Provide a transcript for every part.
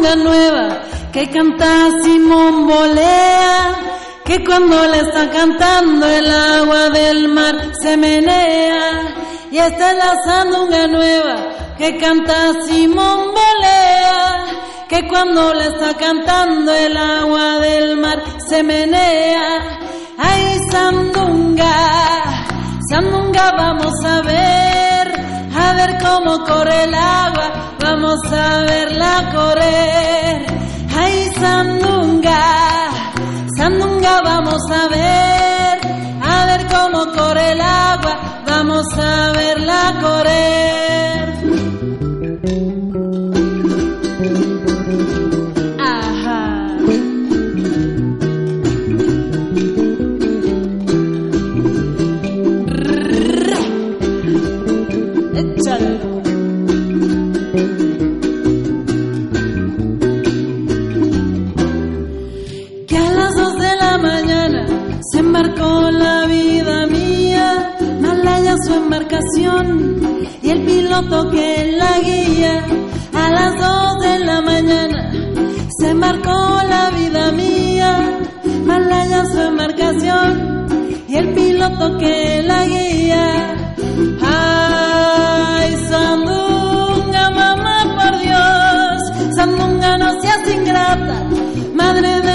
Nueva que canta Simón Bolea, que cuando le está cantando el agua del mar se menea. Y esta es la sandunga nueva que canta Simón Bolea, que cuando le está cantando el agua del mar se menea. Ay, sandunga, sandunga, vamos a ver, a ver cómo corre el agua, vamos a verla correr. Ay, sandunga, sandunga, vamos a ver, a ver cómo corre el agua, vamos a verla correr. Su embarcación y el piloto que la guía. A las dos de la mañana se embarcó la vida mía, Malaya su embarcación y el piloto que la guía. Ay, Sandunga, mamá, por Dios, Sandunga, no seas ingrata, madre de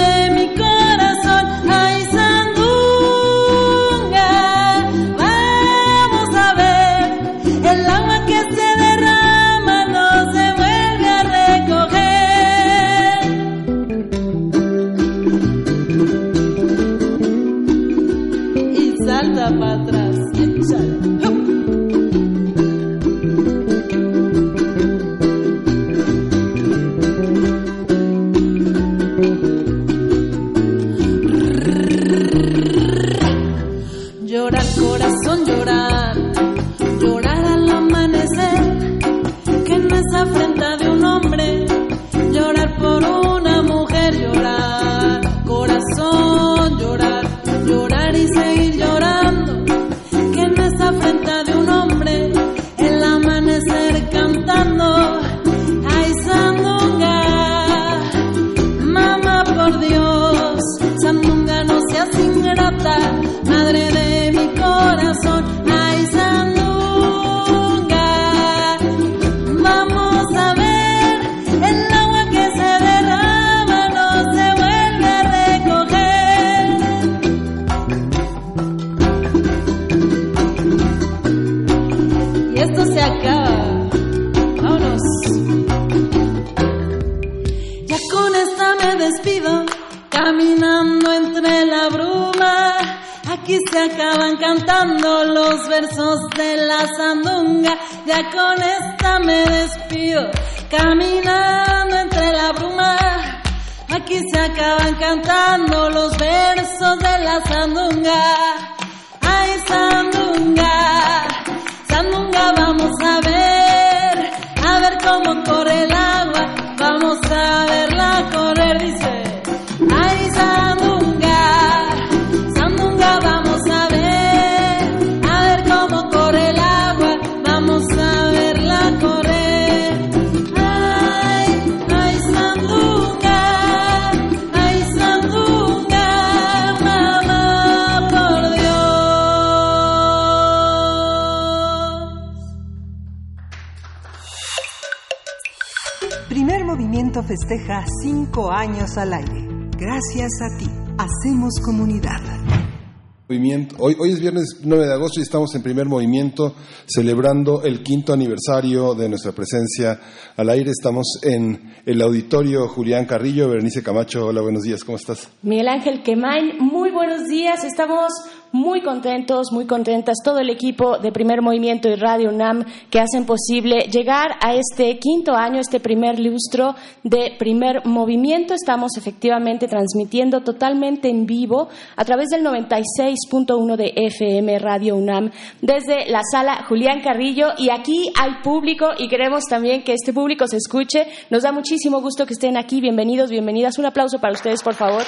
Hoy, hoy es viernes 9 de agosto y estamos en primer movimiento celebrando el quinto aniversario de nuestra presencia al aire. Estamos en el auditorio Julián Carrillo, Berenice Camacho. Hola, buenos días, ¿cómo estás? Miguel Ángel Quemain, muy buenos días. Estamos muy contentos, muy contentas, todo el equipo de Primer Movimiento y Radio UNAM que hacen posible llegar a este quinto año, este primer lustro de Primer Movimiento. Estamos efectivamente transmitiendo totalmente en vivo a través del 96.1 de FM Radio UNAM desde la sala Julián Carrillo y aquí hay público y queremos también que este público se escuche. Nos da muchísimo gusto que estén aquí. Bienvenidos, bienvenidas. Un aplauso para ustedes, por favor.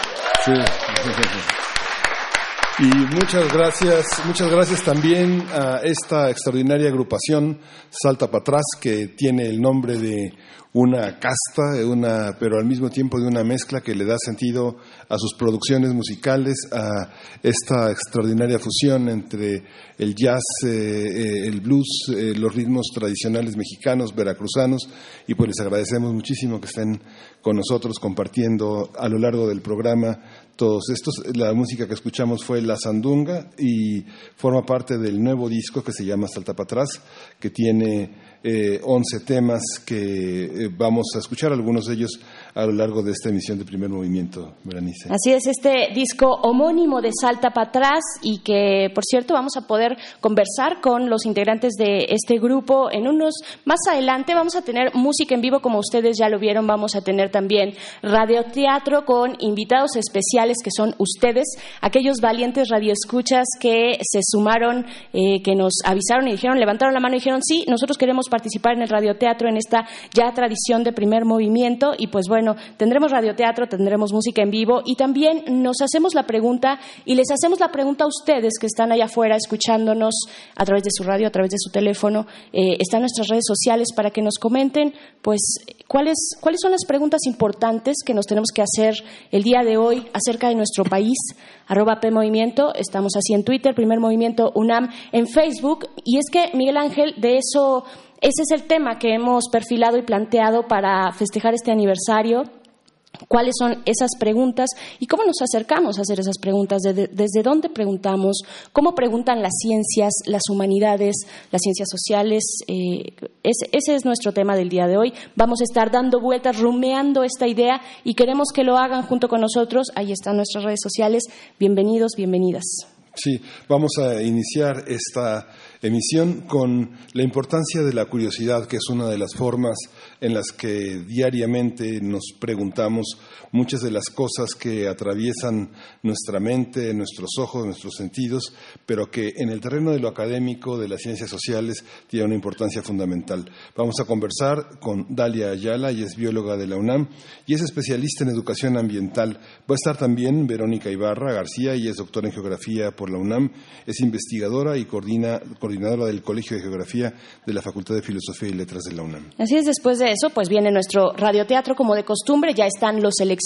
Sí. Y muchas gracias, muchas gracias también a esta extraordinaria agrupación Salta para atrás que tiene el nombre de una casta, una, pero al mismo tiempo de una mezcla que le da sentido a sus producciones musicales, a esta extraordinaria fusión entre el jazz, eh, eh, el blues, eh, los ritmos tradicionales mexicanos, veracruzanos, y pues les agradecemos muchísimo que estén con nosotros compartiendo a lo largo del programa todos estos. La música que escuchamos fue La Sandunga y forma parte del nuevo disco que se llama Salta para atrás, que tiene 11 temas que eh, vamos a escuchar, algunos de ellos a lo largo de esta emisión de Primer Movimiento, Berenice. Así es, este disco homónimo de Salta para atrás y que, por cierto, vamos a poder conversar con los integrantes de este grupo en unos más adelante. Vamos a tener música en vivo, como ustedes ya lo vieron, vamos a tener también radioteatro con invitados especiales que son ustedes, aquellos valientes radioescuchas que se sumaron, eh, que nos avisaron y dijeron, levantaron la mano y dijeron, sí, nosotros queremos participar en el radioteatro, en esta ya tradición de primer movimiento. Y pues bueno, tendremos radioteatro, tendremos música en vivo y también nos hacemos la pregunta y les hacemos la pregunta a ustedes que están allá afuera escuchándonos a través de su radio, a través de su teléfono, eh, están nuestras redes sociales para que nos comenten, pues, cuáles, cuáles son las preguntas importantes que nos tenemos que hacer el día de hoy acerca de nuestro país. Arroba P Movimiento, estamos así en Twitter, Primer Movimiento UNAM en Facebook. Y es que, Miguel Ángel, de eso ese es el tema que hemos perfilado y planteado para festejar este aniversario. ¿Cuáles son esas preguntas y cómo nos acercamos a hacer esas preguntas? ¿Desde, dónde preguntamos? ¿Cómo preguntan las ciencias, las humanidades, las ciencias sociales? Eh, ese es nuestro tema del día de hoy. Vamos a estar dando vueltas, rumeando esta idea y queremos que lo hagan junto con nosotros. Ahí están nuestras redes sociales. Bienvenidos, bienvenidas. Sí, vamos a iniciar esta emisión con la importancia de la curiosidad, que es una de las formas en las que diariamente nos preguntamos muchas de las cosas que atraviesan nuestra mente, nuestros ojos, nuestros sentidos, pero que en el terreno de lo académico, de las ciencias sociales, tiene una importancia fundamental. Vamos a conversar con Dalia Ayala, y es bióloga de la UNAM y es especialista en educación ambiental. Va a estar también Verónica Ibarra García, y es doctora en geografía por la UNAM, es investigadora y coordina coordinadora del Colegio de Geografía de la Facultad de Filosofía y Letras de la UNAM. Así es, después de eso, pues viene nuestro radioteatro como de costumbre, ya están los seleccionados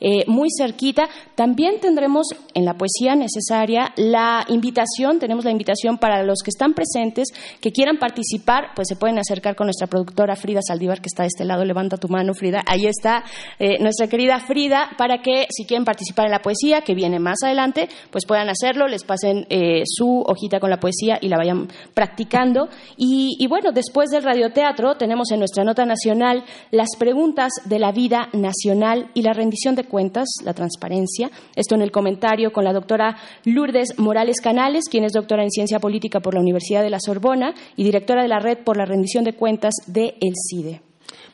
eh, muy cerquita. También tendremos en la poesía necesaria la invitación, tenemos la invitación para los que están presentes, que quieran participar, pues se pueden acercar con nuestra productora Frida Saldívar, que está de este lado, levanta tu mano, Frida, ahí está eh, nuestra querida Frida, para que si quieren participar en la poesía, que viene más adelante, pues puedan hacerlo, les pasen eh, su hojita con la poesía y la vayan practicando. Y, bueno, después del radioteatro tenemos en nuestra nota nacional las preguntas de la vida nacional y la rendición de cuentas, la transparencia. Esto en el comentario con la doctora Lourdes Morales Canales, quien es doctora en ciencia política por la Universidad de la Sorbona y directora de la Red por la Rendición de Cuentas de El CIDE.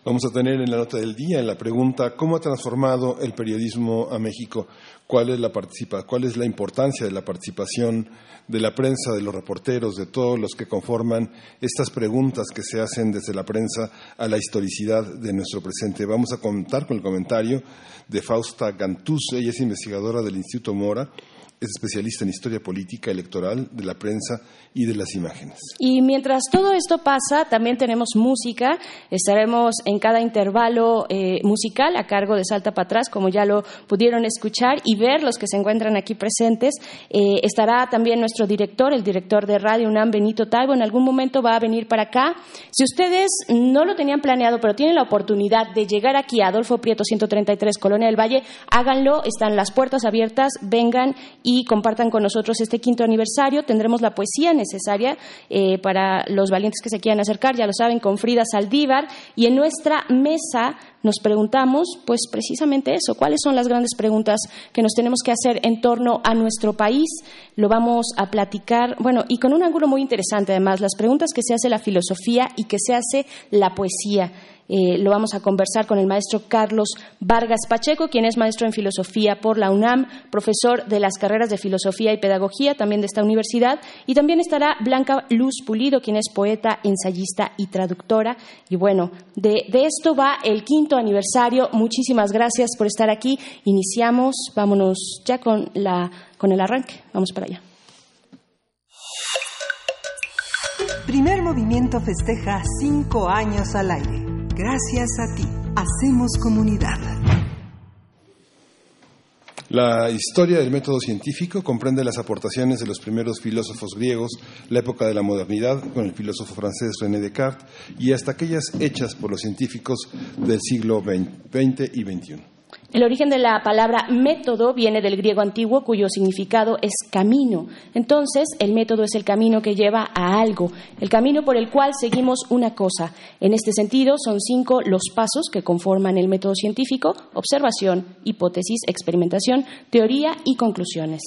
Vamos a tener en la nota del día, la pregunta, ¿cómo ha transformado el periodismo a México? ¿Cuál es la, cuál es la importancia de la participación de la prensa, de los reporteros, de todos los que conforman estas preguntas que se hacen desde la prensa a la historicidad de nuestro presente? Vamos a contar con el comentario de Fausta Gantuz, ella es investigadora del Instituto Mora, es especialista en historia política electoral de la prensa y de las imágenes. Y mientras todo esto pasa, también tenemos música. Estaremos en cada intervalo eh, musical a cargo de Salta para atrás, como ya lo pudieron escuchar y ver los que se encuentran aquí presentes. Eh, estará también nuestro director, el director de Radio UNAM, Benito Talbo. En algún momento va a venir para acá. Si ustedes no lo tenían planeado, pero tienen la oportunidad de llegar aquí a Adolfo Prieto 133, Colonia del Valle, háganlo. Están las puertas abiertas, vengan y compartan con nosotros este quinto aniversario. Tendremos la poesía necesaria eh, para los valientes que se quieran acercar, ya lo saben, con Frida Saldívar. Y en nuestra mesa nos preguntamos, pues precisamente eso, cuáles son las grandes preguntas que nos tenemos que hacer en torno a nuestro país. Lo vamos a platicar, bueno, y con un ángulo muy interesante además, las preguntas que se hace la filosofía y que se hace la poesía. Eh, lo vamos a conversar con el maestro Carlos Vargas Pacheco, quien es maestro en filosofía por la UNAM, profesor de las carreras de filosofía y pedagogía también de esta universidad. Y también estará Blanca Luz Pulido, quien es poeta, ensayista y traductora. Y bueno, de, esto va el quinto aniversario. Muchísimas gracias por estar aquí. Iniciamos, vámonos ya con, la, con el arranque. Vamos para allá. Primer movimiento festeja cinco años al aire. Gracias a ti, hacemos comunidad. La historia del método científico comprende las aportaciones de los primeros filósofos griegos, la época de la modernidad con el filósofo francés René Descartes y hasta aquellas hechas por los científicos del siglo XX y XXI. El origen de la palabra método viene del griego antiguo cuyo significado es camino. Entonces, el método es el camino que lleva a algo, el camino por el cual seguimos una cosa. En este sentido, son cinco los pasos que conforman el método científico, observación, hipótesis, experimentación, teoría y conclusiones.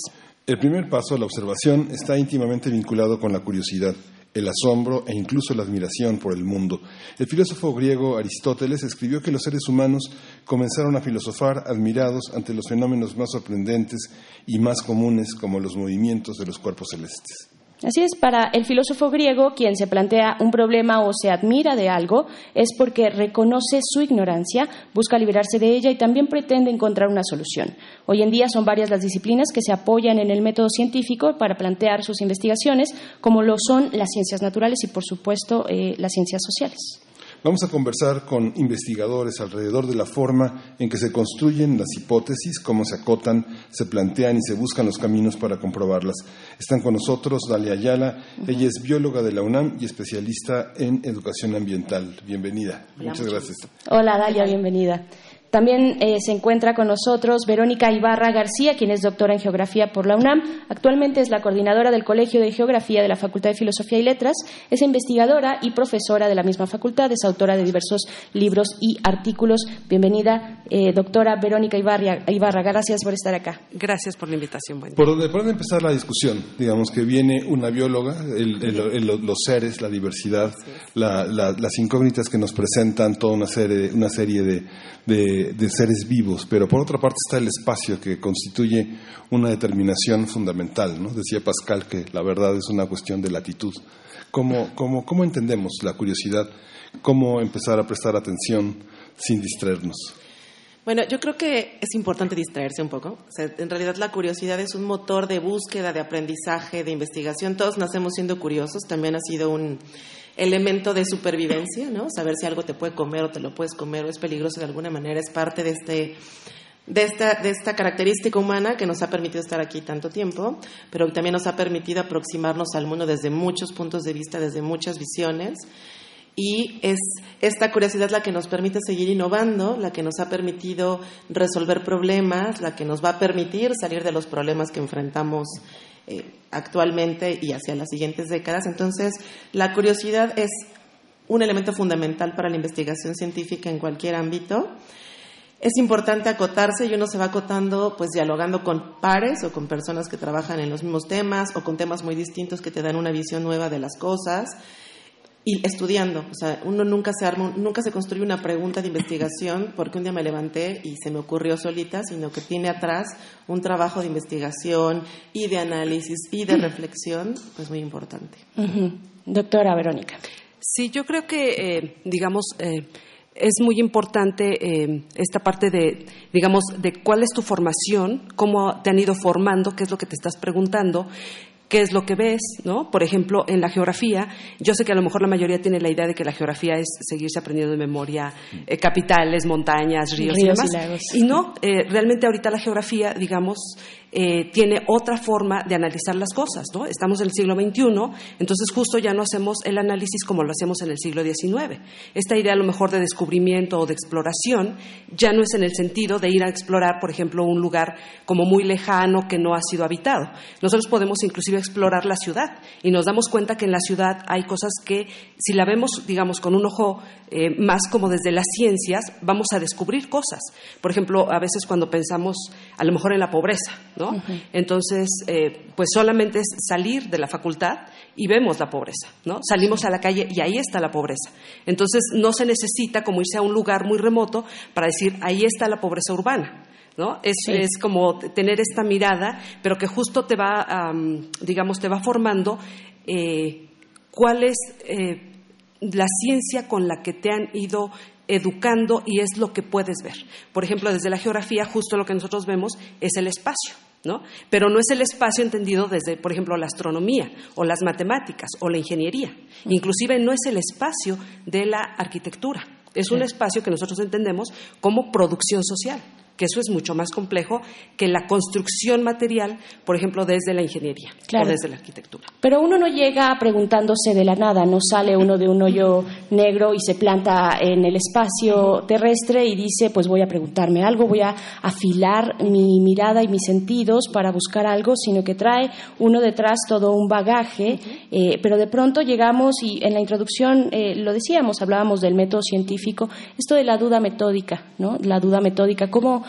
El primer paso, la observación, está íntimamente vinculado con la curiosidad el asombro e incluso la admiración por el mundo. El filósofo griego Aristóteles escribió que los seres humanos comenzaron a filosofar admirados ante los fenómenos más sorprendentes y más comunes como los movimientos de los cuerpos celestes. Así es, para el filósofo griego, quien se plantea un problema o se admira de algo, es porque reconoce su ignorancia, busca liberarse de ella y también pretende encontrar una solución. Hoy en día son varias las disciplinas que se apoyan en el método científico para plantear sus investigaciones, como lo son las ciencias naturales y, por supuesto, eh, las ciencias sociales. Vamos a conversar con investigadores alrededor de la forma en que se construyen las hipótesis, cómo se acotan, se plantean y se buscan los caminos para comprobarlas. Están con nosotros Dalia Ayala, ella es bióloga de la UNAM y especialista en educación ambiental. Bienvenida. Muchas gracias. Hola Dalia, bienvenida. También eh, se encuentra con nosotros Verónica Ibarra García, quien es doctora en Geografía por la UNAM. Actualmente es la coordinadora del Colegio de Geografía de la Facultad de Filosofía y Letras. Es investigadora y profesora de la misma facultad. Es autora de diversos libros y artículos. Bienvenida, eh, doctora Verónica Ibarra. Gracias por estar acá. Gracias por la invitación. por donde puede empezar la discusión, digamos que viene una bióloga, los seres, la diversidad, las incógnitas que nos presentan toda una serie, una serie de de, seres vivos, pero por otra parte está el espacio que constituye una determinación fundamental. ¿no? Decía Pascal que la verdad es una cuestión de latitud. ¿Cómo, cómo, cómo entendemos la curiosidad? ¿Cómo empezar a prestar atención sin distraernos? Bueno, yo creo que es importante distraerse un poco. en realidad la curiosidad es un motor de búsqueda, de aprendizaje, de investigación. Todos nacemos siendo curiosos. También ha sido un, elemento de supervivencia, ¿no? Saber si algo te puede comer o te lo puedes comer o es peligroso de alguna manera es parte de este de esta, de esta característica humana que nos ha permitido estar aquí tanto tiempo, pero que también nos ha permitido aproximarnos al mundo desde muchos puntos de vista, desde muchas visiones. Y es esta curiosidad la que nos permite seguir innovando, la que nos ha permitido resolver problemas, la que nos va a permitir salir de los problemas que enfrentamos eh, actualmente y hacia las siguientes décadas. Entonces, la curiosidad es un elemento fundamental para la investigación científica en cualquier ámbito. Es importante acotarse y uno se va acotando pues dialogando con pares o con personas que trabajan en los mismos temas o con temas muy distintos que te dan una visión nueva de las cosas y estudiando. O sea, uno nunca se arma, nunca se construye una pregunta de investigación porque un día me levanté y se me ocurrió solita, sino que tiene atrás un trabajo de investigación y de análisis y de reflexión, pues muy importante. Doctora Verónica. Sí, yo creo que, eh, digamos, eh, es muy importante eh, esta parte de, digamos, de cuál es tu formación, cómo te han ido formando, qué es lo que te estás preguntando, qué es lo que ves, ¿no? Por ejemplo, en la geografía, yo sé que a lo mejor la mayoría tiene la idea de que la geografía es seguirse aprendiendo de memoria eh, capitales, montañas, ríos, y demás. Y, no, eh, realmente ahorita la geografía, digamos, eh, tiene otra forma de analizar las cosas, ¿no? Estamos en el siglo XXI, entonces justo ya no hacemos el análisis como lo hacemos en el siglo XIX. Esta idea a lo mejor de descubrimiento o de exploración ya no es en el sentido de ir a explorar, por ejemplo, un lugar como muy lejano que no ha sido habitado. Nosotros podemos inclusive explorar la ciudad y nos damos cuenta que en la ciudad hay cosas que si la vemos, digamos, con un ojo eh, más como desde las ciencias, vamos a descubrir cosas. Por ejemplo, a veces cuando pensamos a lo mejor en la pobreza, ¿no? Entonces, eh, pues solamente es salir de la facultad y vemos la pobreza, ¿no? Salimos a la calle y ahí está la pobreza. Entonces, no se necesita como irse a un lugar muy remoto para decir, ahí está la pobreza urbana. ¿No? Es, es, como tener esta mirada, pero que justo te va, digamos, te va formando eh, cuál es la ciencia con la que te han ido educando y es lo que puedes ver. Por ejemplo, desde la geografía, justo lo que nosotros vemos es el espacio. ¿No? Pero no es el espacio entendido desde, por ejemplo, la astronomía o las matemáticas o la ingeniería. Inclusive no es el espacio de la arquitectura. Es un espacio que nosotros entendemos como producción social que eso es mucho más complejo que la construcción material, por ejemplo, desde la ingeniería o desde la arquitectura. Pero uno no llega preguntándose de la nada, no sale uno de un hoyo negro y se planta en el espacio terrestre y dice, pues voy a preguntarme algo, voy a afilar mi mirada y mis sentidos para buscar algo, sino que trae uno detrás todo un bagaje, eh, pero de pronto llegamos y en la introducción eh, lo decíamos, hablábamos del método científico, esto de la duda metódica, ¿no? La duda metódica, cómo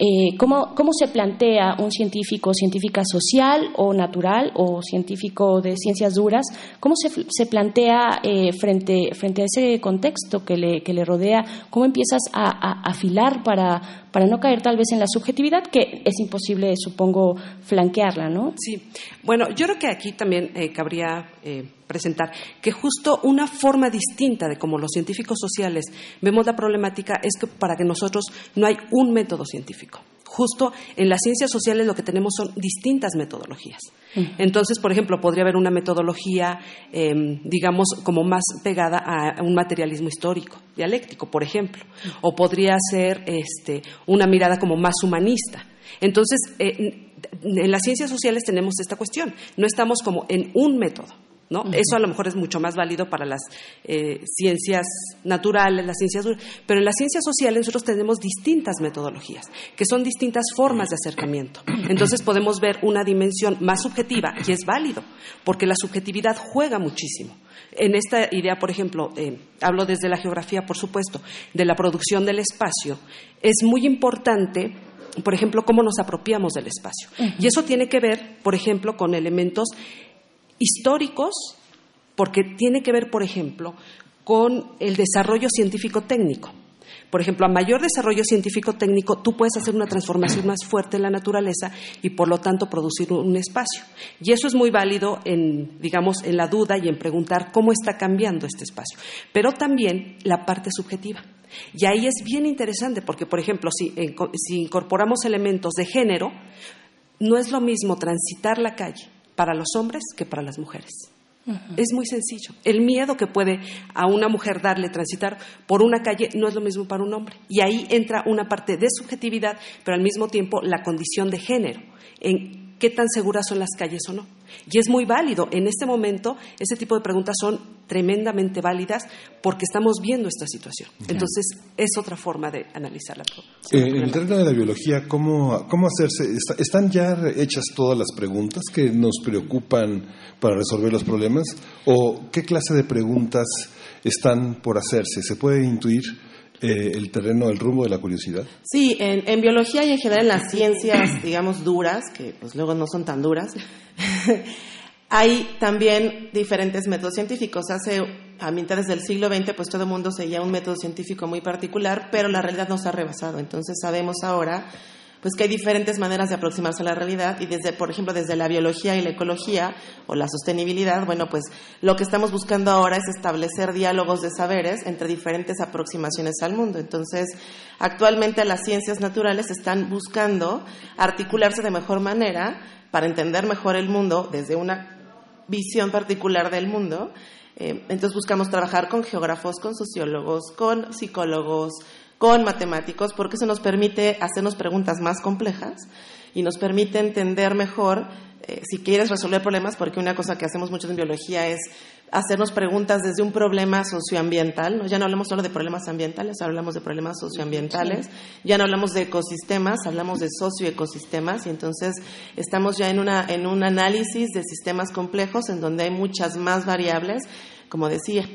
eh, ¿cómo, se plantea un científico, científica social o natural o científico de ciencias duras? ¿Cómo se, plantea eh, frente, frente a ese contexto que le, que le rodea? ¿Cómo empiezas a, afilar para, para no caer tal vez en la subjetividad, que es imposible, supongo, flanquearla, ¿no? Sí. Bueno, yo creo que aquí también eh, cabría presentar que justo una forma distinta de cómo los científicos sociales vemos la problemática es que para que nosotros no hay un método científico. Justo en las ciencias sociales lo que tenemos son distintas metodologías. Entonces, por ejemplo, podría haber una metodología, em, digamos, como más pegada a un materialismo histórico, dialéctico, por ejemplo, o podría ser este, una mirada como más humanista. Entonces, eh, en las ciencias sociales tenemos esta cuestión. No estamos como en un método. ¿No? Eso a lo mejor es mucho más válido para las eh, ciencias naturales, las ciencias pero en las ciencias sociales nosotros tenemos distintas metodologías, que son distintas formas de acercamiento. Entonces podemos ver una dimensión más subjetiva y es válido, porque la subjetividad juega muchísimo. En esta idea, por ejemplo, eh, hablo desde la geografía, por supuesto, de la producción del espacio, es muy importante por ejemplo, cómo nos apropiamos del espacio. Y eso tiene que ver, por ejemplo, con elementos históricos, porque tiene que ver, por ejemplo, con el desarrollo científico-técnico. Por ejemplo, a mayor desarrollo científico-técnico, tú puedes hacer una transformación más fuerte en la naturaleza y, por lo tanto, producir un espacio. Y eso es muy válido en, digamos, en la duda y en preguntar cómo está cambiando este espacio. Pero también la parte subjetiva. Y ahí es bien interesante porque, por ejemplo, si, si incorporamos elementos de género, no es lo mismo transitar la calle para los hombres que para las mujeres. Es muy sencillo. El miedo que puede a una mujer darle transitar por una calle no es lo mismo para un hombre. Y ahí entra una parte de subjetividad, pero al mismo tiempo la condición de género, en qué tan seguras son las calles o no. Y es muy válido. En este momento, ese tipo de preguntas son tremendamente válidas porque estamos viendo esta situación. Entonces, es otra forma de analizarla. Eh, en el terreno de la biología, ¿cómo, cómo hacerse? ¿Están ya hechas todas las preguntas que nos preocupan para resolver los problemas? ¿O qué clase de preguntas están por hacerse? ¿Se puede intuir? Eh, el terreno, el rumbo de la curiosidad? Sí, en, biología y en general en las ciencias, digamos, duras, que pues luego no son tan duras, hay también diferentes métodos científicos. Hace, a mitad del siglo XX, pues todo el mundo seguía un método científico muy particular, pero la realidad nos ha rebasado. Entonces sabemos ahora pues que hay diferentes maneras de aproximarse a la realidad y desde, por ejemplo, desde la biología y la ecología o la sostenibilidad, bueno, pues lo que estamos buscando ahora es establecer diálogos de saberes entre diferentes aproximaciones al mundo. Entonces, actualmente las ciencias naturales están buscando articularse de mejor manera para entender mejor el mundo desde una visión particular del mundo. Eh, entonces buscamos trabajar con geógrafos, con sociólogos, con psicólogos, con matemáticos, porque eso nos permite hacernos preguntas más complejas y nos permite entender mejor eh, si quieres resolver problemas, porque una cosa que hacemos mucho en biología es hacernos preguntas desde un problema socioambiental. ¿no? Ya no hablamos solo de problemas ambientales, hablamos de problemas socioambientales. Ya no hablamos de ecosistemas, hablamos de socioecosistemas. Y entonces estamos ya en, una, en un análisis de sistemas complejos en donde hay muchas más variables. Como decía,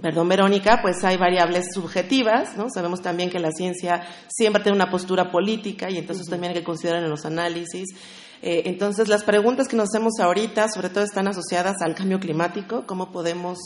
perdón, Verónica, pues hay variables subjetivas, ¿no? Sabemos también que la ciencia siempre tiene una postura política y entonces también hay que considerar en los análisis. Eh, entonces, las preguntas que nos hacemos ahorita, sobre todo, están asociadas al cambio climático, cómo podemos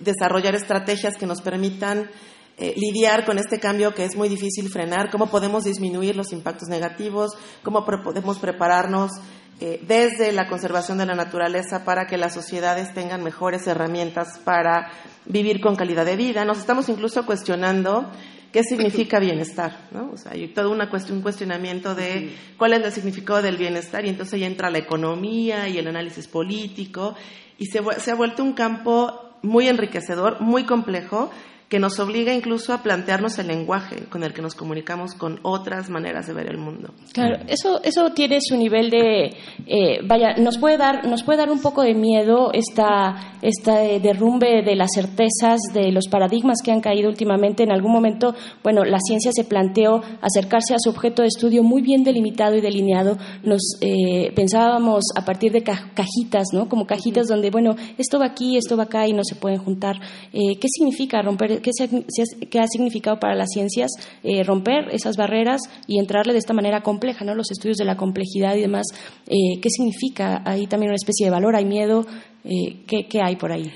desarrollar estrategias que nos permitan eh, lidiar con este cambio que es muy difícil frenar, cómo podemos disminuir los impactos negativos, cómo podemos prepararnos eh, desde la conservación de la naturaleza para que las sociedades tengan mejores herramientas para vivir con calidad de vida. Nos estamos incluso cuestionando qué significa bienestar, ¿no? O sea, hay todo una cuestión, un cuestionamiento de cuál es el significado del bienestar y entonces ahí entra la economía y el análisis político y se, se ha vuelto un campo muy enriquecedor, muy complejo, que nos obliga incluso a plantearnos el lenguaje con el que nos comunicamos con otras maneras de ver el mundo. Claro, eso, eso tiene su nivel de, eh, vaya, nos puede dar, nos puede dar un poco de miedo esta, esta derrumbe de las certezas, de los paradigmas que han caído últimamente. En algún momento, bueno, la ciencia se planteó acercarse a su objeto de estudio muy bien delimitado y delineado. Nos eh, pensábamos a partir de cajitas, ¿no? Como cajitas donde, bueno, esto va aquí, esto va acá y no se pueden juntar. Eh, ¿Qué significa romper qué, ha significado para las ciencias eh, romper esas barreras y entrarle de esta manera compleja, ¿no? Los estudios de la complejidad y demás. Eh, ¿Qué significa? Hay también una especie de valor, hay miedo. Eh, ¿qué, hay por ahí?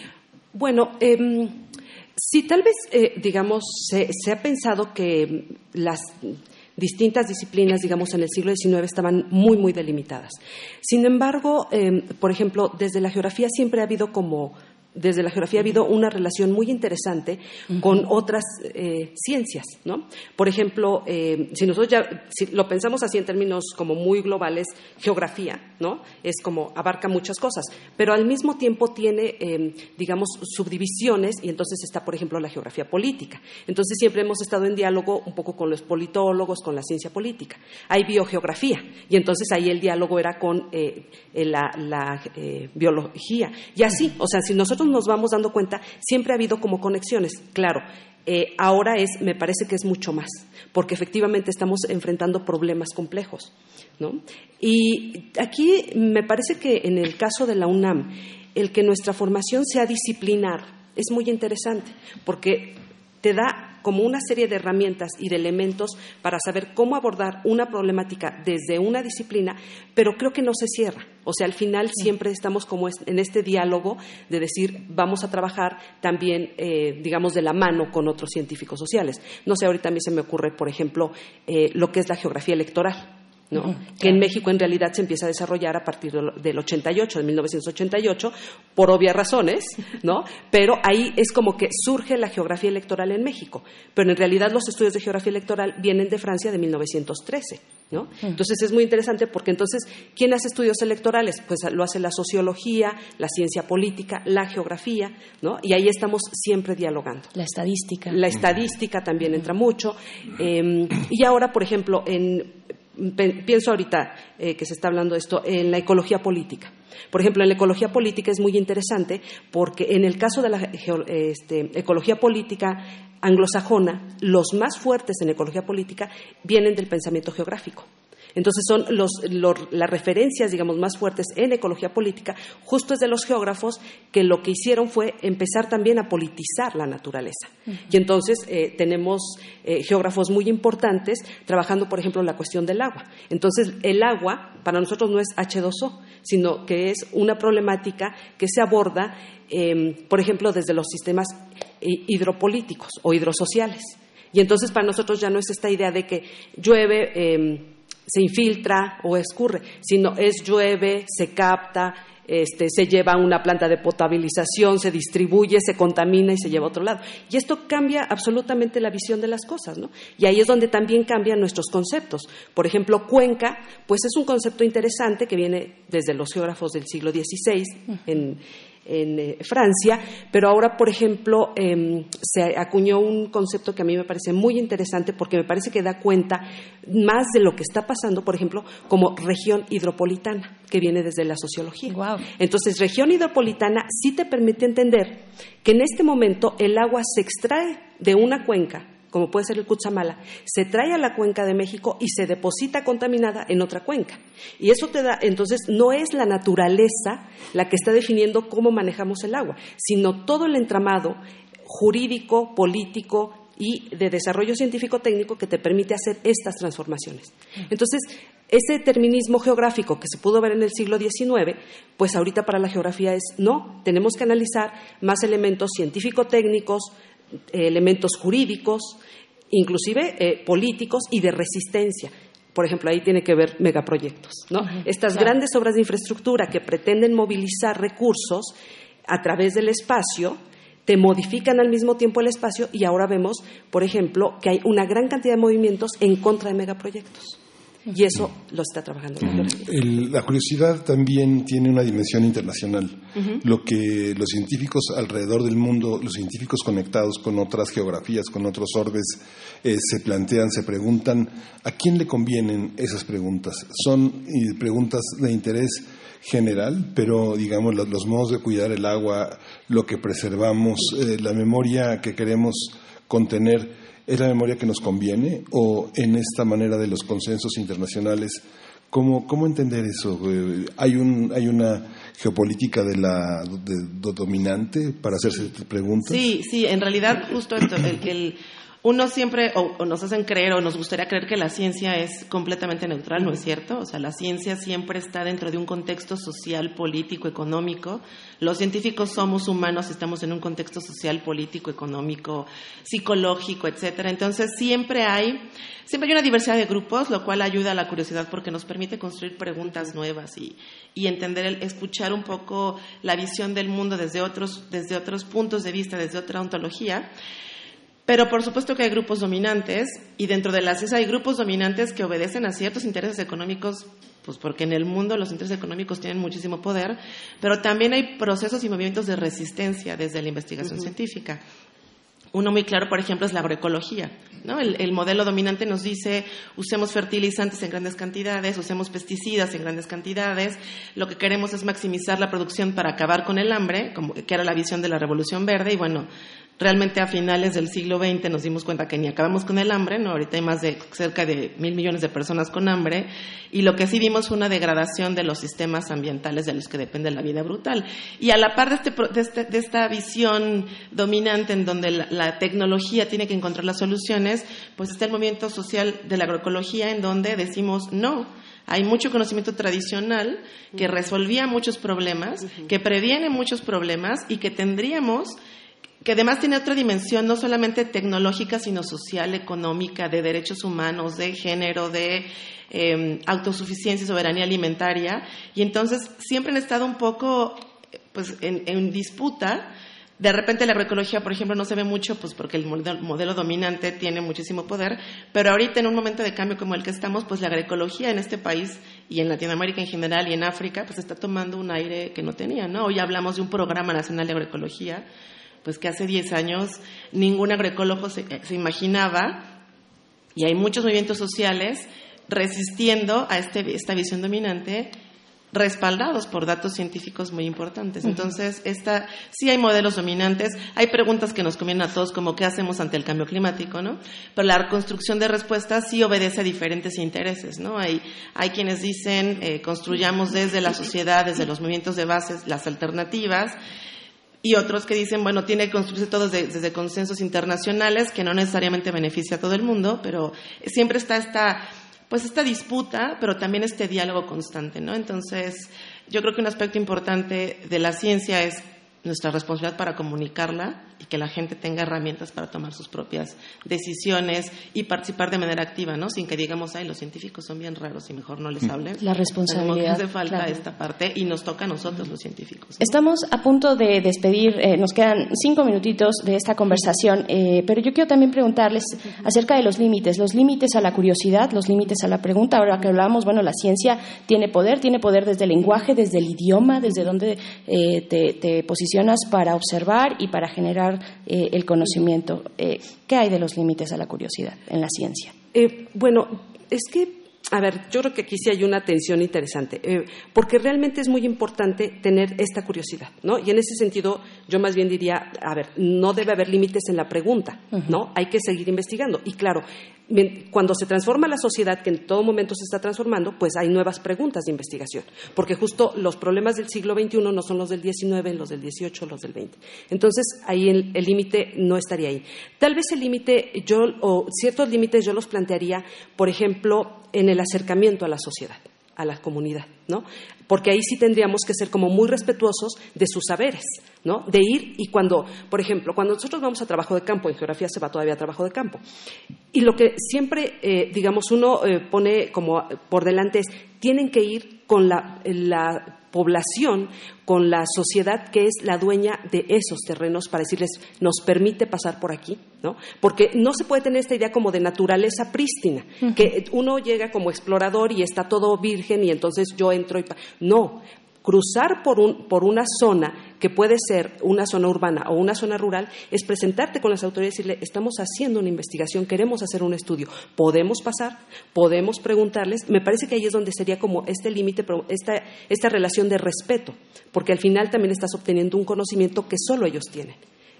Bueno, em, sí, tal vez, digamos, se, ha pensado que las distintas disciplinas, digamos, en el siglo XIX estaban muy, muy delimitadas. Sin embargo, em, por ejemplo, desde la geografía siempre ha habido como desde la geografía ha habido una relación muy interesante con otras eh, ciencias, ¿no? Por ejemplo, eh, si nosotros ya si lo pensamos así en términos como muy globales, geografía, ¿no? Es como abarca muchas cosas, pero al mismo tiempo tiene, em, digamos, subdivisiones y entonces está, por ejemplo, la geografía política. Entonces siempre hemos estado en diálogo un poco con los politólogos, con la ciencia política. Hay biogeografía y entonces ahí el diálogo era con eh, la, la biología y así, o sea, si nosotros nos vamos dando cuenta, siempre ha habido como conexiones. Claro, eh, ahora es, me parece que es mucho más, porque efectivamente estamos enfrentando problemas complejos. ¿no? Y aquí me parece que en el caso de la UNAM, el que nuestra formación sea disciplinar es muy interesante, porque te da como una serie de herramientas y de elementos para saber cómo abordar una problemática desde una disciplina, pero creo que no se cierra. O sea, al final siempre estamos como en este diálogo de decir, vamos a trabajar también, eh, digamos, de la mano con otros científicos sociales. No sé, ahorita a mí se me ocurre, por ejemplo, eh, lo que es la geografía electoral que en México en realidad se empieza a desarrollar a partir del 88, de 1988, por obvias razones, ¿no? Pero ahí es como que surge la geografía electoral en México. Pero en realidad los estudios de geografía electoral vienen de Francia de 1913. ¿No? Entonces es muy interesante porque entonces, ¿quién hace estudios electorales? Pues lo hace la sociología, la ciencia política, la geografía, ¿no? Y ahí estamos siempre dialogando. La estadística. La estadística también entra mucho. Em, y ahora, por ejemplo, en pienso ahorita eh, que se está hablando de esto, en la ecología política. Por ejemplo, en la ecología política es muy interesante porque en el caso de la este, ecología política anglosajona, los más fuertes en ecología política vienen del pensamiento geográfico. Entonces son las referencias, digamos, más fuertes en ecología política, justo es de los geógrafos que lo que hicieron fue empezar también a politizar la naturaleza. Y entonces eh, tenemos eh, geógrafos muy importantes trabajando, por ejemplo, en la cuestión del agua. Entonces, el agua para nosotros no es H2O, sino que es una problemática que se aborda, em, por ejemplo, desde los sistemas hidropolíticos o hidrosociales. Y entonces para nosotros ya no es esta idea de que llueve em, se infiltra o escurre, sino es llueve, se capta, este, se lleva a una planta de potabilización, se distribuye, se contamina y se lleva a otro lado. Y esto cambia absolutamente la visión de las cosas, ¿no? Y ahí es donde también cambian nuestros conceptos. Por ejemplo, cuenca, pues es un concepto interesante que viene desde los geógrafos del siglo XVI en, en eh, Francia, pero ahora, por ejemplo, em, se acuñó un concepto que a mí me parece muy interesante porque me parece que da cuenta más de lo que está pasando, por ejemplo, como región hidropolitana, que viene desde la sociología. Entonces, región hidropolitana sí te permite entender que en este momento el agua se extrae de una cuenca como puede ser el Cuchamala, se trae a la cuenca de México y se deposita contaminada en otra cuenca. Y eso te da, entonces, no es la naturaleza la que está definiendo cómo manejamos el agua, sino todo el entramado jurídico, político y de desarrollo científico-técnico que te permite hacer estas transformaciones. Entonces, ese determinismo geográfico que se pudo ver en el siglo XIX, pues ahorita para la geografía es no, tenemos que analizar más elementos científico-técnicos, elementos jurídicos, inclusive eh, políticos y de resistencia. Por ejemplo, ahí tiene que ver megaproyectos. ¿no? Estas grandes obras de infraestructura que pretenden movilizar recursos a través del espacio, te modifican al mismo tiempo el espacio y ahora vemos, por ejemplo, que hay una gran cantidad de movimientos en contra de megaproyectos. Y eso lo está trabajando. la curiosidad también tiene una dimensión internacional. Lo que los científicos alrededor del mundo, los científicos conectados con otras geografías, con otros orbes, eh, se plantean, se preguntan, ¿a quién le convienen esas preguntas? Son preguntas de interés general, pero digamos los, modos de cuidar el agua, lo que preservamos, eh, la memoria que queremos contener ¿Es la memoria que nos conviene o en esta manera de los consensos internacionales? ¿Cómo, cómo entender eso? Eh, ¿Hay, un, ¿Hay una geopolítica de la dominante para hacerse preguntas? Sí, sí, en realidad justo esto, el, el uno siempre, o, nos hacen creer, o nos gustaría creer que la ciencia es completamente neutral, ¿no es cierto? O sea, la ciencia siempre está dentro de un contexto social, político, económico. Los científicos somos humanos, estamos en un contexto social, político, económico, psicológico, etcétera. Entonces, siempre hay, siempre hay una diversidad de grupos, lo cual ayuda a la curiosidad porque nos permite construir preguntas nuevas y, y entender, escuchar un poco la visión del mundo desde otros, desde otros puntos de vista, desde otra ontología. Pero por supuesto que hay grupos dominantes y dentro de las hay grupos dominantes que obedecen a ciertos intereses económicos, pues porque en el mundo los intereses económicos tienen muchísimo poder, pero también hay procesos y movimientos de resistencia desde la investigación científica. Uno muy claro, por ejemplo, es la agroecología. ¿no? El, modelo dominante nos dice usemos fertilizantes en grandes cantidades, usemos pesticidas en grandes cantidades. Lo que queremos es maximizar la producción para acabar con el hambre, como que era la visión de la Revolución Verde. Y bueno, Realmente a finales del siglo XX nos dimos cuenta que ni acabamos con el hambre, ¿no? Ahorita hay más de cerca de mil millones de personas con hambre y lo que sí vimos fue una degradación de los sistemas ambientales de los que depende la vida brutal. Y a la par de, este, de, este, de esta visión dominante en donde la, la, tecnología tiene que encontrar las soluciones, pues está el movimiento social de la agroecología en donde decimos no. Hay mucho conocimiento tradicional que resolvía muchos problemas, que previene muchos problemas y que tendríamos que además tiene otra dimensión, no solamente tecnológica, sino social, económica, de derechos humanos, de género, de eh, autosuficiencia y soberanía alimentaria. Y entonces siempre han estado un poco pues, en, disputa. De repente la agroecología, por ejemplo, no se ve mucho, pues porque el modelo, dominante tiene muchísimo poder, pero ahorita en un momento de cambio como el que estamos, pues la agroecología en este país y en Latinoamérica en general y en África, pues está tomando un aire que no tenía, ¿no? Hoy hablamos de un programa nacional de agroecología, pues que hace 10 años ningún agroecólogo se, imaginaba, y hay muchos movimientos sociales resistiendo a este, esta visión dominante respaldados por datos científicos muy importantes. Entonces, esta, sí hay modelos dominantes, hay preguntas que nos convienen a todos, como qué hacemos ante el cambio climático, ¿no? Pero la construcción de respuestas sí obedece a diferentes intereses, ¿no? Hay, hay quienes dicen, eh, construyamos desde la sociedad, desde los movimientos de bases, las alternativas, y otros que dicen, bueno, tiene que construirse todo desde, consensos internacionales, que no necesariamente beneficia a todo el mundo, pero siempre está esta, pues esta disputa, pero también este diálogo constante, ¿no? Entonces, yo creo que un aspecto importante de la ciencia es nuestra responsabilidad para comunicarla y que la gente tenga herramientas para tomar sus propias decisiones y participar de manera activa, ¿no? Sin que digamos, ay, los científicos son bien raros y mejor no les Mm. hablen. La responsabilidad, hace falta claro. esta parte y nos toca a nosotros los científicos. ¿no? Estamos a punto de despedir, eh, nos quedan cinco minutitos de esta conversación, eh, pero yo quiero también preguntarles acerca de los límites, los límites a la curiosidad, los límites a la pregunta. Ahora que hablábamos, bueno, la ciencia tiene poder, tiene poder desde el lenguaje, desde el idioma, desde donde eh, te, te posicionas para observar y para generar eh, el conocimiento. Eh, ¿Qué hay de los límites a la curiosidad en la ciencia? Eh, bueno, es que, a ver, yo creo que aquí sí hay una tensión interesante, eh, porque realmente es muy importante tener esta curiosidad, ¿no? Y en ese sentido, yo más bien diría, a ver, no debe haber límites en la pregunta, ¿no? Hay que seguir investigando. Y claro, cuando se transforma la sociedad, que en todo momento se está transformando, pues hay nuevas preguntas de investigación, porque justo los problemas del siglo XXI no son los del XIX, los del XVIII, los del XX. Entonces, ahí el límite no estaría ahí. Tal vez el límite, yo, o ciertos límites yo los plantearía, por ejemplo, en el acercamiento a la sociedad, a la comunidad, ¿no? Porque ahí sí tendríamos que ser como muy respetuosos de sus saberes, ¿no? De ir y cuando, por ejemplo, cuando nosotros vamos a trabajo de campo, en geografía se va todavía a trabajo de campo, y lo que siempre, eh, digamos, uno eh, pone como por delante es, tienen que ir con la, la población, con la sociedad que es la dueña de esos terrenos para decirles, nos permite pasar por aquí, ¿no? Porque no se puede tener esta idea como de naturaleza prístina, que uno llega como explorador y está todo virgen y entonces yo entro y... No, cruzar por, un- por una zona que puede ser una zona urbana o una zona rural es presentarte con las autoridades y decirle, estamos haciendo una investigación, queremos hacer un estudio, podemos pasar, podemos preguntarles. Me parece que ahí es donde sería como este límite, esta, esta relación de respeto, porque al final también estás obteniendo un conocimiento que solo ellos tienen.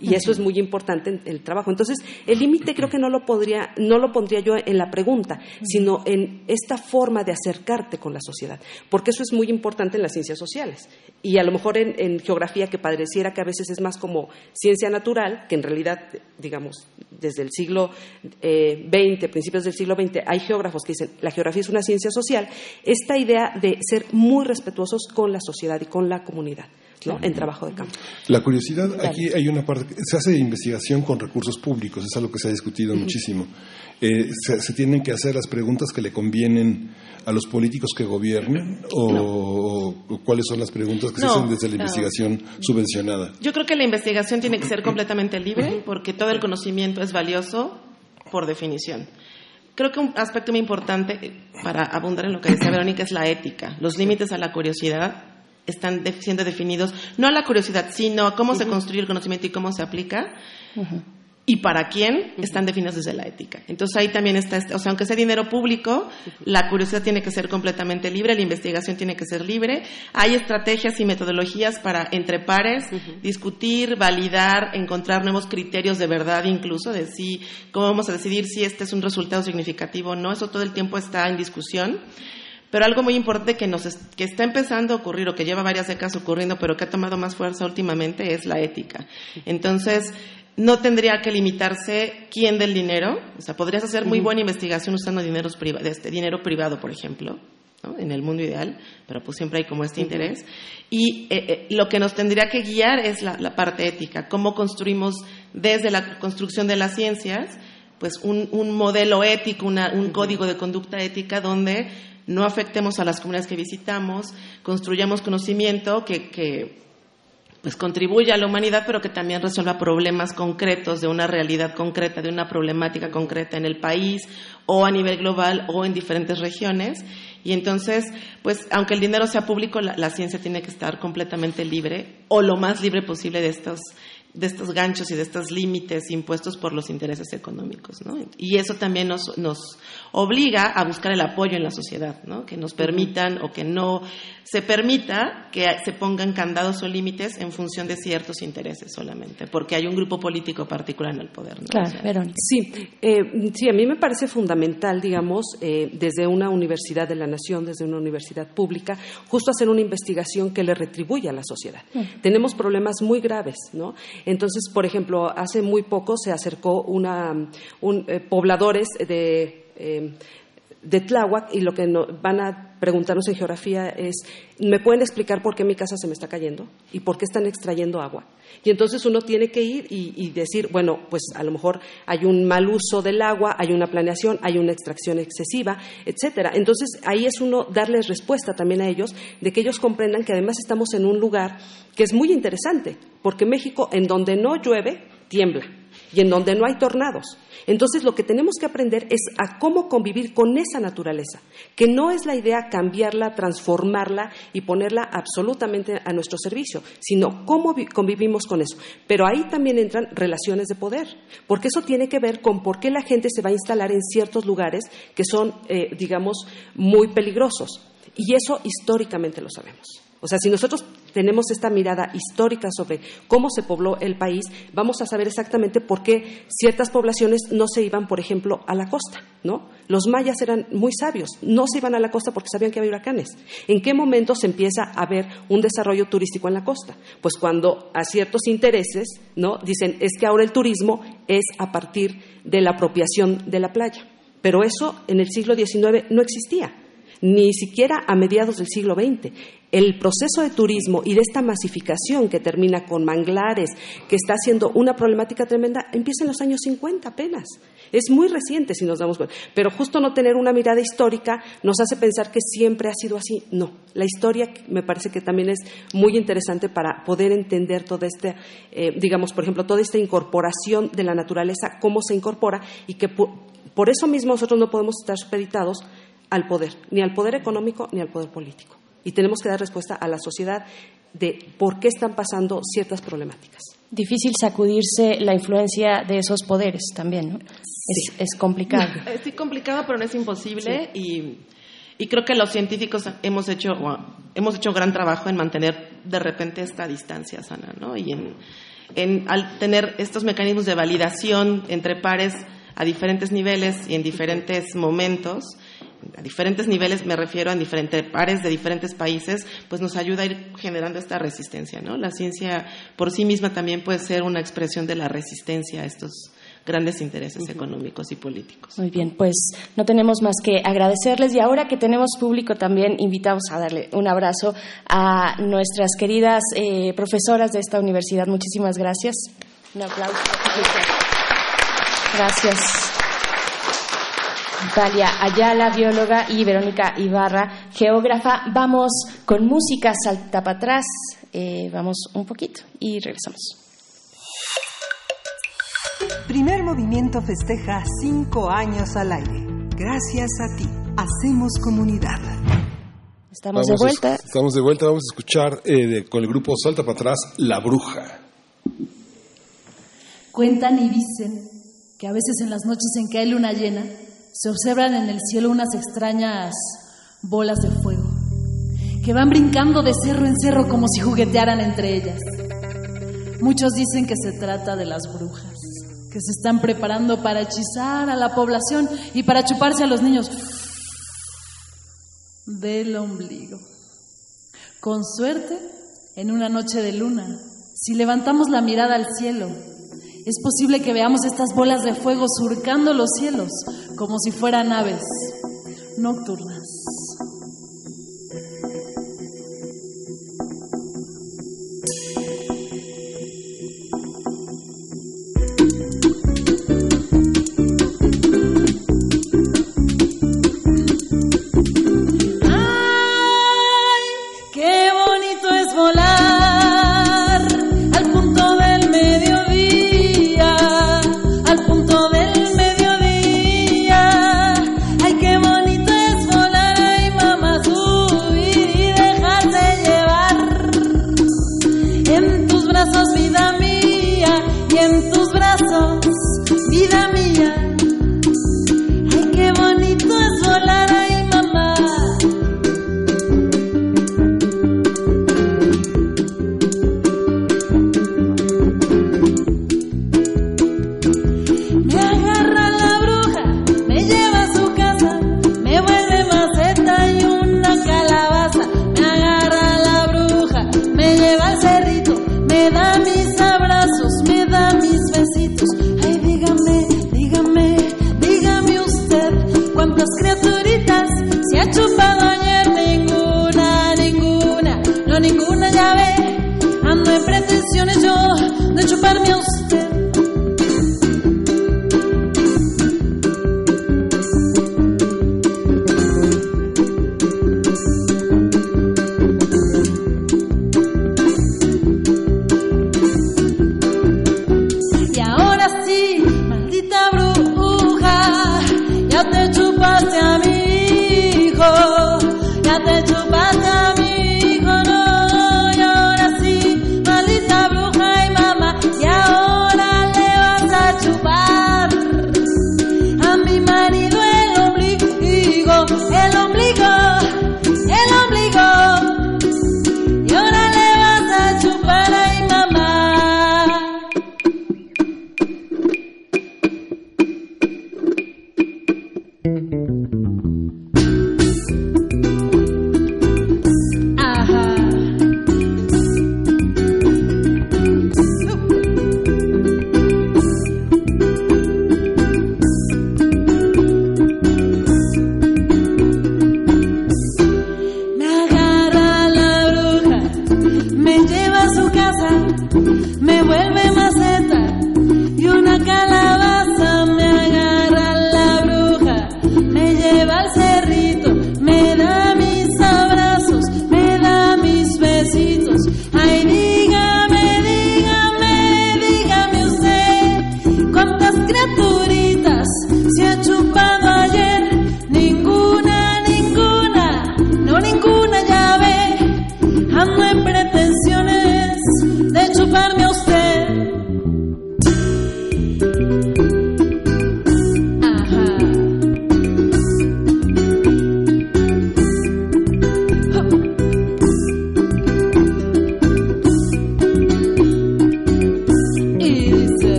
Y eso es muy importante en el trabajo. Entonces, el límite creo que no lo, podría, no lo pondría yo en la pregunta, sino en esta forma de acercarte con la sociedad, porque eso es muy importante en las ciencias sociales. Y a lo mejor en, en geografía, que pareciera que a veces es más como ciencia natural, que en realidad, digamos, desde el siglo eh, XX, principios del siglo XX, hay geógrafos que dicen la geografía es una ciencia social, esta idea de ser muy respetuosos con la sociedad y con la comunidad. ¿no? en trabajo de campo. La curiosidad, aquí hay una parte, se hace investigación con recursos públicos, es algo que se ha discutido muchísimo. Eh, se, se tienen que hacer las preguntas que le convienen a los políticos que gobiernan o, o cuáles son las preguntas que se hacen desde la no. investigación subvencionada. Yo creo que la investigación tiene que ser completamente libre porque todo el conocimiento es valioso por definición. Creo que un aspecto muy importante eh, para abundar en lo que decía Verónica es la ética. Los límites a la curiosidad están de- siendo definidos, no a la curiosidad, sino a cómo se construye el conocimiento y cómo se aplica y para quién están definidos desde la ética. Entonces ahí también está, este- o sea, aunque sea dinero público, la curiosidad tiene que ser completamente libre, la investigación tiene que ser libre. Hay estrategias y metodologías para entre pares discutir, validar, encontrar nuevos criterios de verdad, incluso de si cómo vamos a decidir si este es un resultado significativo o no. Eso todo el tiempo está en discusión. Pero algo muy importante que, nos que está empezando a ocurrir o que lleva varias décadas ocurriendo, pero que ha tomado más fuerza últimamente, es la ética. Entonces, no tendría que limitarse quién del dinero. O sea, podrías hacer muy buena investigación usando dineros priva- este, dinero privado, por ejemplo, ¿no? en el mundo ideal, pero pues siempre hay como este interés. Y eh, eh, lo que nos tendría que guiar es la, la parte ética, cómo construimos desde la construcción de las ciencias pues un, un modelo ético, una- un código de conducta ética donde no afectemos a las comunidades que visitamos, construyamos conocimiento que, pues contribuya a la humanidad, pero que también resuelva problemas concretos de una realidad concreta, de una problemática concreta en el país o a nivel global o en diferentes regiones. Y entonces, pues, aunque el dinero sea público, la, la ciencia tiene que estar completamente libre o lo más libre posible de estos de estos ganchos y de estos límites impuestos por los intereses económicos, ¿no? Y eso también nos, nos obliga a buscar el apoyo en la sociedad, ¿no? Que nos permitan o que no se permita que se pongan candados o límites en función de ciertos intereses solamente, porque hay un grupo político particular en el poder, ¿no? Claro, O sea, Verónica. Sí, eh, sí, a mí me parece fundamental, digamos, eh, desde una universidad de la nación, desde una universidad pública, justo hacer una investigación que le retribuya a la sociedad. Tenemos problemas muy graves, ¿no? Entonces, por ejemplo, hace muy poco se acercó una, un, eh, pobladores de eh, de Tláhuac y lo que van a preguntarnos en geografía es, ¿me pueden explicar por qué mi casa se me está cayendo y por qué están extrayendo agua? Y entonces uno tiene que ir y, decir, bueno, pues a lo mejor hay un mal uso del agua, hay una planeación, hay una extracción excesiva, etcétera. Entonces ahí es uno darles respuesta también a ellos de que ellos comprendan que además estamos en un lugar que es muy interesante, porque México en donde no llueve tiembla y en donde no hay tornados. Entonces lo que tenemos que aprender es a cómo convivir con esa naturaleza, que no es la idea cambiarla, transformarla y ponerla absolutamente a nuestro servicio, sino cómo convivimos con eso. Pero ahí también entran relaciones de poder, porque eso tiene que ver con por qué la gente se va a instalar en ciertos lugares que son, eh, digamos, muy peligrosos. Y eso históricamente lo sabemos. O sea, si nosotros tenemos esta mirada histórica sobre cómo se pobló el país, vamos a saber exactamente por qué ciertas poblaciones no se iban, por ejemplo, a la costa, ¿no? Los mayas eran muy sabios, no se iban a la costa porque sabían que había huracanes. ¿En qué momento se empieza a ver un desarrollo turístico en la costa? Pues cuando a ciertos intereses, ¿no? Dicen, es que ahora el turismo es a partir de la apropiación de la playa. Pero eso en el siglo XIX no existía ni siquiera a mediados del siglo XX. El proceso de turismo y de esta masificación que termina con manglares, que está siendo una problemática tremenda, empieza en los años 50 apenas. Es muy reciente si nos damos cuenta. Pero justo no tener una mirada histórica nos hace pensar que siempre ha sido así. No, la historia me parece que también es muy interesante para poder entender toda esta, eh, digamos, por ejemplo, toda esta incorporación de la naturaleza, cómo se incorpora y que por, por eso mismo nosotros no podemos estar supeditados al poder, ni al poder económico ni al poder político. Y tenemos que dar respuesta a la sociedad de por qué están pasando ciertas problemáticas. Difícil sacudirse la influencia de esos poderes también, ¿no? Es, complicado. Es complicado, pero no es imposible y, creo que los científicos hemos hecho, hemos hecho gran trabajo en mantener de repente esta distancia sana, ¿no? Y en, al tener estos mecanismos de validación entre pares a diferentes niveles y en diferentes momentos, a diferentes niveles, me refiero a diferentes pares de diferentes países, pues nos ayuda a ir generando esta resistencia, ¿no? La ciencia por sí misma también puede ser una expresión de la resistencia a estos grandes intereses económicos y políticos. Muy bien, pues no tenemos más que agradecerles y ahora que tenemos público también invitamos a darle un abrazo a nuestras queridas eh, profesoras de esta universidad. Muchísimas gracias. Un aplauso. Gracias. Natalia Ayala, bióloga, y Verónica Ibarra, geógrafa. Vamos con música, salta para atrás. Eh, vamos un poquito y regresamos. Primer movimiento festeja cinco años al aire. Gracias a ti. Hacemos comunidad. Estamos de vuelta. estamos de vuelta. Vamos a escuchar eh, con el grupo Salta para atrás, La Bruja. Cuentan y dicen que a veces en las noches en que hay luna llena, se observan en el cielo unas extrañas bolas de fuego que van brincando de cerro en cerro como si juguetearan entre ellas. Muchos dicen que se trata de las brujas, que se están preparando para hechizar a la población y para chuparse a los niños del ombligo. Con suerte, en una noche de luna, si levantamos la mirada al cielo, es posible que veamos estas bolas de fuego surcando los cielos como si fueran aves nocturnas.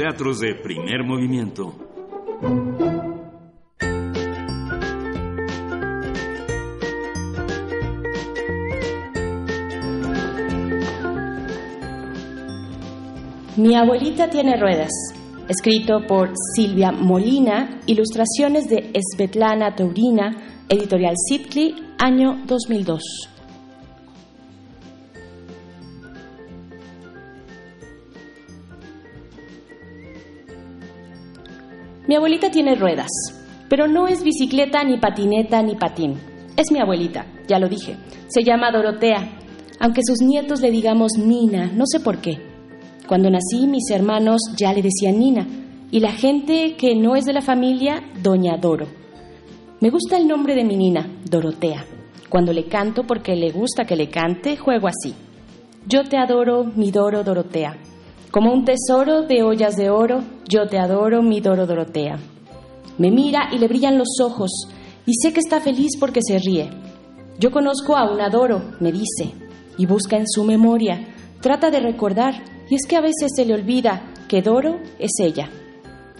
Radioteatros de primer movimiento. Mi abuelita tiene ruedas, escrito por Silvia Molina, ilustraciones de Svetlana Taurina, editorial Sitli, año 2002. Tiene ruedas, pero no es bicicleta, ni patineta, ni patín. Es mi abuelita, ya lo dije. Se llama Dorotea, aunque sus nietos le digamos Nina, no sé por qué. Cuando nací, mis hermanos ya le decían Nina, y la gente que no es de la familia, Doña Doro. Me gusta el nombre de mi Nina, Dorotea. Cuando le canto porque le gusta que le cante, juego así. Yo te adoro, mi Doro Dorotea. Como un tesoro de ollas de oro, yo te adoro, mi Doro Dorotea. Me mira y le brillan los ojos, y sé que está feliz porque se ríe. Yo conozco a un Adoro, me dice, y busca en su memoria, trata de recordar, y es que a veces se le olvida que Doro es ella.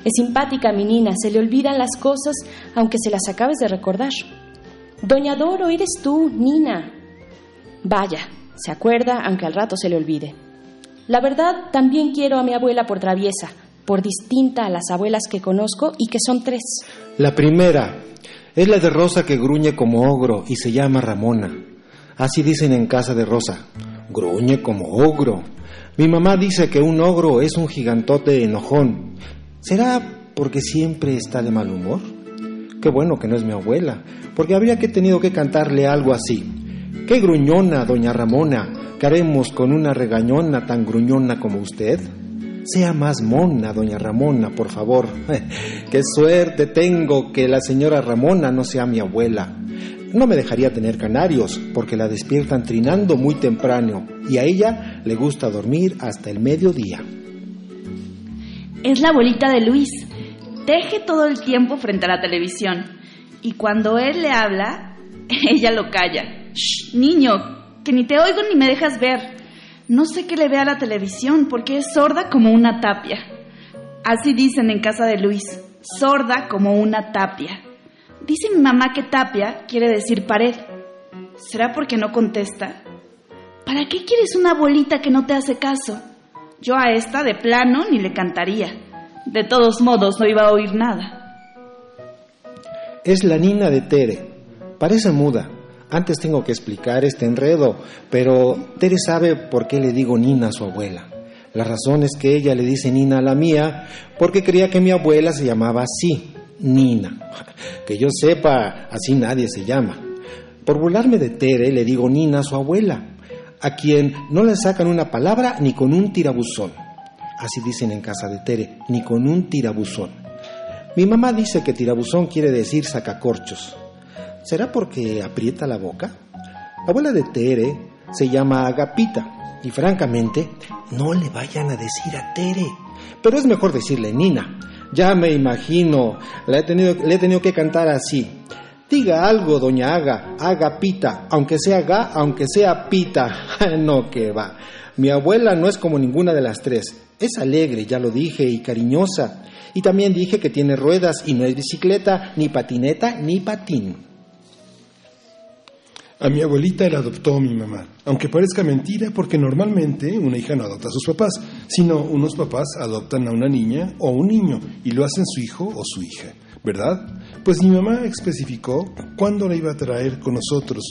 Es simpática mi Nina, se le olvidan las cosas aunque se las acabes de recordar. Doña Doro, eres tú, Nina. Vaya, se acuerda aunque al rato se le olvide. La verdad, también quiero a mi abuela por traviesa, por distinta a las abuelas que conozco y que son tres. La primera es la de Rosa que gruñe como ogro y se llama Ramona. Así dicen en casa de Rosa. Gruñe como ogro. Mi mamá dice que un ogro es un gigantote enojón. ¿Será porque siempre está de mal humor? Qué bueno que no es mi abuela, porque habría que tenido que cantarle algo así. ¡Qué gruñona, doña Ramona! ¿Qué haremos con una regañona tan gruñona como usted? Sea más mona, doña Ramona, por favor. Qué suerte tengo que la señora Ramona no sea mi abuela. No me dejaría tener canarios, porque la despiertan trinando muy temprano, y a ella le gusta dormir hasta el mediodía. Es la abuelita de Luis. Teje todo el tiempo frente a la televisión, y cuando él le habla, ella lo calla. Shh, niño, que ni te oigo ni me dejas ver. No sé qué le ve a la televisión porque es sorda como una tapia. Así dicen en casa de Luis, sorda como una tapia. Dice mi mamá que tapia quiere decir pared. ¿Será porque no contesta? ¿Para qué quieres una abuelita que no te hace caso? Yo a esta de plano ni le cantaría. De todos modos no iba a oír nada. Es la nina de Tere. Parece muda. Antes tengo que explicar este enredo, pero Tere sabe por qué le digo Nina a su abuela. La razón es que ella le dice Nina a la mía porque creía que mi abuela se llamaba así, Nina. Que yo sepa, así nadie se llama. Por burlarme de Tere le digo Nina a su abuela, a quien no le sacan una palabra ni con un tirabuzón. Así dicen en casa de Tere, ni con un tirabuzón. Mi mamá dice que tirabuzón quiere decir sacacorchos. ¿Será porque aprieta la boca? La abuela de Tere se llama Agapita y francamente no le vayan a decir a Tere. Pero es mejor decirle Nina. Ya me imagino, le he tenido, le he tenido que cantar así. Diga algo, doña Aga, Agapita, aunque sea Ga, aunque sea Pita. no que va. Mi abuela no es como ninguna de las tres. Es alegre, ya lo dije, y cariñosa. Y también dije que tiene ruedas y no es bicicleta, ni patineta, ni patín. A mi abuelita la adoptó mi mamá, aunque parezca mentira porque normalmente una hija no adopta a sus papás, sino unos papás adoptan a una niña o un niño y lo hacen su hijo o su hija, ¿verdad? Pues mi mamá especificó cuándo la iba a traer con nosotros.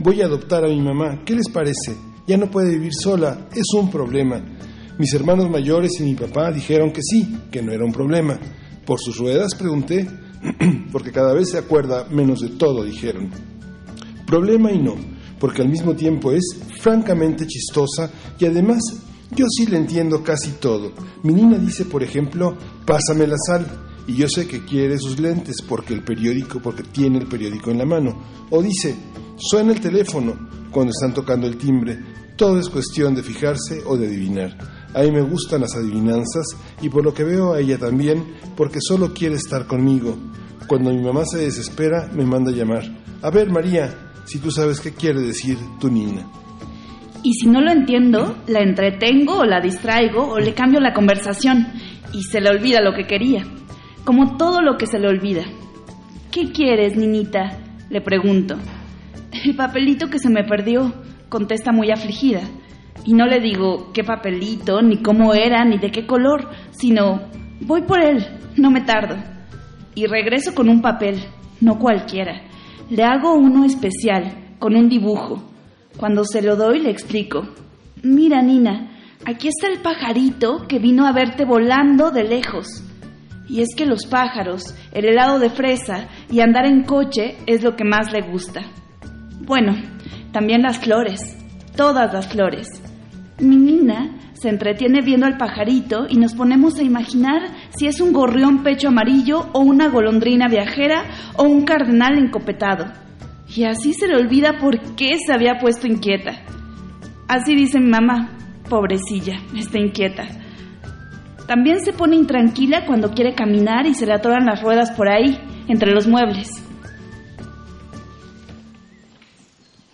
Voy a adoptar a mi mamá, ¿qué les parece? Ya no puede vivir sola, es un problema. Mis hermanos mayores y mi papá dijeron que sí, que no era un problema. Por sus ruedas pregunté, porque cada vez se acuerda menos de todo, dijeron. Problema y no, porque al mismo tiempo es francamente chistosa y además yo sí le entiendo casi todo. Mi niña dice, por ejemplo, pásame la sal. Y yo sé que quiere sus lentes porque el periódico, porque tiene el periódico en la mano. O dice, suena el teléfono cuando están tocando el timbre. Todo es cuestión de fijarse o de adivinar. A mí me gustan las adivinanzas y por lo que veo a ella también, porque solo quiere estar conmigo. Cuando mi mamá se desespera, me manda a llamar. A ver, María, si tú sabes qué quiere decir tu niña. Y si no lo entiendo, la entretengo o la distraigo o le cambio la conversación y se le olvida lo que quería, como todo lo que se le olvida. ¿Qué quieres, niñita? Le pregunto. El papelito que se me perdió, contesta muy afligida. Y no le digo qué papelito, ni cómo era, ni de qué color, sino voy por él, no me tardo. Y regreso con un papel, no cualquiera. Le hago uno especial, con un dibujo. Cuando se lo doy le explico. Mira, Nina, aquí está el pajarito que vino a verte volando de lejos. Y es que los pájaros, el helado de fresa y andar en coche es lo que más le gusta. Bueno, también las flores, todas las flores. Mi Nina se entretiene viendo al pajarito y nos ponemos a imaginar si es un gorrión pecho amarillo o una golondrina viajera o un cardenal encopetado. Y así se le olvida por qué se había puesto inquieta. Así dice mi mamá, pobrecilla, está inquieta. También se pone intranquila cuando quiere caminar y se le atoran las ruedas por ahí, entre los muebles.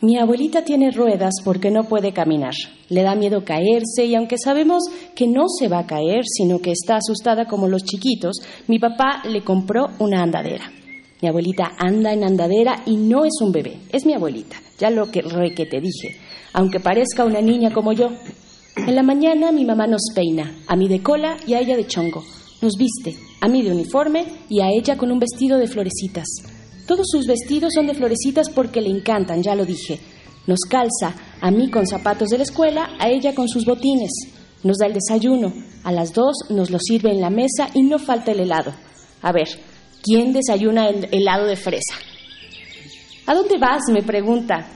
Mi abuelita tiene ruedas porque no puede caminar. Le da miedo caerse y aunque sabemos que no se va a caer, sino que está asustada como los chiquitos, mi papá le compró una andadera. Mi abuelita anda en andadera y no es un bebé, es mi abuelita, ya lo que, re que te dije, aunque parezca una niña como yo. En la mañana mi mamá nos peina, a mí de cola y a ella de chongo. Nos viste, a mí de uniforme y a ella con un vestido de florecitas. Todos sus vestidos son de florecitas porque le encantan, ya lo dije. Nos calza, a mí con zapatos de la escuela, a ella con sus botines. Nos da el desayuno, a las dos nos lo sirve en la mesa y no falta el helado. A ver, ¿quién desayuna el helado de fresa? ¿A dónde vas? me pregunta,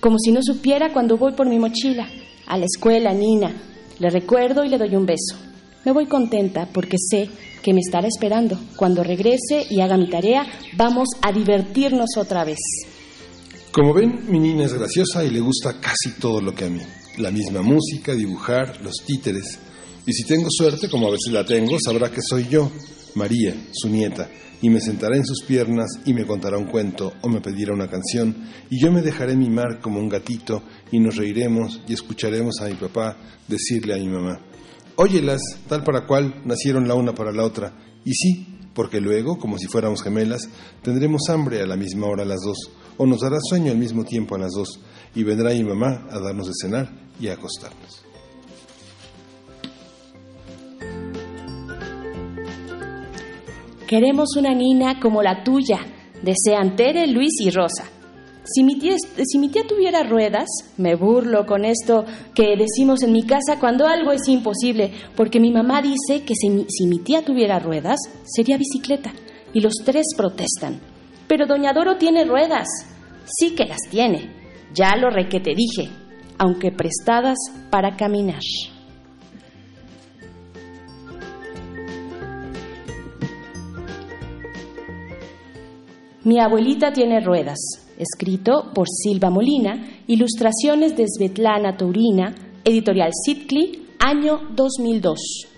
como si no supiera cuando voy por mi mochila. A la escuela, Nina. Le recuerdo y le doy un beso. Me voy contenta porque sé que me estará esperando. Cuando regrese y haga mi tarea, vamos a divertirnos otra vez. Como ven, mi niña es graciosa y le gusta casi todo lo que a mí. La misma música, dibujar, los títeres. Y si tengo suerte, como a veces la tengo, sabrá que soy yo, María, su nieta, y me sentará en sus piernas y me contará un cuento o me pedirá una canción, y yo me dejaré mimar como un gatito y nos reiremos y escucharemos a mi papá decirle a mi mamá, óyelas, tal para cual nacieron la una para la otra, y sí, porque luego, como si fuéramos gemelas, tendremos hambre a la misma hora las dos, o nos dará sueño al mismo tiempo a las dos y vendrá mi mamá a darnos de cenar y a acostarnos. Queremos una nina como la tuya, desean Tere, Luis y Rosa. Si mi, tía, tuviera ruedas, me burlo con esto que decimos en mi casa cuando algo es imposible, porque mi mamá dice que si mi, si mi tía tuviera ruedas, sería bicicleta, y los tres protestan. Pero Doña Doro tiene ruedas, sí que las tiene, ya lo re que te dije, aunque prestadas para caminar. Mi abuelita tiene ruedas, escrito por Silva Molina, ilustraciones de Svetlana Taurina, editorial Sitcli, año 2002.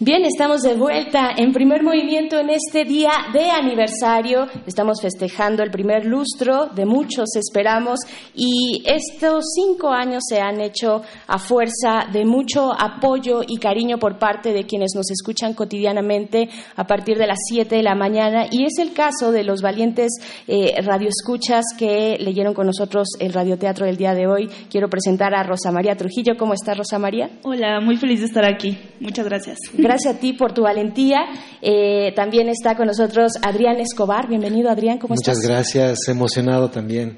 Bien, estamos de vuelta en primer movimiento en este día de aniversario. Estamos festejando el primer lustro de muchos, esperamos, y estos cinco años se han hecho a fuerza de mucho apoyo y cariño por parte de quienes nos escuchan cotidianamente a partir de las siete de la mañana. Y es el caso de los valientes eh, radioescuchas que leyeron con nosotros el radioteatro del día de hoy. Quiero presentar a Rosa María Trujillo. ¿Cómo está Rosa María? Hola, muy feliz de estar aquí. Muchas gracias. Gracias a ti por tu valentía. Eh, también está con nosotros Adrián Escobar. Bienvenido, Adrián. ¿Cómo Muchas estás? gracias, emocionado también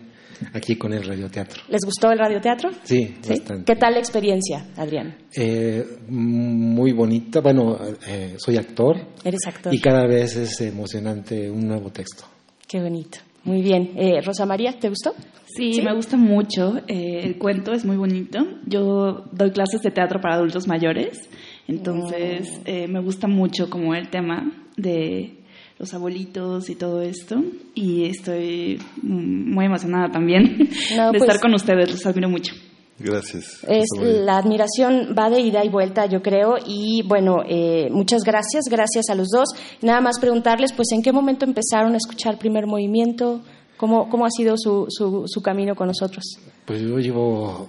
aquí con el radioteatro. ¿Les gustó el radioteatro? Sí, ¿Sí? bastante. ¿Qué tal la experiencia, Adrián? Eh, muy bonita. Bueno, eh, soy actor Eres actor. y cada vez es emocionante un nuevo texto. Qué bonito. Muy bien. Eh, Rosa María, ¿te gustó? Sí, me gusta mucho. eh, el cuento es muy bonito. Yo doy clases de teatro para adultos mayores, entonces eh, me gusta mucho como el tema de los abuelitos y todo esto. Y estoy mm, muy emocionada también No, de pues- estar con ustedes. Los admiro mucho. Gracias. Es, la admiración va de ida y vuelta, yo creo, y bueno, eh, muchas gracias, gracias a los dos. Nada más preguntarles, pues, ¿en qué momento empezaron a escuchar Primer Movimiento? ¿Cómo, cómo ha sido su, su, su camino con nosotros? Pues yo llevo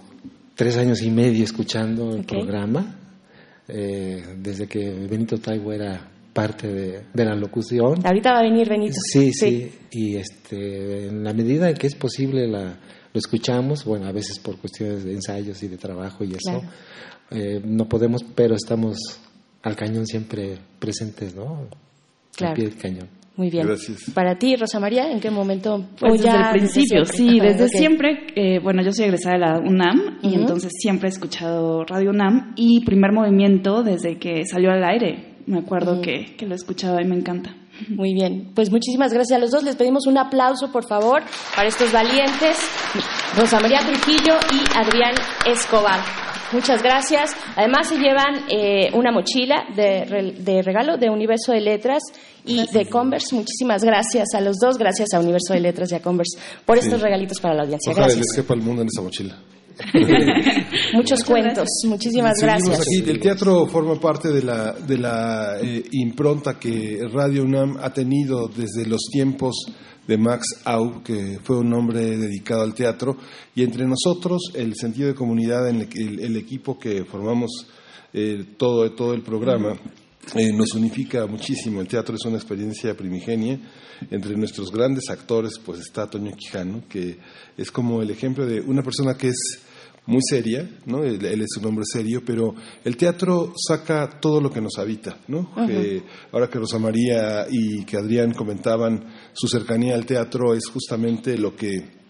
tres años y medio escuchando el programa, eh, desde que Benito Taibo era parte de, de la locución. Ahorita va a venir Benito. Sí, sí, y este, en la medida en que es posible la, lo escuchamos, bueno, a veces por cuestiones de ensayos y de trabajo y eso, Claro. eh, no podemos, pero estamos al cañón siempre presentes, ¿no? Claro. Al pie del cañón. Muy bien. Gracias. Para ti, Rosa María, ¿en qué momento? Pues ¿O desde ya el principio, sí, Ajá, desde siempre. eh, bueno, yo soy egresada de la UNAM y entonces siempre he escuchado Radio UNAM y primer movimiento desde que salió al aire. Me acuerdo que, que lo escuchaba y me encanta. Muy bien, pues muchísimas gracias a los dos. Les pedimos un aplauso, por favor, para estos valientes, Rosa María Trujillo y Adrián Escobar. Muchas gracias. Además se llevan eh, una mochila de, de regalo de Universo de Letras y de Converse. Muchísimas gracias a los dos. Gracias a Universo de Letras y a Converse por estos Sí. regalitos para la audiencia. Ojalá Gracias. les quepa el mundo en esa mochila. Muchos cuentos. Muchísimas Seguimos gracias. aquí. El teatro forma parte de la, de la eh, impronta que Radio UNAM ha tenido desde los tiempos de Max Au, que fue un hombre dedicado al teatro, y entre nosotros el sentido de comunidad en el, el- equipo que formamos eh, todo, todo el programa. eh, nos unifica muchísimo. El teatro es una experiencia primigenia. Entre nuestros grandes actores, pues está Toño Quijano, que es como el ejemplo de una persona que es muy seria, ¿no? Él, él es un hombre serio, pero el teatro saca todo lo que nos habita, ¿no? Ahora que Rosa María y que Adrián comentaban su cercanía al teatro es justamente lo que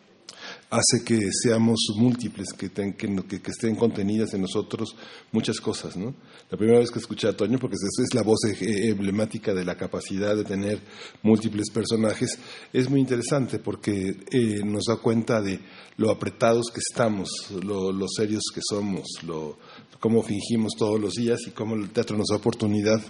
hace que seamos múltiples, que, estén contenidas en nosotros muchas cosas. ¿no? La primera vez que escuché a Toño, porque es, la voz e, emblemática de la capacidad de tener múltiples personajes, es muy interesante porque eh, nos da cuenta de lo apretados que estamos, lo, serios que somos, cómo fingimos todos los días y cómo el teatro nos da oportunidad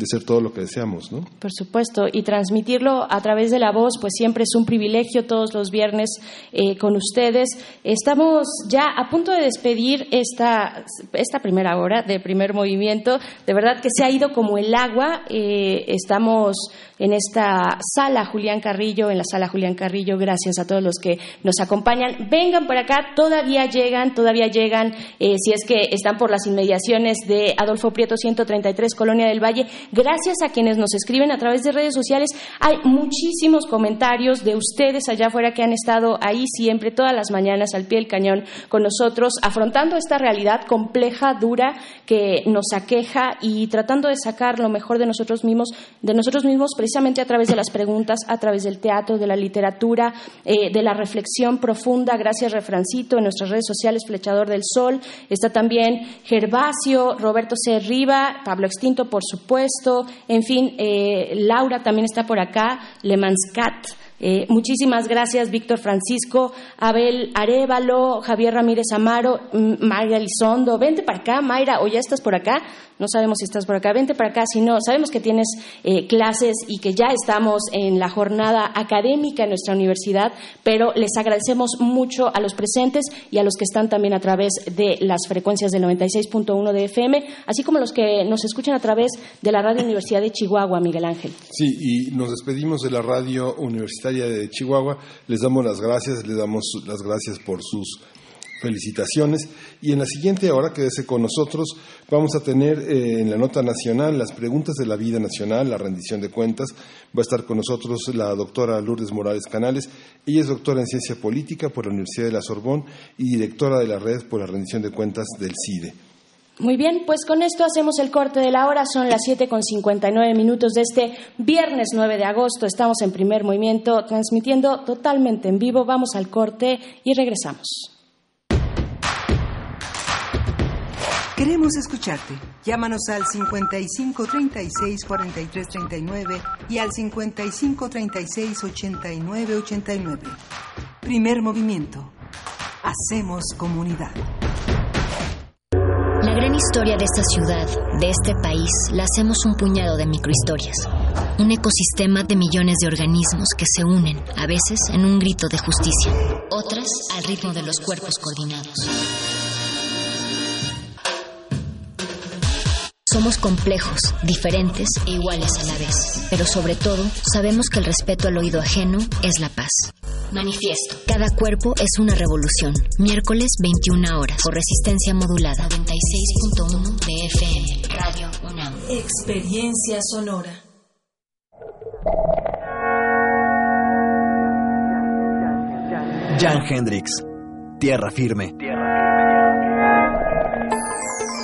de ser todo lo que deseamos, ¿no? Por supuesto, y transmitirlo a través de la voz, pues siempre es un privilegio todos los viernes eh, con ustedes. Estamos ya a punto de despedir esta, esta primera hora de primer movimiento. De verdad que se ha ido como el agua. Eh, estamos en esta sala Julián Carrillo, en la sala Julián Carrillo. Gracias a todos los que nos acompañan. Vengan por acá, todavía llegan, todavía llegan, eh, si es que están por las inmediaciones de Adolfo Prieto 133, Colonia del Valle. Gracias a quienes nos escriben a través de redes sociales. Hay muchísimos comentarios de ustedes allá afuera que han estado ahí siempre, todas las mañanas, al pie del cañón con nosotros, afrontando esta realidad compleja, dura, que nos aqueja y tratando de sacar lo mejor de nosotros mismos, de nosotros mismos precisamente a través de las preguntas, a través del teatro, de la literatura, eh, de la reflexión profunda. Gracias, Refrancito, en nuestras redes sociales, Flechador del Sol. Está también Gervasio, Roberto C. Riva, Pablo Extinto, por supuesto. En fin, eh, Laura también está por acá, Lemanscat. Eh, muchísimas gracias, Víctor Francisco, Abel Arevalo, Javier Ramírez Amaro, Mayra Lizondo. Vente para acá, Mayra, o ya estás por acá no sabemos si estás por acá, vente para acá, si no, sabemos que tienes eh, clases y que ya estamos en la jornada académica en nuestra universidad, pero les agradecemos mucho a los presentes y a los que están también a través de las frecuencias del 96.1 de FM, así como los que nos escuchan a través de la Radio Universidad de Chihuahua, Miguel Ángel. Sí, y nos despedimos de la Radio De Chihuahua, les damos las gracias, les damos las gracias por sus felicitaciones. Y en la siguiente hora, quédese con nosotros, vamos a tener eh, en la nota nacional las preguntas de la vida nacional, la rendición de cuentas. Va a estar con nosotros la doctora Lourdes Morales Canales. Ella es doctora en ciencia política por la Universidad de la Sorbón y directora de la red por la rendición de cuentas del CIDE. Muy bien, pues con esto hacemos el corte de la hora. Son las 7 con 59 minutos de este viernes 9 de agosto. Estamos en primer movimiento, transmitiendo totalmente en vivo. Vamos al corte y regresamos. Queremos escucharte. Llámanos al 55 36 43 39 y al 55 36 89 89. Primer movimiento. Hacemos comunidad. La gran historia de esta ciudad, de este país, la hacemos un puñado de microhistorias. Un ecosistema de millones de organismos que se unen, a veces en un grito de justicia, otras al ritmo de los cuerpos coordinados. Somos complejos, diferentes e iguales a la vez. Pero sobre todo, sabemos que el respeto al oído ajeno es la paz. Manifiesto. Cada cuerpo es una revolución. Miércoles 21 horas. Por resistencia modulada. 96.1 de FM. Radio UNAM. Experiencia sonora. Jan Hendrix. Tierra firme.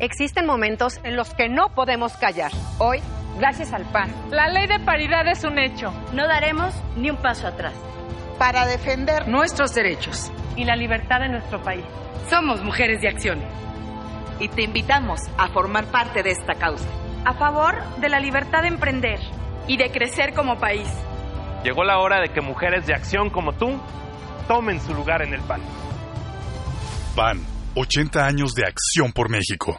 Existen momentos en los que no podemos callar. Hoy, gracias al PAN, la ley de paridad es un hecho. No daremos ni un paso atrás. Para defender nuestros derechos y la libertad de nuestro país. Somos mujeres de acción. Y te invitamos a formar parte de esta causa. A favor de la libertad de emprender y de crecer como país. Llegó la hora de que mujeres de acción como tú tomen su lugar en el PAN. PAN, 80 años de acción por México.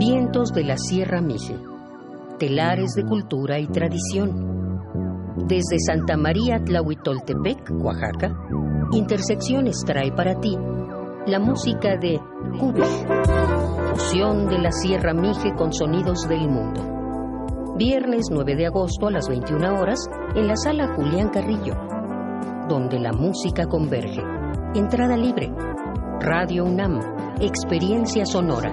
Vientos de la Sierra Mije. Telares de cultura y tradición. Desde Santa María Tlahuitoltepec, Oaxaca, Intersecciones trae para ti la música de Kudush, fusión de la Sierra Mije con sonidos del mundo. Viernes 9 de agosto a las 21 horas en la sala Julián Carrillo, donde la música converge. Entrada libre. Radio UNAM, experiencia sonora.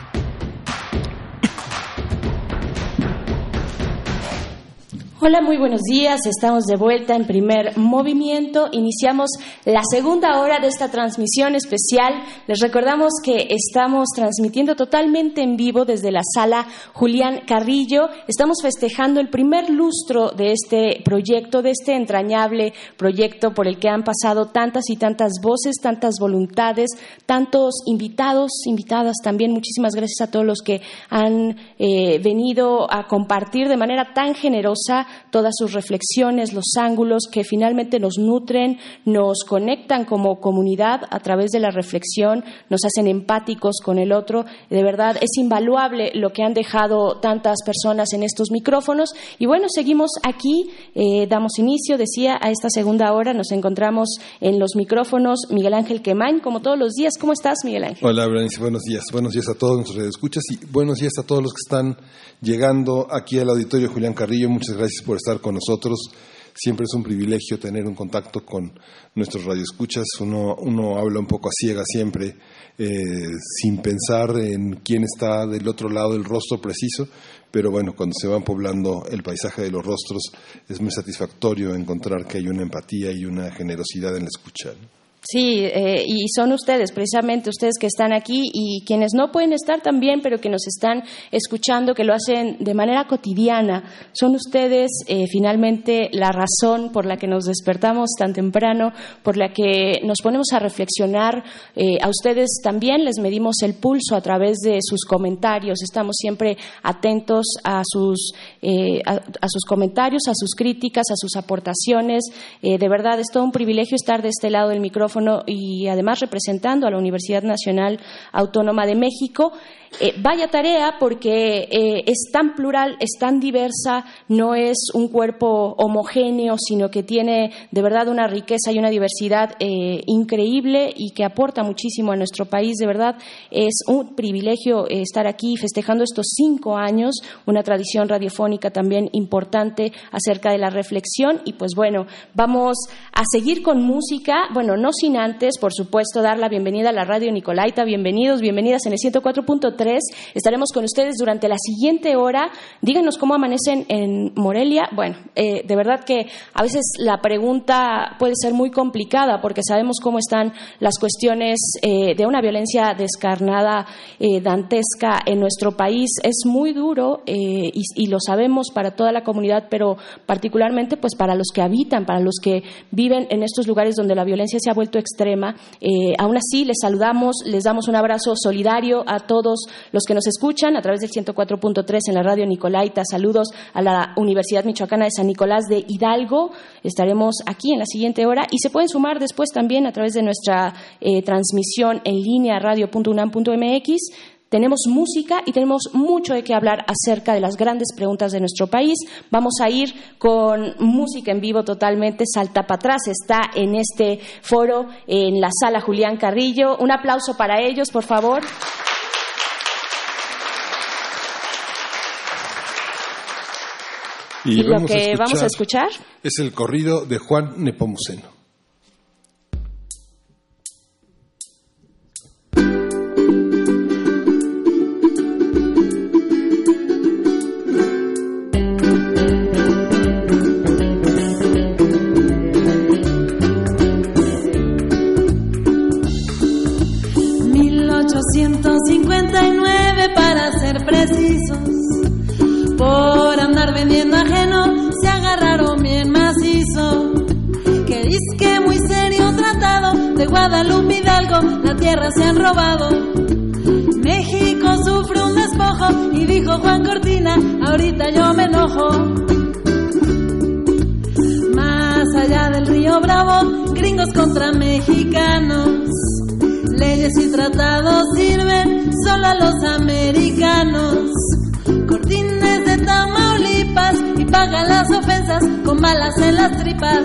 Hola, muy buenos días. Estamos de vuelta en primer movimiento. Iniciamos la segunda hora de esta transmisión especial. Les recordamos que estamos transmitiendo totalmente en vivo desde la sala Julián Carrillo. Estamos festejando el primer lustro de este proyecto, de este entrañable proyecto por el que han pasado tantas y tantas voces, tantas voluntades, tantos invitados, invitadas también. Muchísimas gracias a todos los que han eh, venido a compartir de manera tan generosa todas sus reflexiones, los ángulos que finalmente nos nutren, nos conectan como comunidad a través de la reflexión, nos hacen empáticos con el otro. De verdad, es invaluable lo que han dejado tantas personas en estos micrófonos. Y bueno, seguimos aquí, eh, damos inicio, decía, a esta segunda hora. Nos encontramos en los micrófonos Miguel Ángel Quemain, como todos los días. ¿Cómo estás, Miguel Ángel? Hola, Berenice, buenos días. Buenos días a todos nuestros escuchas y buenos días a todos los que están llegando aquí al auditorio Julián Carrillo. Muchas gracias por estar con nosotros. Siempre es un privilegio tener un contacto con nuestros radioescuchas. Uno, uno habla un poco a ciega siempre, eh, sin pensar en quién está del otro lado del rostro preciso, pero bueno, cuando se van poblando el paisaje de los rostros, es muy satisfactorio encontrar que hay una empatía y una generosidad en la escucha. Sí, eh, y son ustedes, precisamente ustedes que están aquí y quienes no pueden estar también, pero que nos están escuchando, que lo hacen de manera cotidiana. Son ustedes eh, finalmente la razón por la que nos despertamos tan temprano, por la que nos ponemos a reflexionar. Eh, a ustedes también les medimos el pulso a través de sus comentarios. Estamos siempre atentos a sus, a, a, sus comentarios, a sus críticas, a sus aportaciones. de verdad, es todo un privilegio estar de este lado del micrófono y además representando a la Universidad Nacional Autónoma de México. Eh, vaya tarea porque eh, es tan plural, es tan diversa, no es un cuerpo homogéneo, sino que tiene de verdad una riqueza y una diversidad eh, increíble y que aporta muchísimo a nuestro país. De verdad es un privilegio estar aquí festejando estos cinco años, una tradición radiofónica también importante acerca de la reflexión. Y pues bueno, vamos a seguir con música. Bueno, no antes, por supuesto, dar la bienvenida a la radio Nicolaita. Bienvenidos, bienvenidas en el 104.3 Estaremos con ustedes durante la siguiente hora. Díganos cómo amanecen en Morelia. Bueno, eh, de verdad que a veces la pregunta puede ser muy complicada porque sabemos cómo están las cuestiones eh, de una violencia descarnada, eh, dantesca en nuestro país. Es muy duro y, y, lo sabemos para toda la comunidad, pero particularmente pues para los que habitan, para los que viven en estos lugares donde la violencia se ha vuelto extrema. aún así, les saludamos, les damos un abrazo solidario a todos los que nos escuchan a través del 104.3 en la radio Nicolaita. Saludos a la Universidad Michoacana de San Nicolás de Hidalgo. Estaremos aquí en la siguiente hora y se pueden sumar después también a través de nuestra eh, transmisión en línea radio.unam.mx. Tenemos música y tenemos mucho de qué hablar acerca de las grandes preguntas de nuestro país. Vamos a ir con música en vivo totalmente. Salta para atrás está en este foro en la sala Julián Carrillo. Un aplauso para ellos, por favor. Y, y lo que vamos a escuchar es el corrido de Juan Nepomuceno. por andar vendiendo ajeno se agarraron bien macizo. Que disque muy serio tratado de Guadalupe Hidalgo, la tierra se han robado. México sufre un despojo y dijo Juan Cortina, ahorita yo me enojo. Más allá del río Bravo, gringos contra mexicanos. Leyes y tratados sirven solo a los americanos pagan las ofensas con balas en las tripas.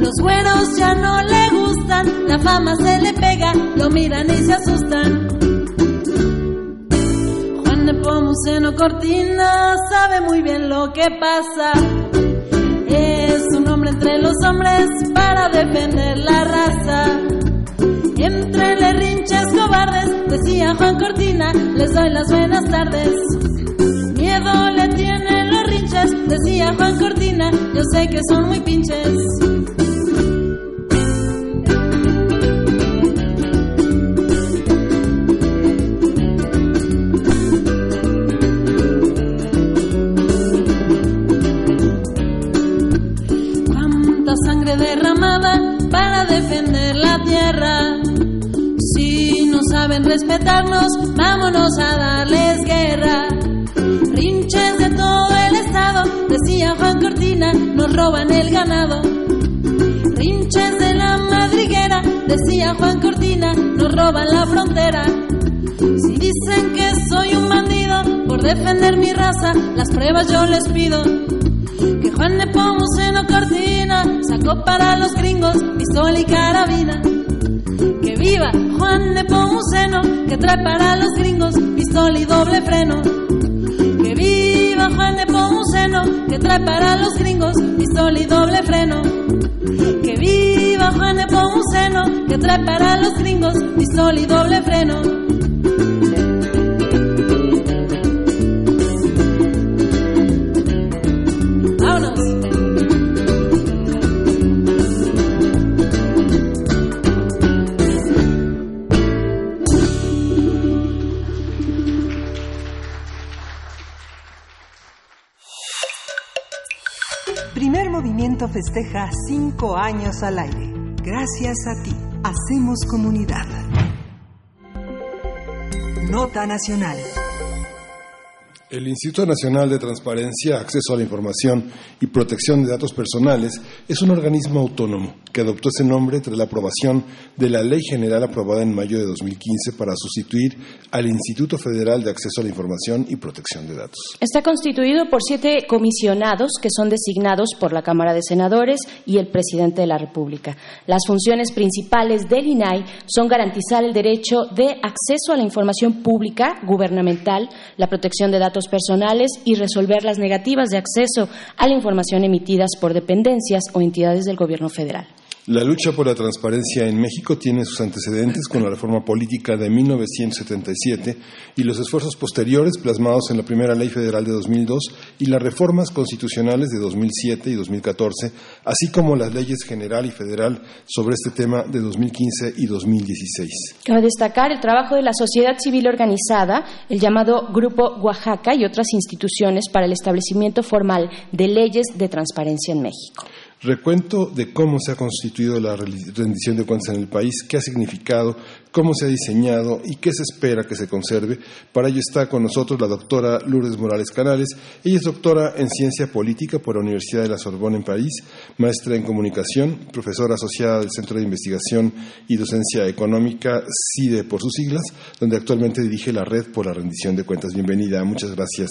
Los güeros ya no le gustan, la fama se le pega, lo miran y se asustan. Juan de Pomuceno Cortina sabe muy bien lo que pasa. Es un hombre entre los hombres para defender la raza. Entre rinches cobardes, decía Juan Cortina, les doy las buenas tardes. Miedo le decía Juan Cortina, yo sé que son muy pinches. Cuánta sangre derramada para defender la tierra. Si no saben respetarnos, vámonos a darles guerra. Decía Juan Cortina, nos roban el ganado. Rinches de la madriguera, decía Juan Cortina, nos roban la frontera. Si dicen que soy un bandido por defender mi raza, las pruebas yo les pido. Que Juan de Pomuceno Cortina sacó para los gringos pistola y carabina. Que viva Juan de Pomuceno que trae para los gringos pistola y doble freno. Viva Juan de Pomuceno que trae para los gringos pistola y doble freno. Que viva Juan de Pomuceno que trae para los gringos pistola y doble freno. Festeja cinco años al aire. Gracias a ti, hacemos comunidad. Nota Nacional. El Instituto Nacional de Transparencia, Acceso a la Información y Protección de Datos Personales es un organismo autónomo que adoptó ese nombre tras la aprobación de la Ley General aprobada en mayo de 2015 para sustituir al Instituto Federal de Acceso a la Información y Protección de Datos. Está constituido por siete comisionados que son designados por la Cámara de Senadores y el presidente de la República. Las funciones principales del INAI son garantizar el derecho de acceso a la información pública gubernamental, la protección de datos personales y resolver las negativas de acceso a la información emitidas por dependencias o entidades del Gobierno federal. La lucha por la transparencia en México tiene sus antecedentes con la reforma política de 1977 y los esfuerzos posteriores plasmados en la primera ley federal de 2002 y las reformas constitucionales de 2007 y 2014, así como las leyes general y federal sobre este tema de 2015 y 2016. Cabe destacar el trabajo de la sociedad civil organizada, el llamado Grupo Oaxaca y otras instituciones para el establecimiento formal de leyes de transparencia en México. Recuento de cómo se ha constituido la rendición de cuentas en el país, qué ha significado, cómo se ha diseñado y qué se espera que se conserve. Para ello está con nosotros la doctora Lourdes Morales Canales. Ella es doctora en Ciencia Política por la Universidad de la Sorbona en París, maestra en Comunicación, profesora asociada del Centro de Investigación y Docencia Económica, CIDE por sus siglas, donde actualmente dirige la Red por la Rendición de Cuentas. Bienvenida. Muchas gracias,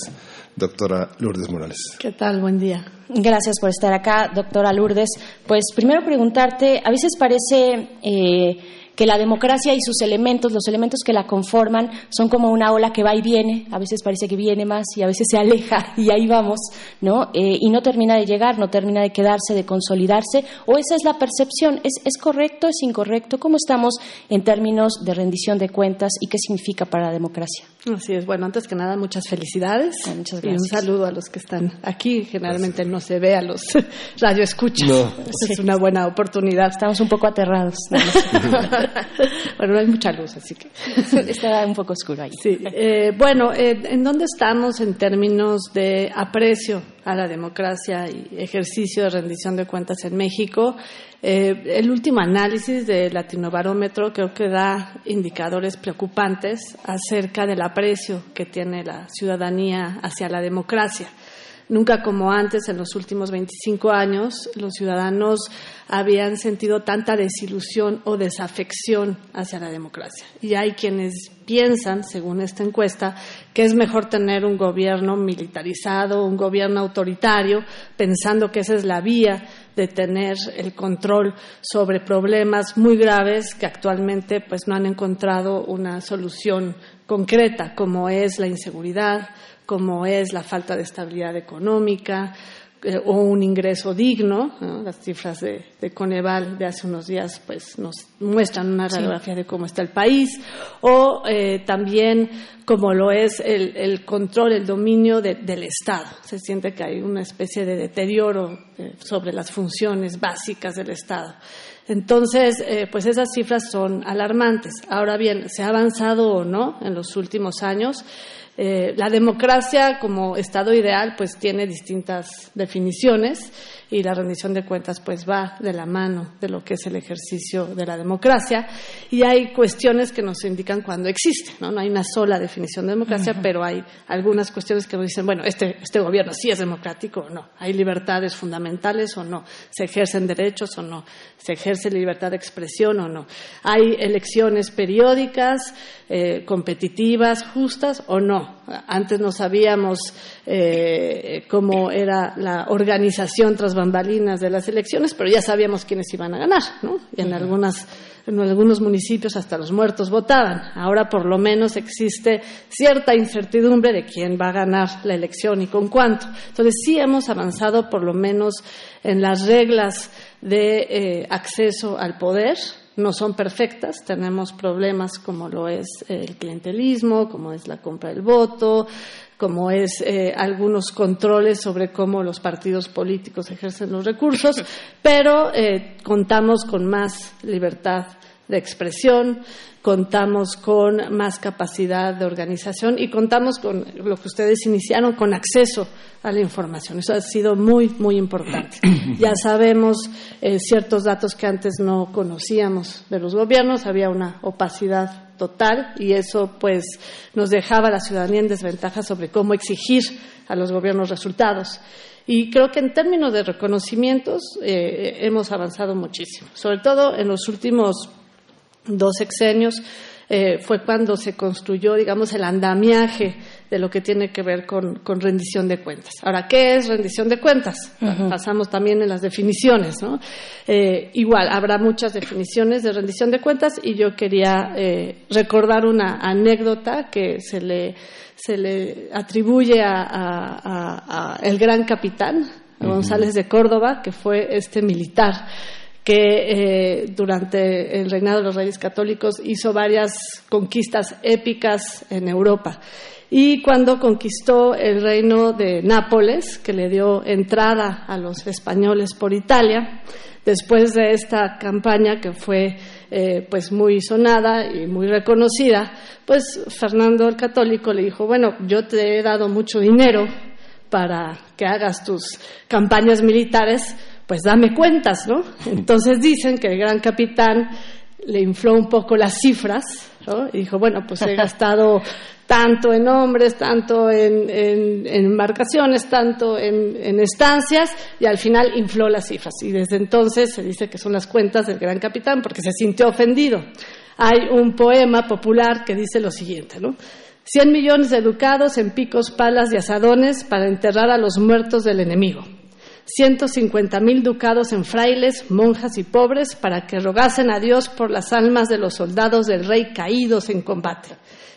doctora Lourdes Morales. ¿Qué tal? Buen día. Gracias por estar acá, doctora Lourdes. Pues primero preguntarte, a veces parece eh, que la democracia y sus elementos, los elementos que la conforman, son como una ola que va y viene, a veces parece que viene más y a veces se aleja y ahí vamos, ¿no? Eh, y no termina de llegar, no termina de quedarse, de consolidarse, o esa es la percepción, ¿es, es correcto, es incorrecto? ¿Cómo estamos en términos de rendición de cuentas y qué significa para la democracia? Así es, bueno, antes que nada, muchas felicidades. muchas Y un saludo a los que están aquí. Generalmente no se ve a los radioescuchas. No. Esa es una buena oportunidad. Estamos un poco aterrados. bueno, no hay mucha luz, así que. Está un poco oscuro ahí. Sí. Eh, bueno, eh, ¿en dónde estamos en términos de aprecio a la democracia y ejercicio de rendición de cuentas en México? Eh, el último análisis del Latinobarómetro creo que da indicadores preocupantes acerca del aprecio que tiene la ciudadanía hacia la democracia. Nunca como antes, en los últimos 25 años, los ciudadanos habían sentido tanta desilusión o desafección hacia la democracia. Y hay quienes piensan, según esta encuesta, que es mejor tener un gobierno militarizado, un gobierno autoritario, pensando que esa es la vía de tener el control sobre problemas muy graves que actualmente pues no han encontrado una solución concreta, como es la inseguridad, como es la falta de estabilidad económica eh, o un ingreso digno. Las cifras de, Coneval de hace unos días pues, nos muestran una radiografía de cómo está el país, o eh, también como lo es el, control, el dominio del Estado. Se siente que hay una especie de deterioro eh, sobre las funciones básicas del Estado. Entonces, pues esas cifras son alarmantes. Ahora bien, ¿se ha avanzado o no en los últimos años? Eh, la democracia como Estado ideal pues tiene distintas definiciones y la rendición de cuentas pues va de la mano de lo que es el ejercicio de la democracia. Y hay cuestiones que nos indican cuando existe, ¿no? hay una sola definición de democracia, pero hay algunas cuestiones que nos dicen, bueno, este, este gobierno sí es democrático o no, hay libertades fundamentales o no, se ejercen derechos o no, se ejerce libertad de expresión o no, hay elecciones periódicas, eh, competitivas, justas o no. Antes no sabíamos eh, cómo era la organización tras bambalinas de las elecciones, pero ya sabíamos quiénes iban a ganar, ¿no? Y en, algunas, en algunos municipios hasta los muertos votaban. Ahora por lo menos existe cierta incertidumbre de quién va a ganar la elección y con cuánto. Entonces sí hemos avanzado por lo menos en las reglas de eh, acceso al poder, no son perfectas, tenemos problemas como lo es el clientelismo, como es la compra del voto, como es eh, algunos controles sobre cómo los partidos políticos ejercen los recursos, pero eh, contamos con más libertad de expresión, contamos con más capacidad de organización y contamos con lo que ustedes iniciaron, con acceso a la información. Eso ha sido muy, muy importante. Ya sabemos eh, ciertos datos que antes no conocíamos de los gobiernos, había una opacidad total y eso pues nos dejaba a la ciudadanía en desventaja sobre cómo exigir a los gobiernos resultados. Y creo que en términos de reconocimientos eh, hemos avanzado muchísimo, sobre todo en los últimos dos sexenios, eh, fue cuando se construyó, digamos, el andamiaje de lo que tiene que ver con, rendición de cuentas. Ahora, ¿qué es rendición de cuentas? Pasamos también en las definiciones, ¿no? Eh, igual, habrá muchas definiciones de rendición de cuentas y yo quería eh, recordar una anécdota que se le, se le atribuye a, el gran capitán, González de Córdoba, que fue este militar que eh, durante el reinado de los reyes católicos hizo varias conquistas épicas en Europa. Y cuando conquistó el reino de Nápoles, que le dio entrada a los españoles por Italia, después de esta campaña que fue eh, pues muy sonada y muy reconocida, pues Fernando el Católico le dijo, bueno, yo te he dado mucho dinero para que hagas tus campañas militares, pues dame cuentas, ¿no? Entonces dicen que el gran capitán le infló un poco las cifras, ¿no? Y dijo, bueno, pues he gastado tanto en hombres, tanto en, embarcaciones, tanto en, estancias, y al final infló las cifras. Y desde entonces se dice que son las cuentas del gran capitán porque se sintió ofendido. Hay un poema popular que dice lo siguiente, ¿no? Cien millones de educados en picos, palas y asadones para enterrar a los muertos del enemigo. 150 mil ducados en frailes, monjas y pobres para que rogasen a Dios por las almas de los soldados del rey caídos en combate.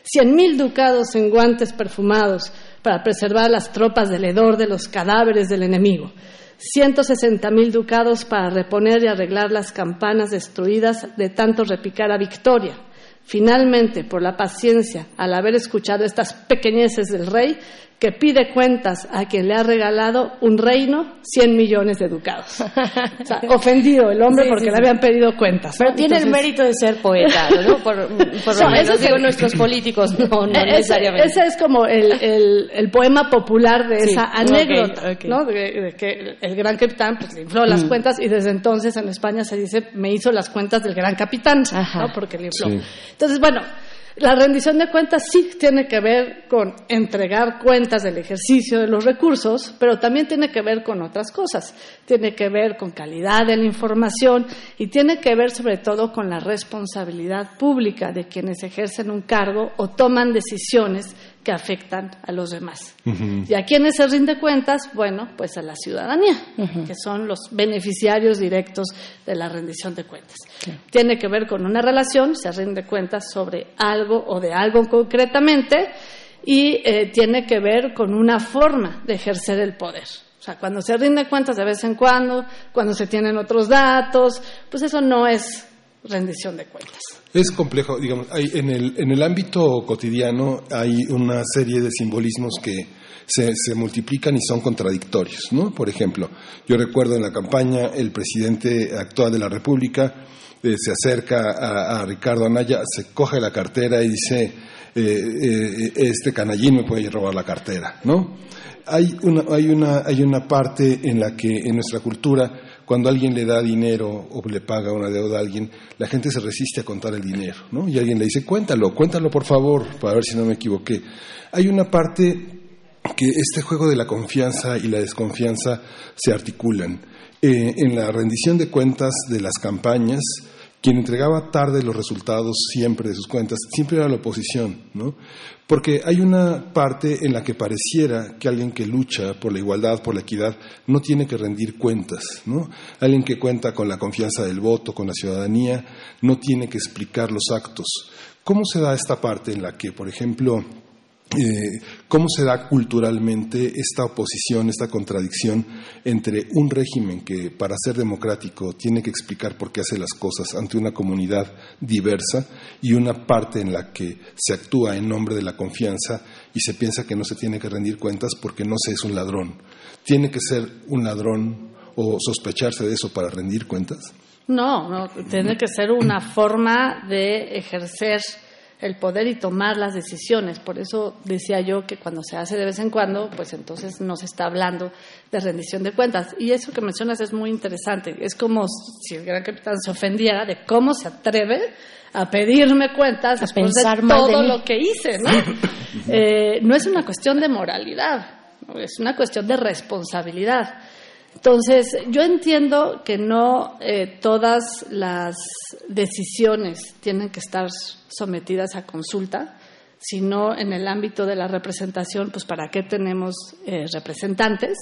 Cien mil ducados en guantes perfumados para preservar las tropas del hedor de los cadáveres del enemigo. 160 mil ducados para reponer y arreglar las campanas destruidas de tanto repicar a victoria. Finalmente, por la paciencia, al haber escuchado estas pequeñeces del rey, que pide cuentas a quien le ha regalado un reino, 100 millones de ducados. O sea, ofendido el hombre porque le habían pedido cuentas. Pero tiene el mérito de ser poeta, ¿no? Por, lo menos, digo, nuestros políticos no, necesariamente. Ese es como el, el, poema popular de esa anécdota, ¿no? De, que el gran capitán pues, le infló las mm. cuentas y desde entonces en España se dice, me hizo las cuentas del gran capitán, ¿no? Porque le infló. Entonces, bueno, la rendición de cuentas sí tiene que ver con entregar cuentas del ejercicio de los recursos, pero también tiene que ver con otras cosas. Tiene que ver con calidad de la información y tiene que ver sobre todo con la responsabilidad pública de quienes ejercen un cargo o toman decisiones que afectan a los demás. ¿Y a quiénes se rinde cuentas? Bueno, pues a la ciudadanía, que son los beneficiarios directos de la rendición de cuentas. Tiene que ver con una relación, se rinde cuentas sobre algo o de algo concretamente, y eh, tiene que ver con una forma de ejercer el poder. O sea, cuando se rinde cuentas de vez en cuando, cuando se tienen otros datos, pues eso no es rendición de cuentas. Es complejo, digamos, hay, en, el, en el ámbito cotidiano hay una serie de simbolismos que se, se, multiplican y son contradictorios, ¿no? Por ejemplo, yo recuerdo en la campaña el presidente actual de la República eh, se acerca a, Ricardo Anaya, se coge la cartera y dice, eh, eh, este canallín me puede robar la cartera, ¿no? Hay una, hay, una, hay una parte en la que en nuestra cultura cuando alguien le da dinero o le paga una deuda a alguien, la gente se resiste a contar el dinero, ¿no? Y alguien le dice, cuéntalo, cuéntalo por favor, para ver si no me equivoqué. Hay una parte que este juego de la confianza y la desconfianza se articulan. Eh, en la rendición de cuentas de las campañas, quien entregaba tarde los resultados siempre de sus cuentas, siempre era la oposición, ¿no? Porque hay una parte en la que pareciera que alguien que lucha por la igualdad, por la equidad, no tiene que rendir cuentas, ¿no? Alguien que cuenta con la confianza del voto, con la ciudadanía, no tiene que explicar los actos. ¿Cómo se da esta parte en la que, por ejemplo, eh, cómo se da culturalmente esta oposición, esta contradicción entre un régimen que para ser democrático tiene que explicar por qué hace las cosas ante una comunidad diversa y una parte en la que se actúa en nombre de la confianza y se piensa que no se tiene que rendir cuentas porque no se es un ladrón. ¿Tiene que ser un ladrón o sospecharse de eso para rendir cuentas? No, no, tiene que ser una forma de ejercer el poder y tomar las decisiones. Por eso decía yo que cuando se hace de vez en cuando, pues entonces no se está hablando de rendición de cuentas. Y eso que mencionas es muy interesante. Es como si el gran capitán se ofendiera de cómo se atreve a pedirme cuentas a pensar de todo lo que hice. ¿no? Eh, no es una cuestión de moralidad, es una cuestión de responsabilidad. Entonces, yo entiendo que no eh, todas las decisiones tienen que estar sometidas a consulta, sino en el ámbito de la representación, pues para qué tenemos eh, representantes.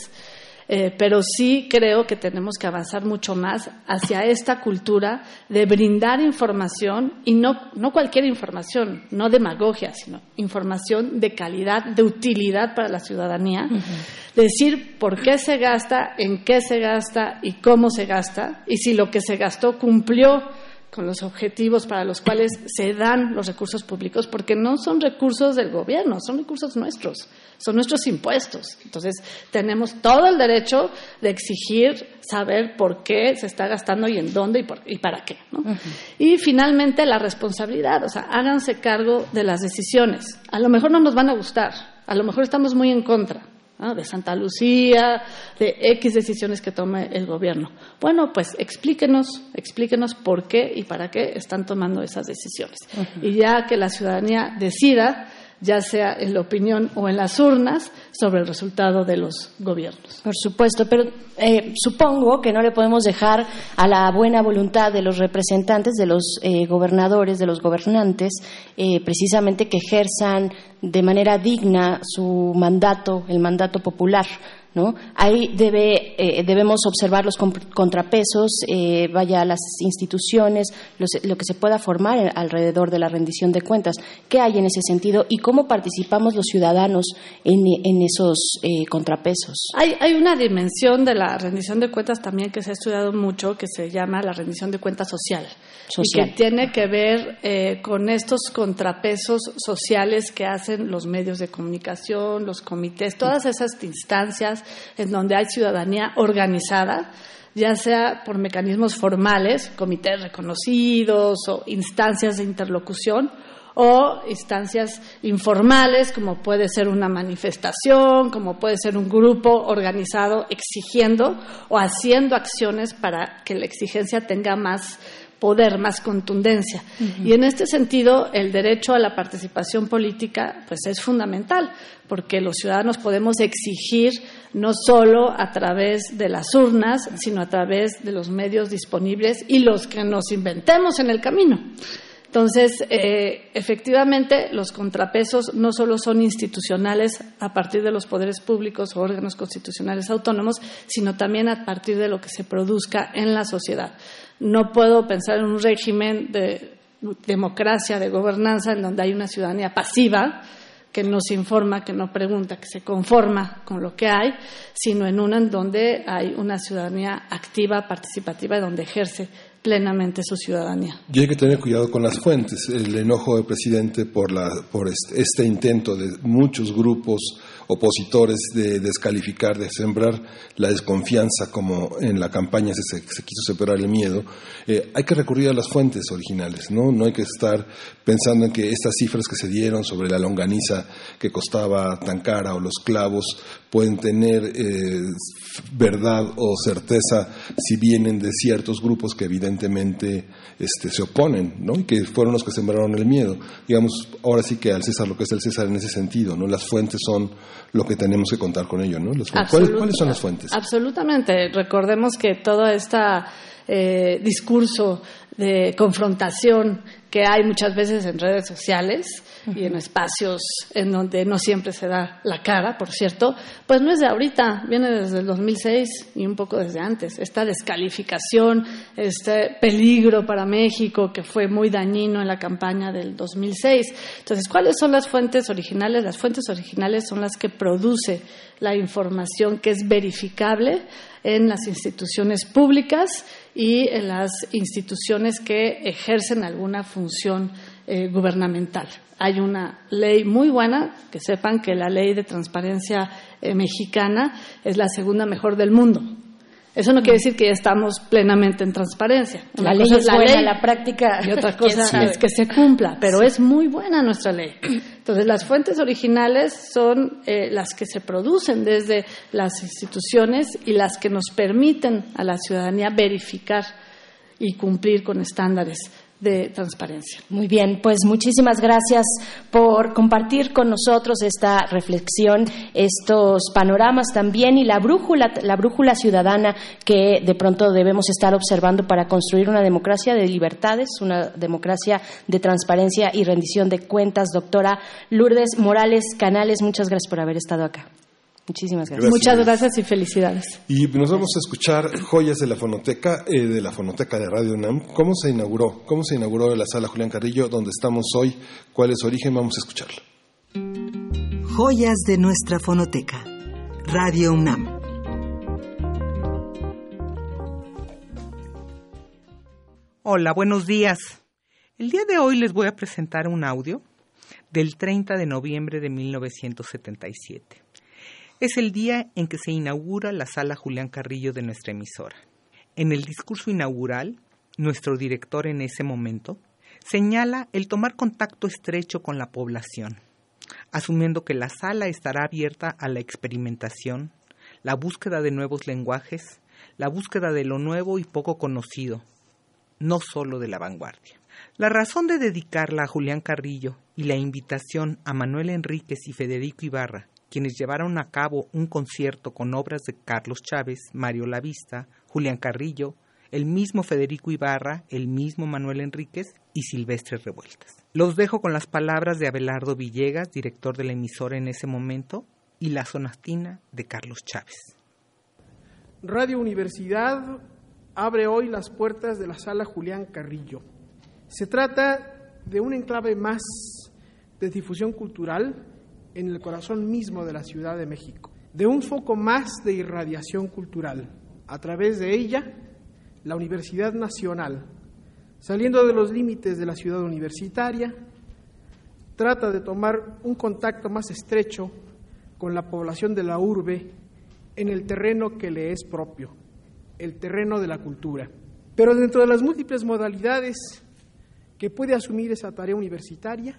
Eh, pero sí creo que tenemos que avanzar mucho más hacia esta cultura de brindar información y no, no cualquier información, no demagogia, sino información de calidad, de utilidad para la ciudadanía, decir por qué se gasta, en qué se gasta y cómo se gasta, y si lo que se gastó cumplió con los objetivos para los cuales se dan los recursos públicos, porque no son recursos del gobierno, son recursos nuestros, son nuestros impuestos. Entonces, tenemos todo el derecho de exigir saber por qué se está gastando y en dónde y, para qué. Y finalmente, la responsabilidad, o sea, háganse cargo de las decisiones. A lo mejor no nos van a gustar, a lo mejor estamos muy en contra, de Santa Lucía, de X decisiones que tome el gobierno. Bueno, pues explíquenos, explíquenos por qué y para qué están tomando esas decisiones. Y ya que la ciudadanía decida, ya sea en la opinión o en las urnas, sobre el resultado de los gobiernos. Por supuesto, pero eh, supongo que no le podemos dejar a la buena voluntad de los representantes, de los eh, gobernadores, de los gobernantes, eh, precisamente que ejerzan de manera digna su mandato, el mandato popular ¿no? Ahí debe, eh, debemos observar los contrapesos, eh, vaya las instituciones, lo que se pueda formar alrededor de la rendición de cuentas. ¿Qué hay en ese sentido y cómo participamos los ciudadanos en, esos eh, contrapesos? Hay, hay una dimensión de la rendición de cuentas también que se ha estudiado mucho, que se llama la rendición de cuentas social, social. y que tiene que ver con estos contrapesos sociales que hacen los medios de comunicación, los comités, todas esas instancias en donde hay ciudadanía organizada, ya sea por mecanismos formales, comités reconocidos o instancias de interlocución, o instancias informales, como puede ser una manifestación, como puede ser un grupo organizado exigiendo o haciendo acciones para que la exigencia tenga más poder, más contundencia. Y en este sentido, el derecho a la participación política pues es fundamental, porque los ciudadanos podemos exigir no solo a través de las urnas, sino a través de los medios disponibles y los que nos inventemos en el camino. Entonces, eh, efectivamente, los contrapesos no solo son institucionales a partir de los poderes públicos o órganos constitucionales autónomos, sino también a partir de lo que se produzca en la sociedad. No puedo pensar en un régimen de democracia, de gobernanza, en donde hay una ciudadanía pasiva que no se informa, que no pregunta, que se conforma con lo que hay, sino en una en donde hay una ciudadanía activa, participativa, donde ejerce plenamente su ciudadanía. Y hay que tener cuidado con las fuentes. El enojo del presidente por, la, por este intento de muchos grupos opositores de descalificar, de sembrar la desconfianza, como en la campaña se, quiso separar el miedo, eh, hay que recurrir a las fuentes originales, ¿no? No hay que estar pensando en que estas cifras que se dieron sobre la longaniza que costaba tan cara o los clavos pueden tener eh, verdad o certeza si vienen de ciertos grupos que evidentemente este, se oponen, ¿no? Y que fueron los que sembraron el miedo. Digamos, ahora sí que al César lo que es el César en ese sentido, ¿no? Las fuentes son lo que tenemos que contar con ello, ¿no? ¿Cuáles, son las fuentes? Absolutamente. Recordemos que todo este discurso de confrontación que hay muchas veces en redes sociales y en espacios en donde no siempre se da la cara, por cierto, pues no es de ahorita, viene desde el 2006 y un poco desde antes. Esta descalificación, este peligro para México que fue muy dañino en la campaña del 2006. Entonces, ¿cuáles son las fuentes originales? Las fuentes originales son las que produce la información que es verificable en las instituciones públicas y en las instituciones que ejercen alguna función eh, gubernamental. Hay una ley muy buena, que sepan que la ley de transparencia eh, mexicana es la segunda mejor del mundo. Eso no quiere decir que ya estamos plenamente en transparencia. la ley es la buena, la práctica. Y otra cosa es que se cumpla, pero es muy buena nuestra ley. Entonces, las fuentes originales son eh, las que se producen desde las instituciones y las que nos permiten a la ciudadanía verificar y cumplir con estándares de transparencia. Muy bien, pues muchísimas gracias por compartir con nosotros esta reflexión, estos panoramas también y la brújula, la brújula ciudadana que de pronto debemos estar observando para construir una democracia de libertades, una democracia de transparencia y rendición de cuentas. Doctora Lourdes Morales Canales, muchas gracias por haber estado acá. Muchísimas gracias. Muchas gracias y felicidades. Y nos vamos a escuchar joyas de la fonoteca, eh, de la fonoteca de Radio UNAM. ¿Cómo se inauguró? ¿Cómo se inauguró la sala Julián Carrillo, donde estamos hoy? ¿Cuál es su origen? Vamos a escucharlo. Joyas de nuestra fonoteca. Radio UNAM. Hola, buenos días. El día de hoy les voy a presentar un audio del 30 de noviembre de 1977 es el día en que se inaugura la sala Julián Carrillo de nuestra emisora. En el discurso inaugural, nuestro director en ese momento señala el tomar contacto estrecho con la población, asumiendo que la sala estará abierta a la experimentación, la búsqueda de nuevos lenguajes, la búsqueda de lo nuevo y poco conocido, no solo de la vanguardia. La razón de dedicarla a Julián Carrillo y la invitación a Manuel Enríquez y Federico Ibarra quienes llevaron a cabo un concierto con obras de Carlos Chávez, Mario Lavista, Julián Carrillo, el mismo Federico Ibarra, el mismo Manuel Enríquez y Silvestre Revueltas. Los dejo con las palabras de Abelardo Villegas, director de la emisora en ese momento, y la sonatina de Carlos Chávez. Radio Universidad abre hoy las puertas de la sala Julián Carrillo. Se trata de un enclave más de difusión cultural en el corazón mismo de la Ciudad de México, de un foco más de irradiación cultural. A través de ella, la Universidad Nacional, saliendo de los límites de la ciudad universitaria, trata de tomar un contacto más estrecho con la población de la urbe en el terreno que le es propio, el terreno de la cultura. Pero dentro de las múltiples modalidades que puede asumir esa tarea universitaria,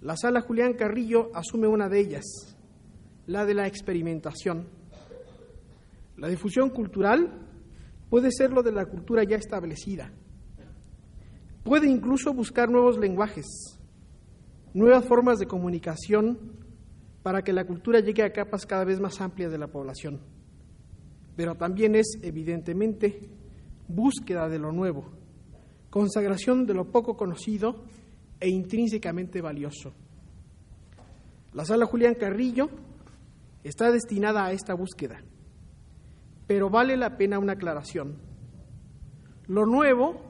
la sala Julián Carrillo asume una de ellas, la de la experimentación. La difusión cultural puede ser lo de la cultura ya establecida. Puede incluso buscar nuevos lenguajes, nuevas formas de comunicación para que la cultura llegue a capas cada vez más amplias de la población. Pero también es, evidentemente, búsqueda de lo nuevo, consagración de lo poco conocido e intrínsecamente valioso. La sala Julián Carrillo está destinada a esta búsqueda, pero vale la pena una aclaración. Lo nuevo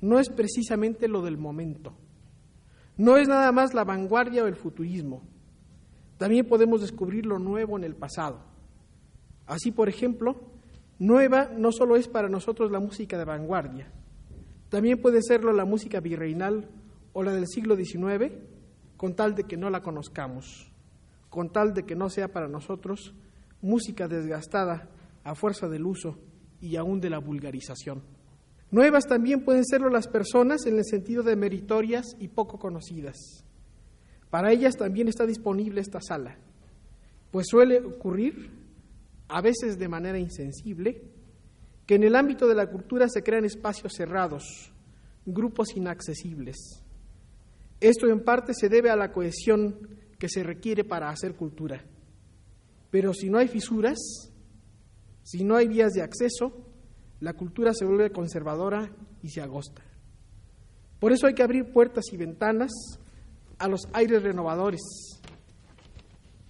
no es precisamente lo del momento, no es nada más la vanguardia o el futurismo también podemos descubrir lo nuevo en el pasado. Así, por ejemplo, nueva no solo es para nosotros la música de vanguardia, también puede serlo la música virreinal o la del siglo XIX, con tal de que no la conozcamos, con tal de que no sea para nosotros música desgastada a fuerza del uso y aún de la vulgarización. Nuevas también pueden serlo las personas en el sentido de meritorias y poco conocidas. Para ellas también está disponible esta sala, pues suele ocurrir, a veces de manera insensible, que en el ámbito de la cultura se crean espacios cerrados, grupos inaccesibles. Esto en parte se debe a la cohesión que se requiere para hacer cultura. Pero si no hay fisuras, si no hay vías de acceso, la cultura se vuelve conservadora y se agosta. Por eso hay que abrir puertas y ventanas a los aires renovadores.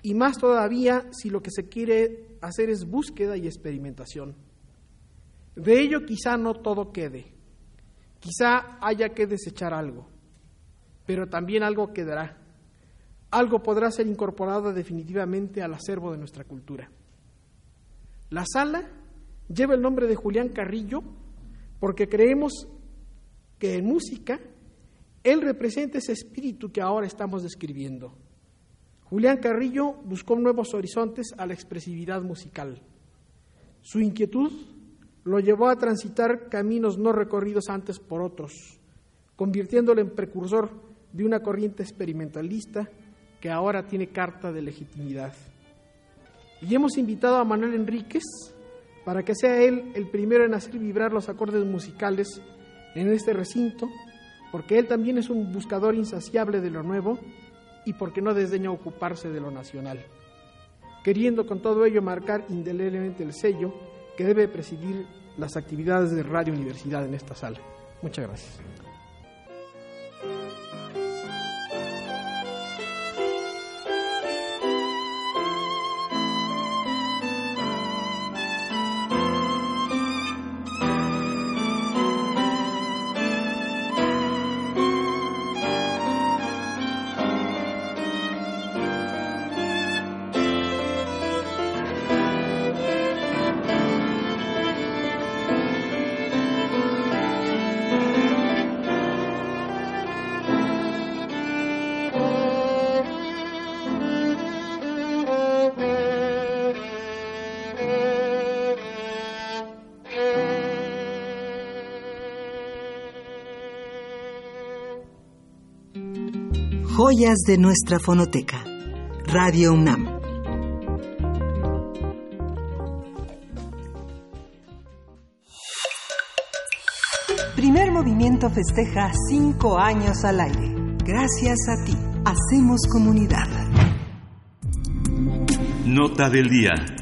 Y más todavía si lo que se quiere hacer es búsqueda y experimentación. De ello quizá no todo quede, quizá haya que desechar algo, pero también algo quedará. Algo podrá ser incorporado definitivamente al acervo de nuestra cultura. La sala lleva el nombre de Julián Carrillo porque creemos que en música él representa ese espíritu que ahora estamos describiendo. Julián Carrillo buscó nuevos horizontes a la expresividad musical. Su inquietud lo llevó a transitar caminos no recorridos antes por otros, convirtiéndolo en precursor de una corriente experimentalista que ahora tiene carta de legitimidad. Y hemos invitado a Manuel Enríquez para que sea él el primero en hacer vibrar los acordes musicales en este recinto porque él también es un buscador insaciable de lo nuevo y porque no desdeña ocuparse de lo nacional, queriendo con todo ello marcar indeleblemente el sello que debe presidir las actividades de Radio Universidad en esta sala. Muchas gracias. Joyas de nuestra fonoteca. Radio UNAM. Primer movimiento festeja cinco años al aire. Gracias a ti. Hacemos comunidad. Nota del día.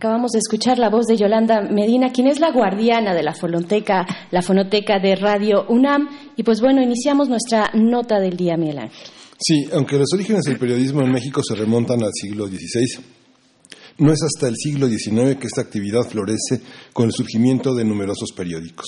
Acabamos de escuchar la voz de Yolanda Medina, quien es la guardiana de la fonoteca, la fonoteca de Radio UNAM. Y pues bueno, iniciamos nuestra nota del día, Miguel Ángel. Sí, aunque los orígenes del periodismo en México se remontan al siglo XVI, no es hasta el siglo XIX que esta actividad florece con el surgimiento de numerosos periódicos.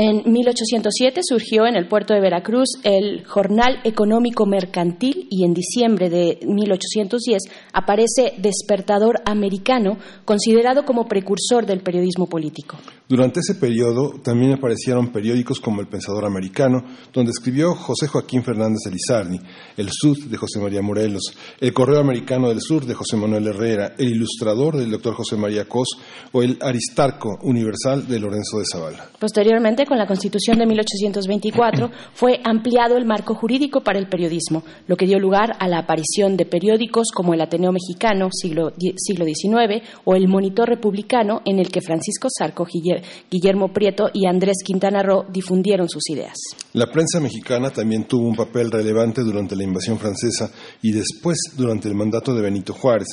En 1807 surgió en el puerto de Veracruz el Jornal Económico Mercantil y en diciembre de 1810 aparece Despertador Americano, considerado como precursor del periodismo político. Durante ese periodo también aparecieron periódicos como El Pensador Americano, donde escribió José Joaquín Fernández Elizardi, El Sud de José María Morelos, El Correo Americano del Sur de José Manuel Herrera, El Ilustrador del doctor José María Cos o El Aristarco Universal de Lorenzo de Zavala. Posteriormente, con la Constitución de 1824, fue ampliado el marco jurídico para el periodismo, lo que dio lugar a la aparición de periódicos como el Ateneo Mexicano, siglo, siglo XIX, o el Monitor Republicano, en el que Francisco Sarco Guillermo Prieto y Andrés Quintana Roo difundieron sus ideas. La prensa mexicana también tuvo un papel relevante durante la invasión francesa y después durante el mandato de Benito Juárez.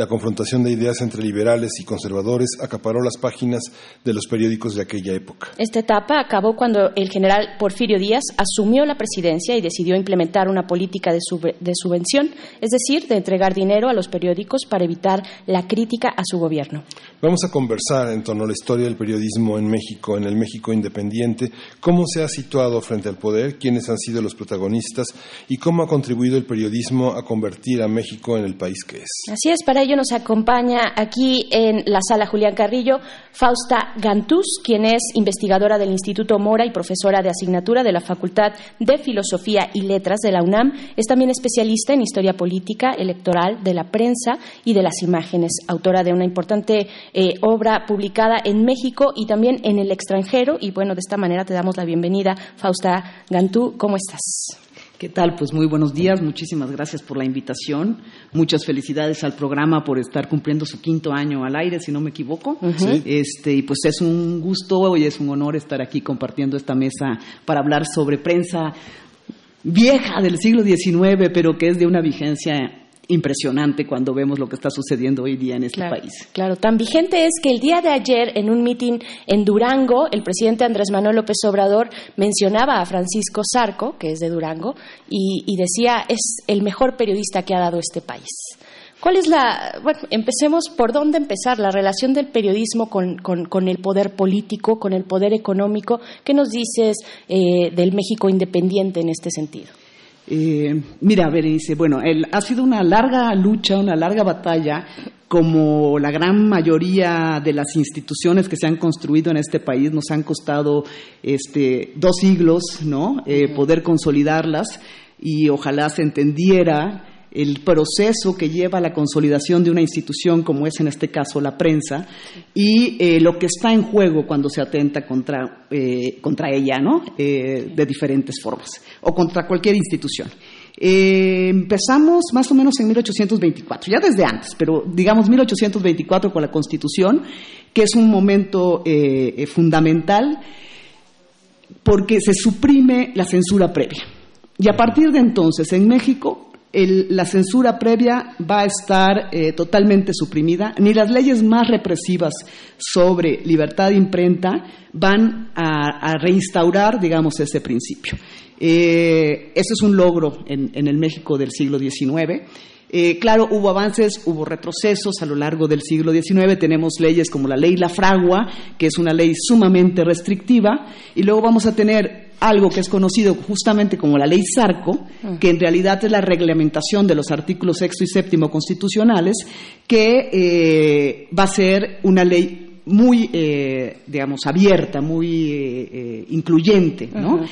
La confrontación de ideas entre liberales y conservadores acaparó las páginas de los periódicos de aquella época. Esta etapa acabó cuando el general Porfirio Díaz asumió la presidencia y decidió implementar una política de, de subvención, es decir, de entregar dinero a los periódicos para evitar la crítica a su gobierno. Vamos a conversar en torno a la historia del periodismo en México, en el México independiente, cómo se ha situado frente al poder, quiénes han sido los protagonistas y cómo ha contribuido el periodismo a convertir a México en el país que es. Así es, para ello nos acompaña aquí en la sala Julián Carrillo Fausta Gantús, quien es investigadora del Instituto Mora y profesora de asignatura de la Facultad de Filosofía y Letras de la UNAM. Es también especialista en historia política, electoral, de la prensa y de las imágenes, autora de una importante eh, obra publicada en México y también en el extranjero. Y bueno, de esta manera te damos la bienvenida, Fausta Gantú. ¿Cómo estás? ¿Qué tal? Pues muy buenos días, muchísimas gracias por la invitación, muchas felicidades al programa por estar cumpliendo su quinto año al aire, si no me equivoco. Este, y pues es un gusto y es un honor estar aquí compartiendo esta mesa para hablar sobre prensa vieja del siglo XIX, pero que es de una vigencia impresionante cuando vemos lo que está sucediendo hoy día en este país. Claro, tan vigente es que el día de ayer en un mitin en Durango, el presidente Andrés Manuel López Obrador mencionaba a Francisco Zarco, que es de Durango, y, decía es el mejor periodista que ha dado este país. ¿Cuál es la, bueno, empecemos por dónde empezar, la relación del periodismo con, con, el poder político, con el poder económico? ¿Qué nos dices eh, del México independiente en este sentido? Eh, mira, Berenice, bueno, ha sido una larga lucha, una larga batalla, como la gran mayoría de las instituciones que se han construido en este país nos han costado este, dos siglos, ¿no? Eh, poder consolidarlas y ojalá se entendiera el proceso que lleva a la consolidación de una institución como es en este caso la prensa y eh, lo que está en juego cuando se atenta contra, eh, contra ella, ¿no? Eh, de diferentes formas, o contra cualquier institución. empezamos más o menos en 1824, ya desde antes, pero digamos 1824 con la Constitución, que es un momento fundamental porque se suprime la censura previa. Y a partir de entonces, en México, la censura previa va a estar eh, totalmente suprimida, ni las leyes más represivas sobre libertad de imprenta van a, reinstaurar, digamos, ese principio. Eh, ese es un logro en, el México del siglo XIX. Eh, claro, hubo avances, hubo retrocesos a lo largo del siglo XIX. Tenemos leyes como la ley La Fragua, que es una ley sumamente restrictiva, y luego vamos a tener algo que es conocido justamente como la ley Sarco, ah. que en realidad es la reglamentación de los artículos sexto y séptimo constitucionales, que eh, va a ser una ley muy, eh, digamos, abierta, muy eh, incluyente, ¿no?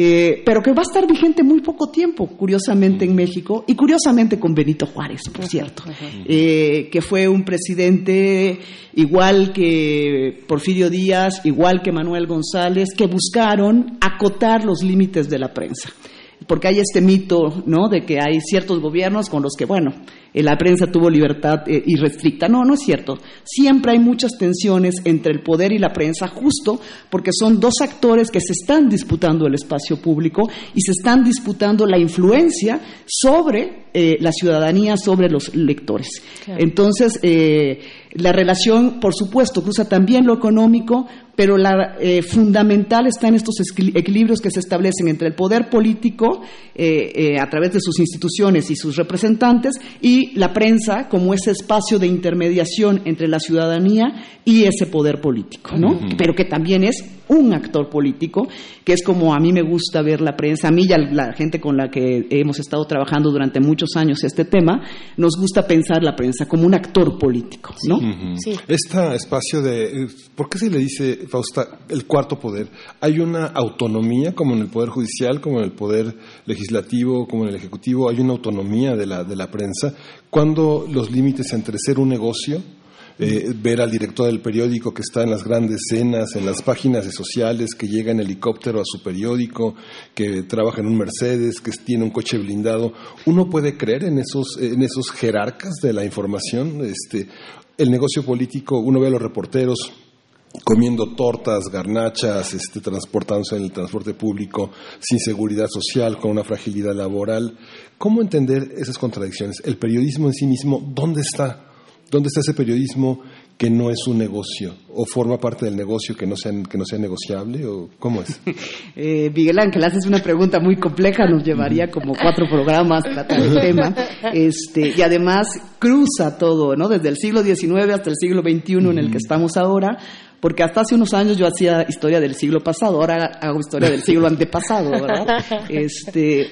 Eh, pero que va a estar vigente muy poco tiempo, curiosamente en México, y curiosamente con Benito Juárez, por cierto, eh, que fue un presidente igual que Porfirio Díaz, igual que Manuel González, que buscaron acotar los límites de la prensa. Porque hay este mito, ¿no?, de que hay ciertos gobiernos con los que, bueno, la prensa tuvo libertad eh, irrestricta. No, no es cierto. Siempre hay muchas tensiones entre el poder y la prensa, justo porque son dos actores que se están disputando el espacio público y se están disputando la influencia sobre eh, la ciudadanía, sobre los lectores. Entonces, la relación, por supuesto, cruza también lo económico, pero la eh, fundamental está en estos equilibrios que se establecen entre el poder político eh, eh, a través de sus instituciones y sus representantes y la prensa como ese espacio de intermediación entre la ciudadanía y ese poder político, ¿no? Pero que también es un actor político, que es como a mí me gusta ver la prensa, a mí y a la gente con la que hemos estado trabajando durante muchos años este tema, nos gusta pensar la prensa como un actor político, ¿no? sí. Este espacio de, ¿por qué se le dice, Fausta, el cuarto poder? ¿Hay una autonomía como en el poder judicial, como en el poder legislativo, como en el ejecutivo? ¿Hay una autonomía de la, de la prensa? ¿Cuándo los límites entre ser un negocio eh, ver al director del periódico que está en las grandes cenas, en las páginas sociales, que llega en helicóptero a su periódico, que trabaja en un Mercedes, que tiene un coche blindado. ¿Uno puede creer en esos, en esos jerarcas de la información? Este, el negocio político, uno ve a los reporteros comiendo tortas, garnachas, este, transportándose en el transporte público, sin seguridad social, con una fragilidad laboral. ¿Cómo entender esas contradicciones? El periodismo en sí mismo, ¿dónde está? ¿Dónde está ese periodismo que no es un negocio o forma parte del negocio que no sea, que no sea negociable o cómo es? eh, Miguel Ángel, haces una pregunta muy compleja, nos llevaría como cuatro programas tratar el tema, este, y además cruza todo, ¿no? Desde el siglo XIX hasta el siglo XXI en el que estamos ahora, porque hasta hace unos años yo hacía historia del siglo pasado, ahora hago historia del siglo antepasado, ¿verdad? Este,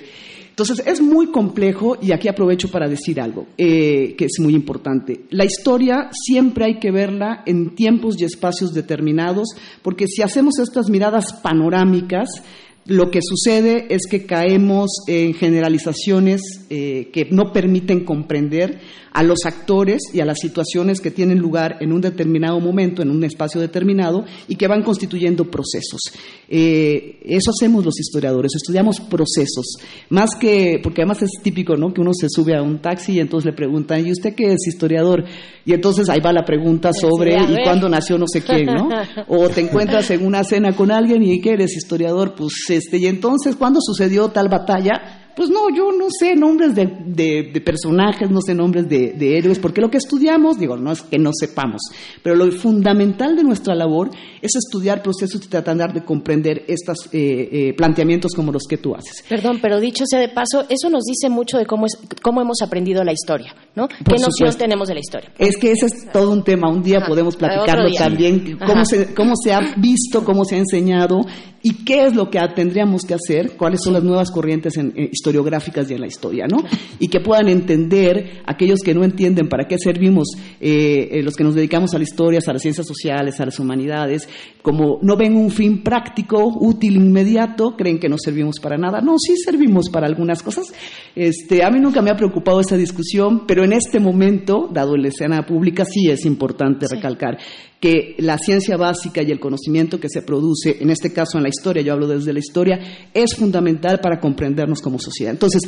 entonces, es muy complejo y aquí aprovecho para decir algo eh, que es muy importante. La historia siempre hay que verla en tiempos y espacios determinados, porque si hacemos estas miradas panorámicas, lo que sucede es que caemos en generalizaciones eh, que no permiten comprender a los actores y a las situaciones que tienen lugar en un determinado momento, en un espacio determinado, y que van constituyendo procesos. Eh, eso hacemos los historiadores, estudiamos procesos, más que, porque además es típico, ¿no? Que uno se sube a un taxi y entonces le preguntan, ¿y usted qué es historiador? Y entonces ahí va la pregunta sobre, ¿y cuándo nació no sé quién, no? O te encuentras en una cena con alguien y ¿qué eres historiador? Pues este, y entonces, ¿cuándo sucedió tal batalla? Pues no, yo no sé nombres de, personajes, no sé nombres de, héroes, porque lo que estudiamos, digo, no es que no sepamos, pero lo fundamental de nuestra labor es estudiar procesos y tratar de comprender estos eh, eh, planteamientos como los que tú haces. Perdón, pero dicho sea de paso, eso nos dice mucho de cómo, es, cómo hemos aprendido la historia, ¿no? ¿Qué noción tenemos de la historia? Es que ese es todo un tema, un día podemos platicarlo también, cómo se, cómo se ha visto, cómo se ha enseñado y qué es lo que tendríamos que hacer, cuáles son las nuevas corrientes en, historiográficas y en la historia, ¿no? Y que puedan entender aquellos que no entienden para qué servimos eh, eh, los que nos dedicamos a la historia, a las ciencias sociales, a las humanidades, como no ven un fin práctico, útil, inmediato, creen que no servimos para nada. No, sí servimos para algunas cosas. Este, a mí nunca me ha preocupado esa discusión, pero en este momento, dado la escena pública, sí es importante recalcar que la ciencia básica y el conocimiento que se produce, en este caso en la historia, yo hablo desde la historia, es fundamental para comprendernos como sociedad. Entonces,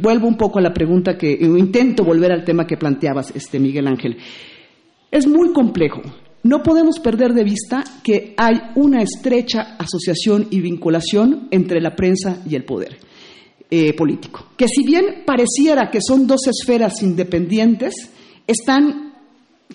vuelvo un poco a la pregunta que, intento volver al tema que planteabas, este, Miguel Ángel. Es muy complejo. No podemos perder de vista que hay una estrecha asociación y vinculación entre la prensa y el poder eh, político. Que si bien pareciera que son dos esferas independientes, están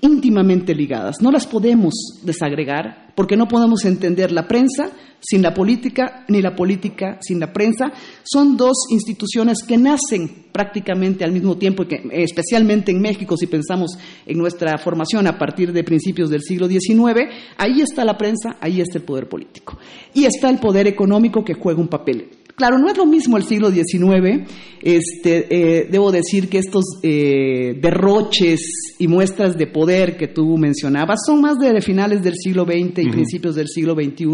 íntimamente ligadas, no las podemos desagregar porque no podemos entender la prensa sin la política ni la política sin la prensa. Son dos instituciones que nacen prácticamente al mismo tiempo, especialmente en México, si pensamos en nuestra formación a partir de principios del siglo XIX, ahí está la prensa, ahí está el poder político. Y está el poder económico que juega un papel Claro, no es lo mismo el siglo XIX. Este, eh, debo decir que estos eh, derroches y muestras de poder que tú mencionabas son más de finales del siglo XX y principios del siglo XXI.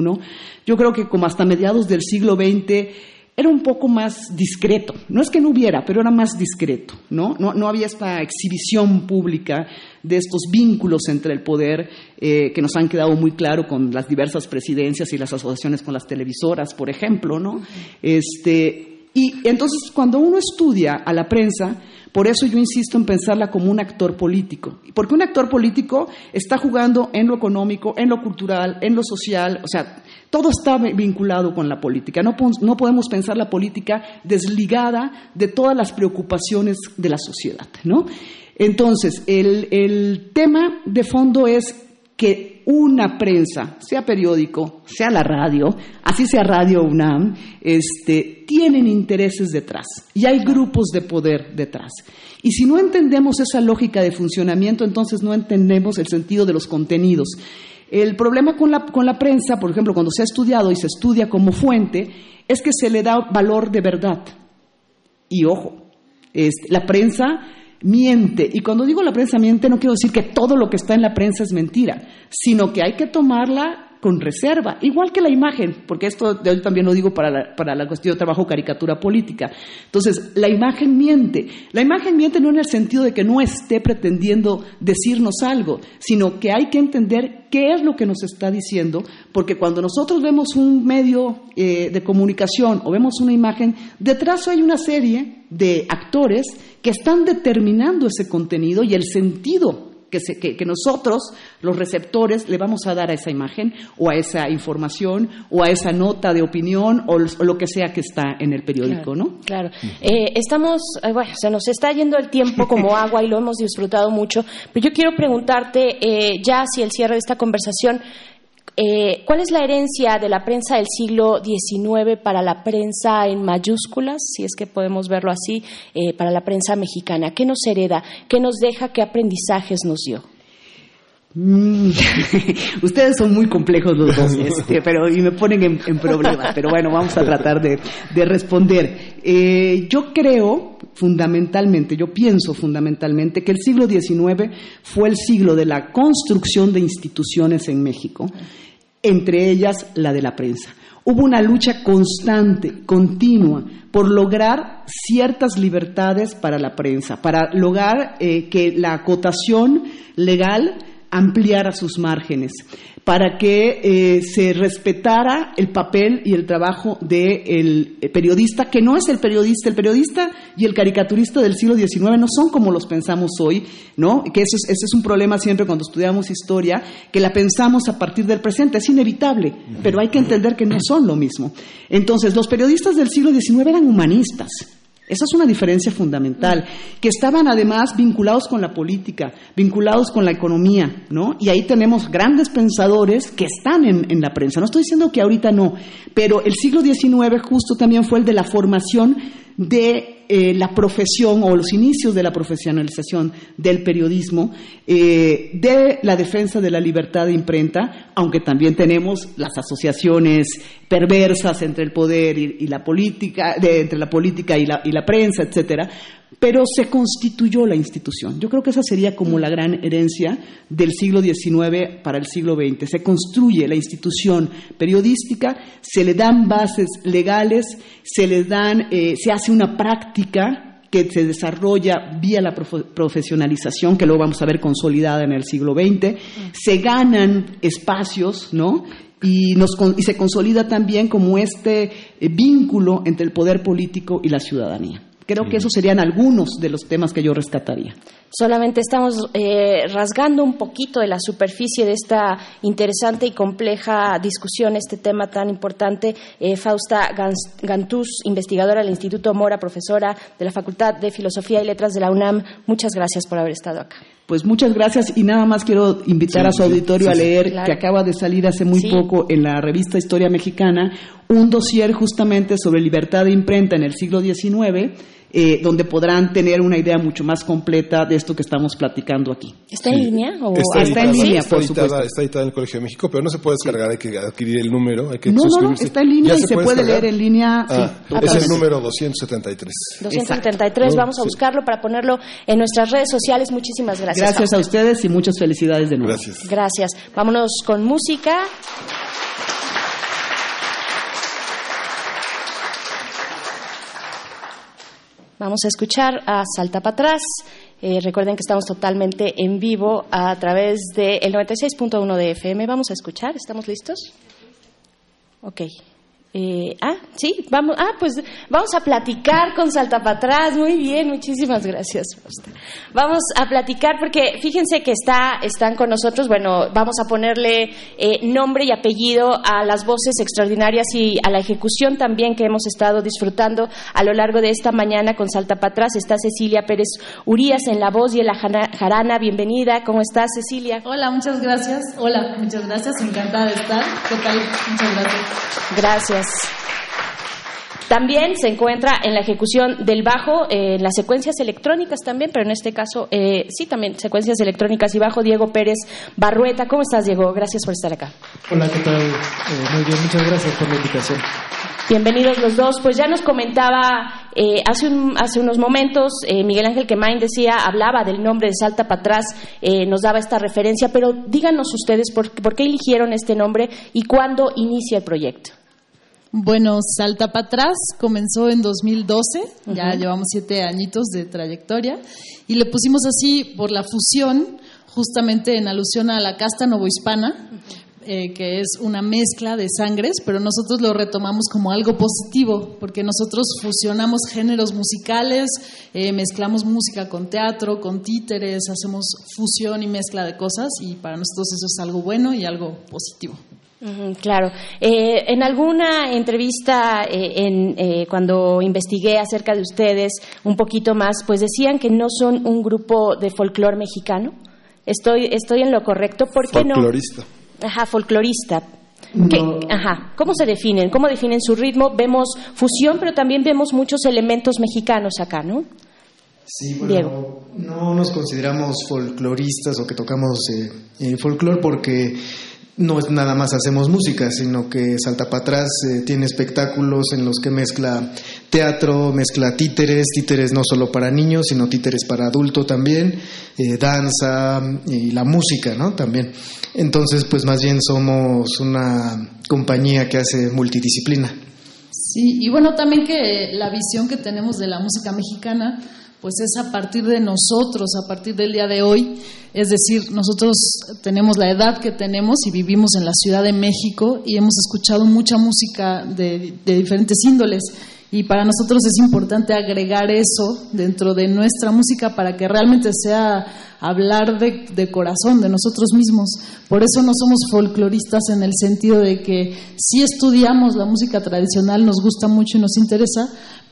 Yo creo que como hasta mediados del siglo XX era un poco más discreto. No es que no hubiera, pero era más discreto, ¿no? No, había esta exhibición pública de estos vínculos entre el poder eh, que nos han quedado muy claro con las diversas presidencias y las asociaciones con las televisoras, por ejemplo, ¿no? Este, Y entonces cuando uno estudia a la prensa, por eso yo insisto en pensarla como un actor político. Porque un actor político está jugando en lo económico, en lo cultural, en lo social, o sea, todo está vinculado con la política. No, no podemos pensar la política desligada de todas las preocupaciones de la sociedad, ¿no? Entonces, el, el tema de fondo es que una prensa, sea periódico, sea la radio, así sea Radio UNAM, este, tienen intereses detrás y hay grupos de poder detrás. Y si no entendemos esa lógica de funcionamiento, entonces no entendemos el sentido de los contenidos. El problema con la, con la prensa, por ejemplo, cuando se ha estudiado y se estudia como fuente, es que se le da valor de verdad. Y ojo, la prensa miente. Y cuando digo la prensa miente, no quiero decir que todo lo que está en la prensa es mentira, sino que hay que tomarla con reserva, igual que la imagen, porque esto yo también lo digo para la, para la cuestión de trabajo caricatura política. Entonces, la imagen miente. La imagen miente no en el sentido de que no esté pretendiendo decirnos algo, sino que hay que entender qué es lo que nos está diciendo, porque cuando nosotros vemos un medio eh, de comunicación o vemos una imagen, detrás hay una serie de actores que están determinando ese contenido y el sentido que, nosotros, los receptores, le vamos a dar a esa imagen o a esa información o a esa nota de opinión o, lo que sea que está en el periódico, ¿no? Claro. Eh, estamos, eh, bueno, se nos está yendo el tiempo como agua y lo hemos disfrutado mucho, pero yo quiero preguntarte, eh, ya hacia el cierre de esta conversación, eh, ¿Cuál es la herencia de la prensa del siglo XIX para la prensa en mayúsculas, si es que podemos verlo así, eh, para la prensa mexicana? ¿Qué nos hereda? ¿Qué nos deja? ¿Qué aprendizajes nos dio? Ustedes son muy complejos los dos, este, pero y me ponen en, problemas. Pero bueno, vamos a tratar de, responder. Eh, yo creo fundamentalmente, yo pienso fundamentalmente que el siglo XIX fue el siglo de la construcción de instituciones en México entre ellas la de la prensa. Hubo una lucha constante, continua, por lograr ciertas libertades para la prensa, para lograr eh, que la acotación legal ampliara sus márgenes para que eh, se respetara el papel y el trabajo del periodista, que no es el periodista, el periodista y el caricaturista del siglo XIX no son como los pensamos hoy, ¿no? Que ese es, ese es un problema siempre cuando estudiamos historia, que la pensamos a partir del presente, es inevitable, pero hay que entender que no son lo mismo. Entonces, los periodistas del siglo XIX eran humanistas, esa es una diferencia fundamental, que estaban además vinculados con la política, vinculados con la economía, ¿no? Y ahí tenemos grandes pensadores que están en, en, la prensa. No estoy diciendo que ahorita no, pero el siglo XIX justo también fue el de la formación de eh, la profesión o los inicios de la profesionalización del periodismo, eh, de la defensa de la libertad de imprenta, aunque también tenemos las asociaciones perversas entre el poder y, la política, entre la política y la, y la prensa, etcétera, pero se constituyó la institución. Yo creo que esa sería como la gran herencia del siglo XIX para el siglo XX. Se construye la institución periodística, se le dan bases legales, se le dan, eh, se hace una práctica que se desarrolla vía la profesionalización, que luego vamos a ver consolidada en el siglo XX, se ganan espacios, ¿no? Y, y se consolida también como este eh, vínculo entre el poder político y la ciudadanía. Creo que esos serían algunos de los temas que yo rescataría. Solamente estamos eh, rasgando un poquito de la superficie de esta interesante y compleja discusión, este tema tan importante. Eh, Fausta Gantús, investigadora del Instituto Mora, profesora de la Facultad de Filosofía y Letras de la UNAM, muchas gracias por haber estado acá. Pues muchas gracias y nada más quiero invitar a su auditorio a leer que acaba de salir hace muy poco en la revista Historia Mexicana un dossier justamente sobre libertad de imprenta en el siglo XIX eh, donde podrán tener una idea mucho más completa de esto que estamos platicando aquí. ¿Está en línea? Está, en línea, por supuesto. Está editada en el Colegio de México, pero no se puede descargar, hay que adquirir el número, hay que No, no, no, está en línea y se, puede, leer en línea. Ah, es el número 273. 273, vamos a buscarlo para ponerlo en nuestras redes sociales. Muchísimas gracias. Gracias a ustedes y muchas felicidades de nuevo. Gracias. Gracias. Vámonos con música. Vamos a escuchar a Salta para atrás. Eh, recuerden que estamos totalmente en vivo a través del 96.1 de FM. Vamos a escuchar. ¿Estamos listos? Ok. Eh, ah, sí, vamos, ah, pues vamos a platicar con Salta para atrás. Muy bien, muchísimas gracias. Vamos a platicar porque fíjense que está, están con nosotros. Bueno, vamos a ponerle eh, nombre y apellido a las voces extraordinarias y a la ejecución también que hemos estado disfrutando a lo largo de esta mañana con Salta para atrás. Está Cecilia Pérez Urías en la voz y en la jarana. Bienvenida. ¿Cómo estás, Cecilia? Hola, muchas gracias. Hola, muchas gracias. Encantada de estar. ¿Qué tal? Muchas gracias. Gracias. También se encuentra en la ejecución del bajo, en las secuencias electrónicas también, pero en este caso eh, sí también secuencias electrónicas y bajo, Diego Pérez Barrueta. ¿Cómo estás, Diego? Gracias por estar acá. Hola, ¿qué tal? Eh, muy bien, muchas gracias por la invitación. Bienvenidos los dos. Pues ya nos comentaba eh, hace, hace unos momentos, Miguel Ángel Quemain decía, hablaba del nombre de Salta para atrás, nos daba esta referencia, pero díganos ustedes por, por qué eligieron este nombre y cuándo inicia el proyecto. Bueno, Salta para atrás comenzó en 2012, ya llevamos siete añitos de trayectoria, y le pusimos así por la fusión, justamente en alusión a la casta novohispana, eh, que es una mezcla de sangres, pero nosotros lo retomamos como algo positivo, porque nosotros fusionamos géneros musicales, eh, mezclamos música con teatro, con títeres, hacemos fusión y mezcla de cosas, y para nosotros eso es algo bueno y algo positivo. Claro. Eh, en alguna entrevista, eh, en, eh, cuando investigué acerca de ustedes un poquito más, pues decían que no son un grupo de folclore mexicano. Estoy, estoy en lo correcto. ¿Por qué folclorista. no? Ajá, folclorista. Ajá. ¿Cómo se definen? ¿Cómo definen su ritmo? Vemos fusión, pero también vemos muchos elementos mexicanos acá, ¿no? Sí, bueno, no nos consideramos folcloristas o que tocamos eh, folclore porque no es nada más hacemos música, sino que Salta para atrás eh, tiene espectáculos en los que mezcla teatro, mezcla títeres, títeres no solo para niños, sino títeres para adulto también, eh, danza y la música, ¿no? También. Entonces, pues más bien somos una compañía que hace multidisciplina. Sí, y bueno, también que la visión que tenemos de la música mexicana pues es a partir de nosotros, a partir del día de hoy. Es decir, nosotros tenemos la edad que tenemos y vivimos en la Ciudad de México y hemos escuchado mucha música de, diferentes índoles. Y para nosotros es importante agregar eso dentro de nuestra música para que realmente sea hablar de, de, corazón, de nosotros mismos. Por eso no somos folcloristas en el sentido de que si estudiamos la música tradicional, nos gusta mucho y nos interesa,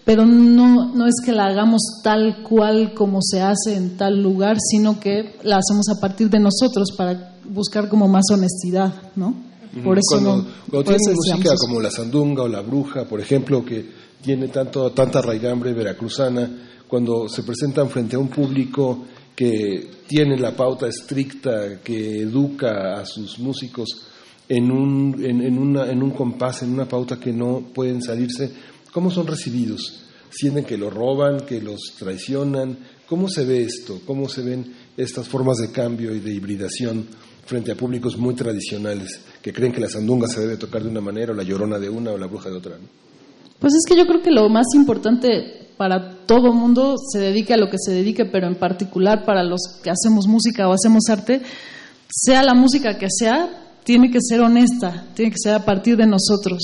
pero no, no es que la hagamos tal cual como se hace en tal lugar, sino que la hacemos a partir de nosotros para buscar como más honestidad, ¿no? Por eso cuando, no, cuando música como la sandunga o la bruja, por ejemplo, que tiene tanto, tanta raigambre veracruzana, cuando se presentan frente a un público que tiene la pauta estricta, que educa a sus músicos en un, en, en, una, en un compás, en una pauta que no pueden salirse, ¿Cómo son recibidos? ¿Sienten que los roban, que los traicionan? ¿Cómo se ve esto? ¿Cómo se ven estas formas de cambio y de hibridación frente a públicos muy tradicionales que creen que la sandunga se debe tocar de una manera o la llorona de una o la bruja de otra? Pues es que yo creo que lo más importante para todo mundo se dedique a lo que se dedique, pero en particular para los que hacemos música o hacemos arte, sea la música que sea, tiene que ser honesta, tiene que ser a partir de nosotros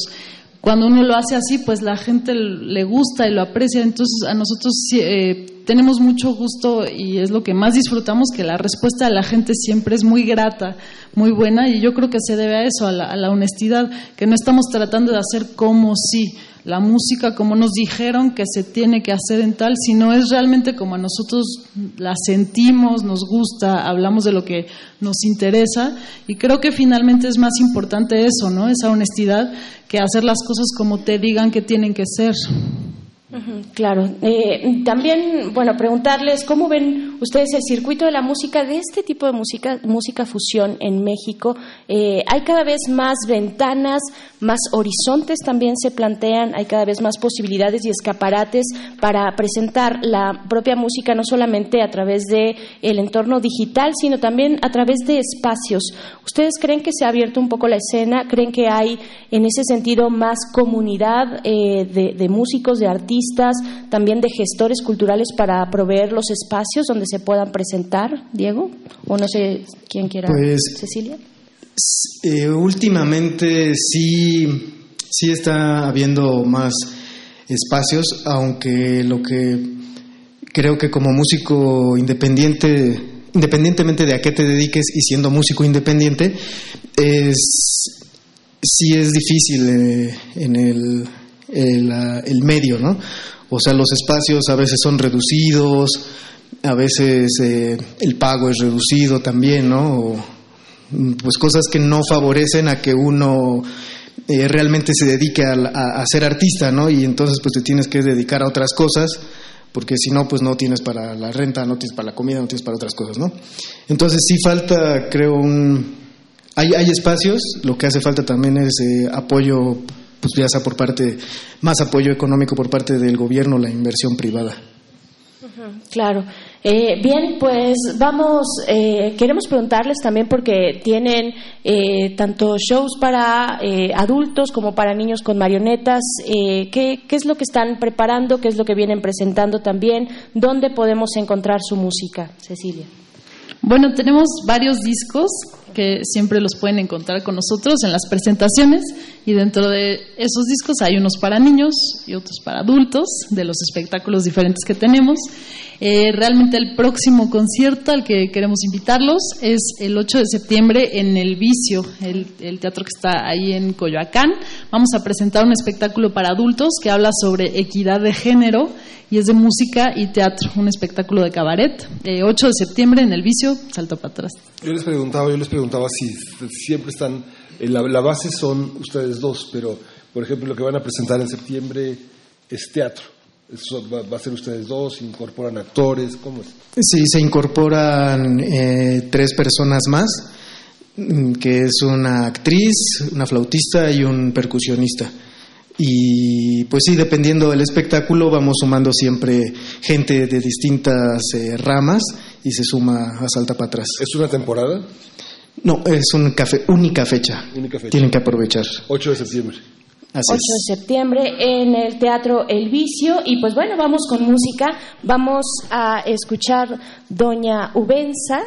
cuando uno lo hace así, pues la gente le gusta y lo aprecia. Entonces a nosotros eh, tenemos mucho gusto y es lo que más disfrutamos, que la respuesta de la gente siempre es muy grata, muy buena y yo creo que se debe a eso, a la, honestidad, que no estamos tratando de hacer como si la música como nos dijeron que se tiene que hacer en tal, sino es realmente como a nosotros la sentimos, nos gusta, hablamos de lo que nos interesa y creo que finalmente es más importante eso, ¿no? Esa honestidad que hacer las cosas como te digan que tienen que ser. Claro. Eh, también, bueno, preguntarles cómo ven ustedes el circuito de la música, de este tipo de música, música fusión en México. Eh, hay cada vez más ventanas, más horizontes también se plantean, hay cada vez más posibilidades y escaparates para presentar la propia música, no solamente a través de el entorno digital, sino también a través de espacios. ¿Ustedes creen que se ha abierto un poco la escena? ¿Creen que hay en ese sentido más comunidad eh, de músicos, de artistas? también de gestores culturales para proveer los espacios donde se puedan presentar, Diego? O no sé quién quiera. Pues, Cecilia. Eh, últimamente sí sí está habiendo más espacios, aunque lo que creo que como músico independiente, independientemente de a qué te dediques y siendo músico independiente, es sí es difícil eh, en el, el, medio, ¿no? O sea, los espacios a veces son reducidos, a veces eh, el pago es reducido también, ¿no? pues cosas que no favorecen a que uno eh, realmente se dedique a, ser artista, ¿no? Y entonces pues te tienes que dedicar a otras cosas, porque si no, pues no tienes para la renta, no tienes para la comida, no tienes para otras cosas, ¿no? Entonces sí falta, creo, un... Hay, hay espacios, lo que hace falta también es eh, apoyo, pues ya sea por parte, más apoyo económico por parte del gobierno, la inversión privada. Claro. Eh, bien, pues vamos, eh, queremos preguntarles también porque tienen eh, tanto shows para adultos como para niños con marionetas. ¿qué, ¿Qué es lo que están preparando? ¿Qué es lo que vienen presentando también? ¿Dónde podemos encontrar su música, Cecilia? Bueno, tenemos varios discos que siempre los pueden encontrar con nosotros en las presentaciones y dentro de esos discos hay unos para niños y otros para adultos de los espectáculos diferentes que tenemos. Eh, realmente el próximo concierto al que queremos invitarlos es el 8 de septiembre en El Vicio, el, el teatro que está ahí en Coyoacán. Vamos a presentar un espectáculo para adultos que habla sobre equidad de género y es de música y teatro, un espectáculo de cabaret. 8 eh, de septiembre en El Vicio, salto para atrás. Yo les preguntaba, yo les preguntaba si siempre están, la, la base son ustedes dos, pero por ejemplo lo que van a presentar en septiembre es teatro. Eso va, a ser ustedes dos, incorporan actores, ¿cómo? Sí, se incorporan eh, tres personas más, mm, que es una actriz, una flautista y un percusionista. Y pues sí, dependiendo del espectáculo, vamos sumando siempre gente de distintas eh, ramas y se suma a Salta para atrás. ¿Es una temporada? No, es una única, fecha. única fecha. Tienen que aprovechar. 8 de septiembre. 8 de septiembre en el Teatro El Vicio. Y pues bueno, vamos con música. Vamos a escuchar Doña Ubenza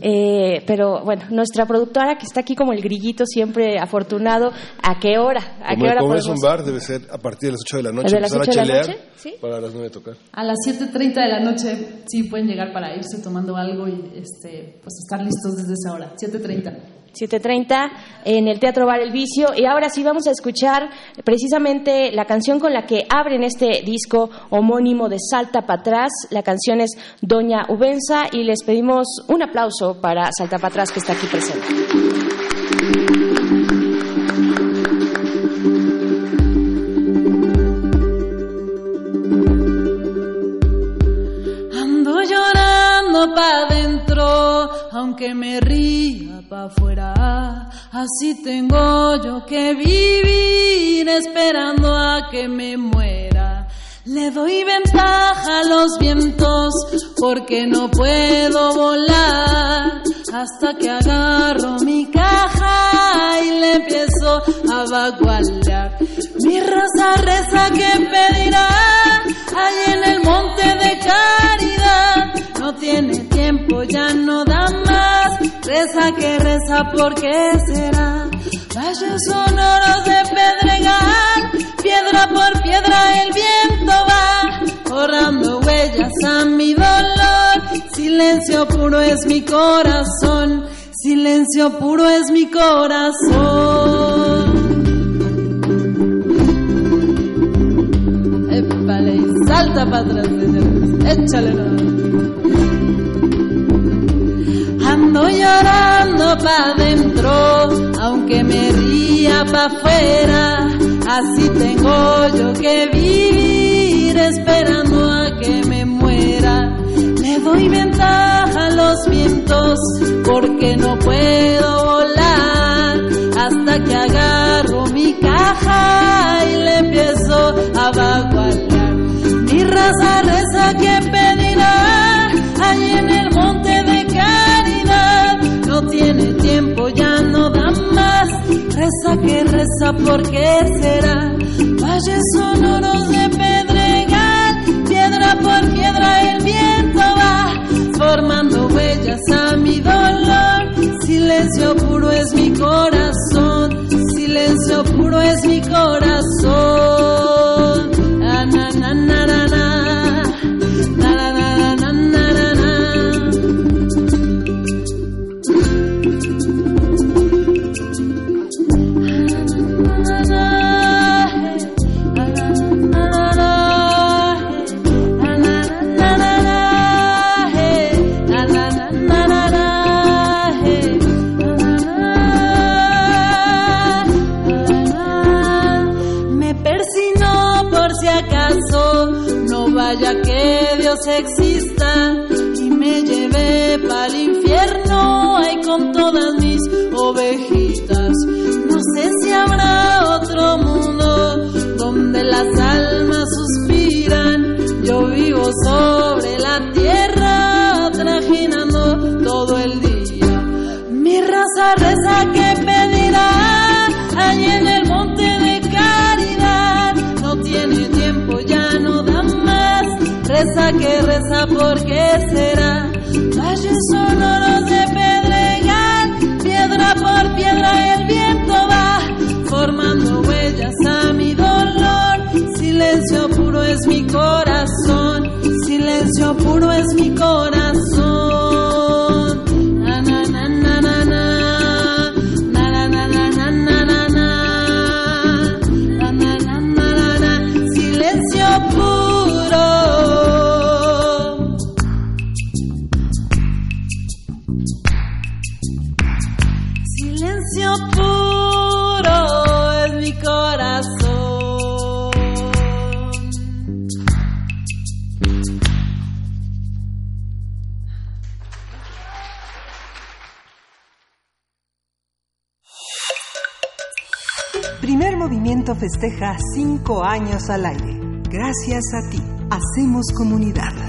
eh, pero bueno, nuestra productora que está aquí como el grillito siempre afortunado, ¿a qué hora? ¿A como, qué hora como es un bar, debe ser a partir de las 8 de la noche. ¿De las 8 de la noche? ¿Sí? Para las 9 tocar. A las 7.30 de la noche, sí, pueden llegar para irse tomando algo y este, pues estar listos desde esa hora, 7.30. 7.30 en el Teatro Bar El Vicio. Y ahora sí vamos a escuchar precisamente la canción con la que abren este disco homónimo de Salta para atrás. La canción es Doña Ubenza y les pedimos un aplauso para Salta para atrás que está aquí presente. Ando llorando pa' dentro, aunque me ría Así tengo yo que vivir esperando a que me muera. Le doy ventaja a los vientos porque no puedo volar hasta que agarro mi caja y le empiezo a vagualear. Mi raza reza que pedirá ahí en el monte de caridad. No tiene tiempo, ya no da más. Reza que reza, ¿por qué será? Valles sonoros de pedregal, piedra por piedra el viento va, borrando huellas a mi dolor. Silencio puro es mi corazón, silencio puro es mi corazón. Salta para atrás, échale Ando llorando pa' dentro, aunque me ría pa' afuera. Así tengo yo que vivir esperando a que me muera. Le doy ventaja a los vientos porque no puedo volar hasta que agarro mi caja y le empiezo a vagualear. Mi raza reza que pedirá allí en el monte de caridad. No tiene tiempo, ya no da más. Reza que reza, ¿por qué será? Valles sonoros de pedregal, piedra por piedra el viento va, formando huellas a mi dolor. Silencio puro es mi corazón, silencio puro es mi corazón. Que reza porque será. Valles sonoros de pedregal, piedra por piedra el viento va formando huellas a mi dolor. Silencio puro es mi corazón, silencio puro es mi corazón. Festeja cinco años al aire. Gracias a ti. Hacemos comunidad.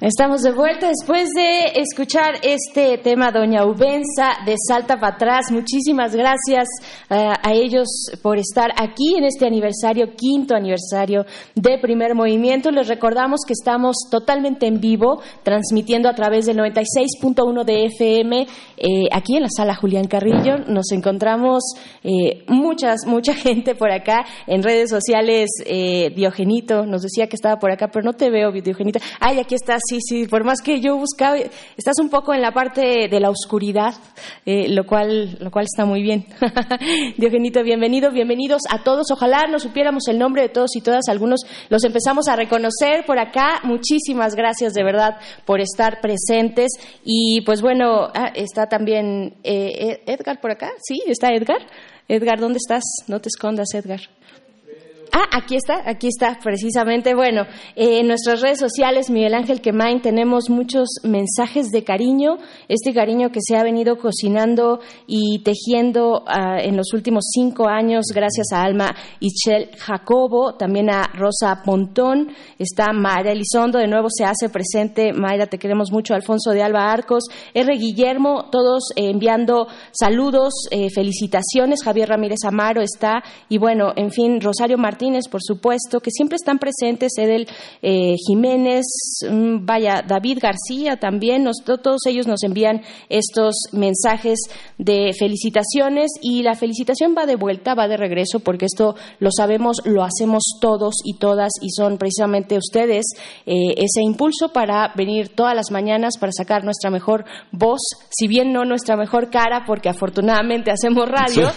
Estamos de vuelta después de escuchar este tema, Doña Ubenza de Salta para atrás. Muchísimas gracias eh, a ellos por estar aquí en este aniversario, quinto aniversario de Primer Movimiento. Les recordamos que estamos totalmente en vivo, transmitiendo a través del 96.1 de FM eh, aquí en la sala Julián Carrillo. Nos encontramos eh, muchas, mucha gente por acá en redes sociales. Eh, Diogenito nos decía que estaba por acá, pero no te veo, Diogenito. Ay, aquí estás sí, sí, por más que yo buscaba, estás un poco en la parte de la oscuridad, eh, lo, cual, lo cual está muy bien. Diogenito, bienvenido, bienvenidos a todos. Ojalá nos supiéramos el nombre de todos y todas, algunos los empezamos a reconocer por acá. Muchísimas gracias de verdad por estar presentes. Y pues bueno, ah, está también eh, Edgar por acá, ¿sí? ¿Está Edgar? Edgar, ¿dónde estás? No te escondas, Edgar. Ah, aquí está, aquí está, precisamente. Bueno, en nuestras redes sociales, Miguel Ángel Quemain, tenemos muchos mensajes de cariño, este cariño que se ha venido cocinando y tejiendo ah, en los últimos cinco años, gracias a Alma Ichel Jacobo, también a Rosa Pontón, está Mayra Elizondo, de nuevo se hace presente, Mayra, te queremos mucho, Alfonso de Alba Arcos, R. Guillermo, todos enviando saludos, eh, felicitaciones, Javier Ramírez Amaro está, y bueno, en fin, Rosario Martínez, por supuesto, que siempre están presentes, Edel eh, Jiménez, mm, vaya, David García también, nos, todos ellos nos envían estos mensajes de felicitaciones y la felicitación va de vuelta, va de regreso, porque esto lo sabemos, lo hacemos todos y todas y son precisamente ustedes eh, ese impulso para venir todas las mañanas para sacar nuestra mejor voz, si bien no nuestra mejor cara, porque afortunadamente hacemos radio,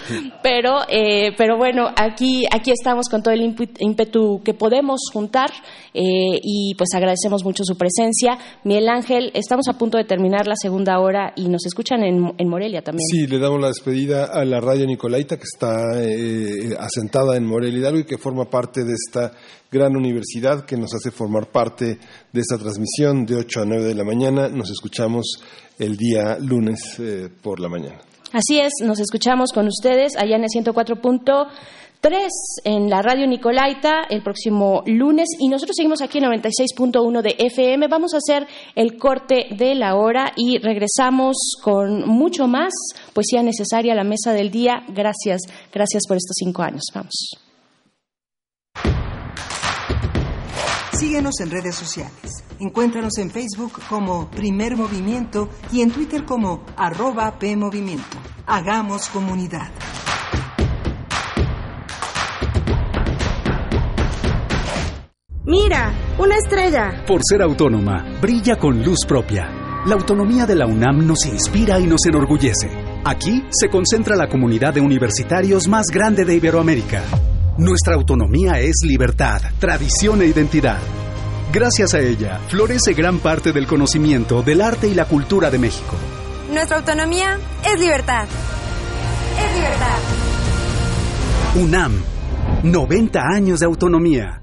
pero, eh, pero bueno, aquí, aquí estamos con todo el ímpetu que podemos juntar eh, y pues agradecemos mucho su presencia. Miguel Ángel, estamos a punto de terminar la segunda hora y nos escuchan en, en Morelia también. Sí, le damos la despedida a la radio Nicolaita que está eh, asentada en Morelia Hidalgo y que forma parte de esta gran universidad que nos hace formar parte de esta transmisión de 8 a 9 de la mañana. Nos escuchamos el día lunes eh, por la mañana. Así es, nos escuchamos con ustedes allá en el 104.3 en la radio Nicolaita el próximo lunes y nosotros seguimos aquí en 96.1 de FM. Vamos a hacer el corte de la hora y regresamos con mucho más poesía necesaria a la mesa del día. Gracias, gracias por estos cinco años. Vamos. Síguenos en redes sociales. Encuéntranos en Facebook como Primer Movimiento y en Twitter como arroba PMovimiento. Hagamos comunidad. Mira, una estrella. Por ser autónoma, brilla con luz propia. La autonomía de la UNAM nos inspira y nos enorgullece. Aquí se concentra la comunidad de universitarios más grande de Iberoamérica. Nuestra autonomía es libertad, tradición e identidad. Gracias a ella, florece gran parte del conocimiento del arte y la cultura de México. Nuestra autonomía es libertad. Es libertad. UNAM, 90 años de autonomía.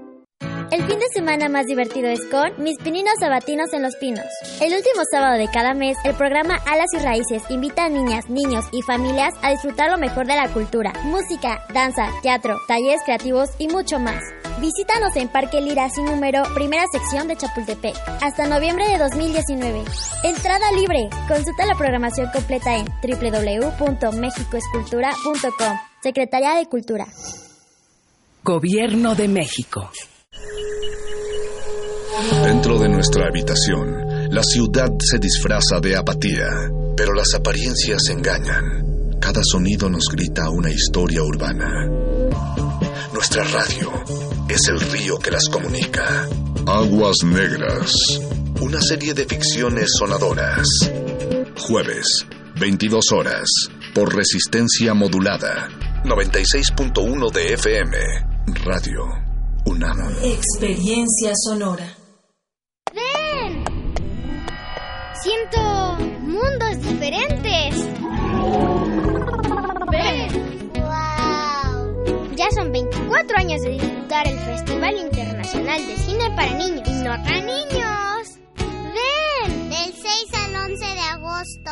El fin de semana más divertido es con Mis Pininos Sabatinos en Los Pinos. El último sábado de cada mes, el programa Alas y Raíces invita a niñas, niños y familias a disfrutar lo mejor de la cultura, música, danza, teatro, talleres creativos y mucho más. Visítanos en Parque Lira sin número, primera sección de Chapultepec, hasta noviembre de 2019. Entrada libre. Consulta la programación completa en www.mexicoescultura.com. Secretaría de Cultura. Gobierno de México. Dentro de nuestra habitación, la ciudad se disfraza de apatía, pero las apariencias engañan. Cada sonido nos grita una historia urbana. Nuestra radio es el río que las comunica. Aguas Negras, una serie de ficciones sonadoras. Jueves, 22 horas, por resistencia modulada. 96.1 de FM, Radio UNAM. Experiencia sonora. ¡Ven! Siento mundos diferentes. ¡Ven! ¡Wow! Ya son 24 años de disfrutar el Festival Internacional de Cine para Niños y no para niños. ¡Ven! Del 6 al 11 de agosto.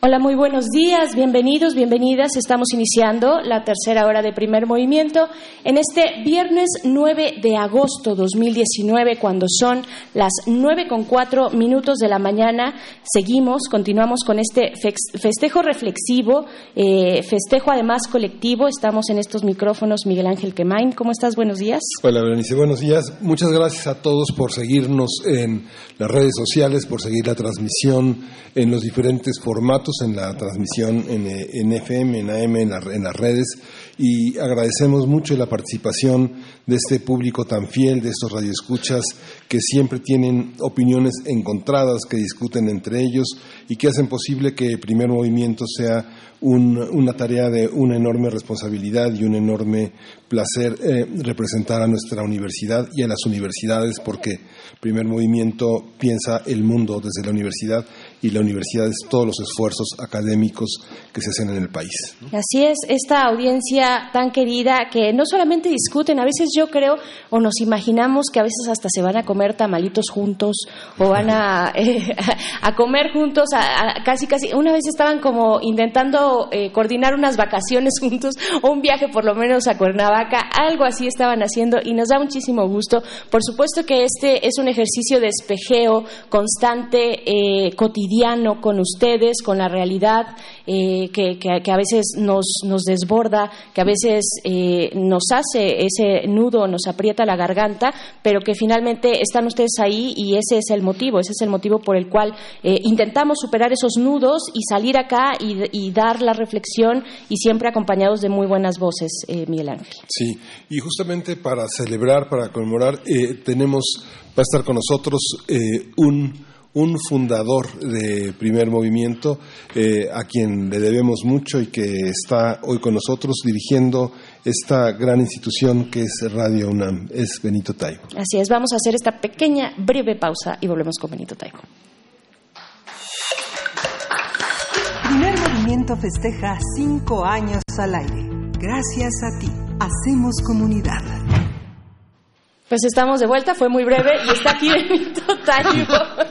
Hola, muy buenos días, bienvenidos, bienvenidas. Estamos iniciando la tercera hora de primer movimiento en este viernes 9 de agosto 2019, cuando son las 9 con 4 minutos de la mañana. Seguimos, continuamos con este festejo reflexivo, eh, festejo además colectivo. Estamos en estos micrófonos, Miguel Ángel Quemain. ¿Cómo estás? Buenos días. Hola, Berenice, buenos días. Muchas gracias a todos por seguirnos en las redes sociales, por seguir la transmisión en los diferentes formatos en la transmisión en, FM, en AM, en, la, en, las redes y agradecemos mucho la participación de este público tan fiel, de estos radioescuchas que siempre tienen opiniones encontradas, que discuten entre ellos y que hacen posible que el primer movimiento sea un, una tarea de una enorme responsabilidad y un enorme placer eh, representar a nuestra universidad y a las universidades porque primer movimiento piensa el mundo desde la universidad y la universidad es todos los esfuerzos académicos que se hacen en el país. Así es, esta audiencia tan querida que no solamente discuten, a veces yo creo o nos imaginamos que a veces hasta se van a comer tamalitos juntos o van a, eh, a comer juntos, a, casi casi, una vez estaban como intentando eh, coordinar unas vacaciones juntos o un viaje por lo menos a Cuernavaca, algo así estaban haciendo y nos da muchísimo gusto. Por supuesto que este es un ejercicio de espejeo constante, eh, cotidiano cotidiano con ustedes, con la realidad eh, que, a veces nos, desborda, que a veces eh, nos hace ese nudo, nos aprieta la garganta, pero que finalmente están ustedes ahí y ese es el motivo, ese es el motivo por el cual eh, intentamos superar esos nudos y salir acá y, dar la reflexión y siempre acompañados de muy buenas voces, Miguel Ángel. Sí, y justamente para celebrar, para conmemorar, tenemos, va a estar con nosotros un un fundador de Primer Movimiento, eh, a quien le debemos mucho y que está hoy con nosotros dirigiendo esta gran institución que es Radio UNAM, es Benito Taibo. Así es, vamos a hacer esta pequeña, breve pausa y volvemos con Benito Taibo. Primer Movimiento festeja cinco años al aire. Gracias a ti, hacemos comunidad. Pues estamos de vuelta, fue muy breve y está aquí Benito Taibo.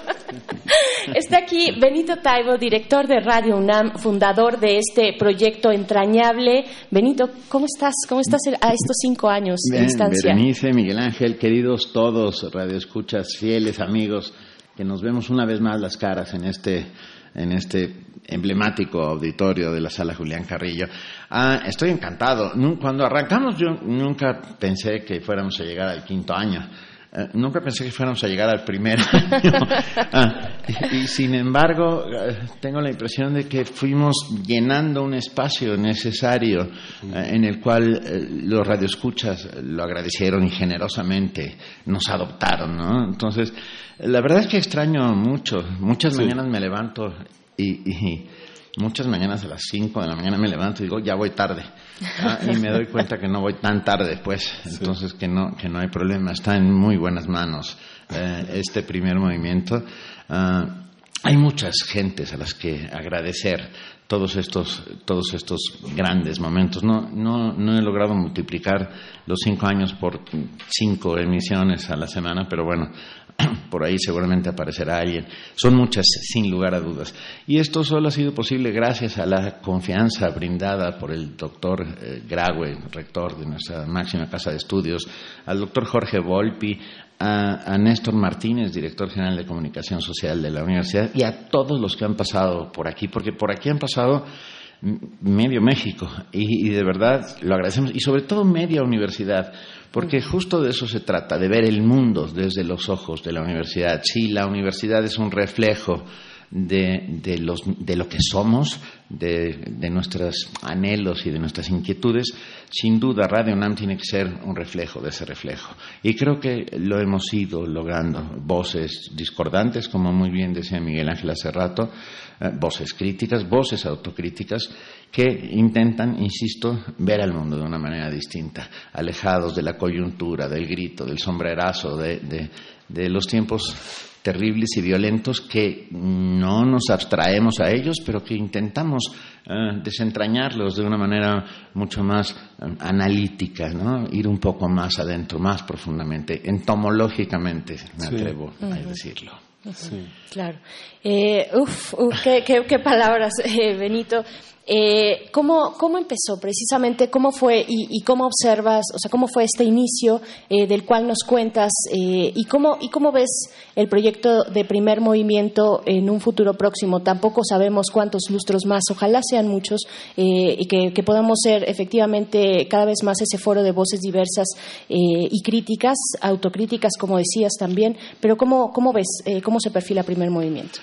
Está aquí Benito Taibo, director de Radio UNAM, fundador de este proyecto entrañable. Benito, ¿cómo estás? ¿Cómo estás a estos cinco años de distancia? Berenice, Miguel Ángel, queridos todos, radioescuchas, fieles amigos, que nos vemos una vez más las caras en este, en este emblemático auditorio de la sala Julián Carrillo. Ah, estoy encantado. Cuando arrancamos yo nunca pensé que fuéramos a llegar al quinto año. Eh, nunca pensé que fuéramos a llegar al primer año. Ah, y, sin embargo, eh, tengo la impresión de que fuimos llenando un espacio necesario eh, en el cual los radioescuchas lo agradecieron y generosamente nos adoptaron. ¿no? Entonces, la verdad es que extraño mucho. Muchas mañanas me levanto y, muchas mañanas a las 5 de la mañana me levanto y digo, ya voy tarde. Ah, y me doy cuenta que no voy tan tarde, pues, entonces que no, que no hay problema, está en muy buenas manos eh, este primer movimiento. Ah, hay muchas gentes a las que agradecer todos estos, todos estos grandes momentos. No, no, no he logrado multiplicar los cinco años por cinco emisiones a la semana, pero bueno, por ahí seguramente aparecerá alguien. Son muchas, sin lugar a dudas. Y esto solo ha sido posible gracias a la confianza brindada por el doctor eh, Graue, rector de nuestra máxima casa de estudios, al doctor Jorge Volpi, a, a, Néstor Martínez, director general de comunicación social de la universidad, y a todos los que han pasado por aquí, porque por aquí han pasado medio México y, de verdad lo agradecemos y sobre todo media universidad porque justo de eso se trata de ver el mundo desde los ojos de la universidad sí la universidad es un reflejo de, de, los, de lo que somos, de, de, nuestros anhelos y de nuestras inquietudes, sin duda Radio UNAM tiene que ser un reflejo de ese reflejo. Y creo que lo hemos ido logrando. Voces discordantes, como muy bien decía Miguel Ángel hace rato, eh, voces críticas, voces autocríticas, que intentan, insisto, ver al mundo de una manera distinta, alejados de la coyuntura, del grito, del sombrerazo, de, de los tiempos terribles y violentos que no nos abstraemos a ellos, pero que intentamos eh, desentrañarlos de una manera mucho más eh, analítica, ¿no? ir un poco más adentro, más profundamente, entomológicamente, me atrevo a decirlo. Claro. Eh, uf, qué, palabras, Benito. Eh, ¿cómo, ¿cómo, empezó precisamente? ¿Cómo fue y, cómo observas, o sea, cómo fue este inicio eh, del cual nos cuentas eh, y, cómo, y cómo ves el proyecto de primer movimiento en un futuro próximo? Tampoco sabemos cuántos lustros más, ojalá sean muchos y que, podamos ser efectivamente cada vez más ese foro de voces diversas y críticas, autocríticas, como decías también, pero ¿cómo, cómo ves, cómo se perfila primer movimiento?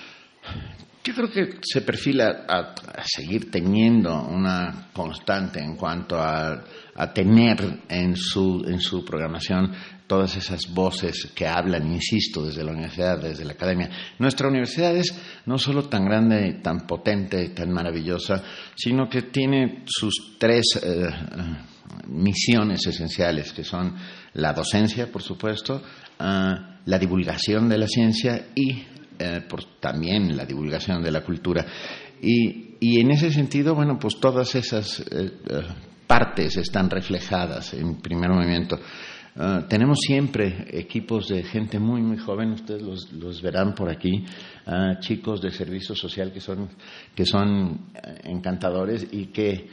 Yo creo que se perfila a, seguir teniendo una constante en cuanto a, tener en su, en su programación todas esas voces que hablan, insisto, desde la universidad, desde la academia. Nuestra universidad es no solo tan grande, tan potente, tan maravillosa, sino que tiene sus tres eh, misiones esenciales, que son la docencia, por supuesto, ah, la divulgación de la ciencia y eh, por también la divulgación de la cultura. Y, y, en ese sentido, bueno, pues todas esas eh, eh, partes están reflejadas en primer movimiento. tenemos siempre equipos de gente muy, muy joven, ustedes los, verán por aquí, chicos de servicio social que son, que son encantadores y que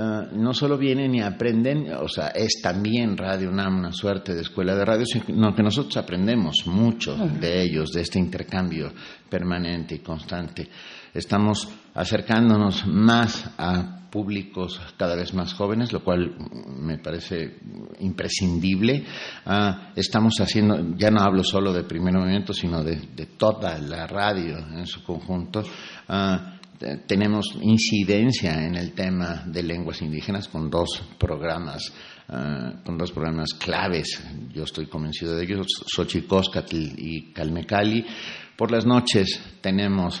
eh, no solo vienen y aprenden, o sea, es también Radio UNAM una suerte de escuela de radio, sino que nosotros aprendemos mucho de ellos, de este intercambio permanente y constante. Estamos acercándonos más a públicos cada vez más jóvenes, lo cual me parece imprescindible. Ah, estamos haciendo, ya no hablo solo de primer movimiento, sino de, toda la radio en su conjunto. Ah, tenemos incidencia en el tema de lenguas indígenas con dos programas, ah, con dos programas claves. Yo estoy convencido de ellos, Xochicóscatl y Calmecali. Por las noches tenemos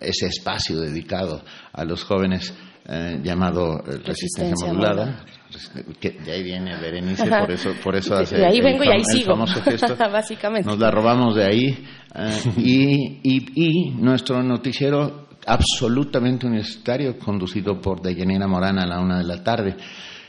ese espacio dedicado a los jóvenes eh, llamado eh, resistencia, modulada. Que de ahí viene Berenice, por eso, por eso hace de ahí vengo y ahí sigo. gesto. Básicamente. Nos la robamos de ahí. Eh, y, y, nuestro noticiero absolutamente universitario, conducido por Deyanira Morana a la una de la tarde.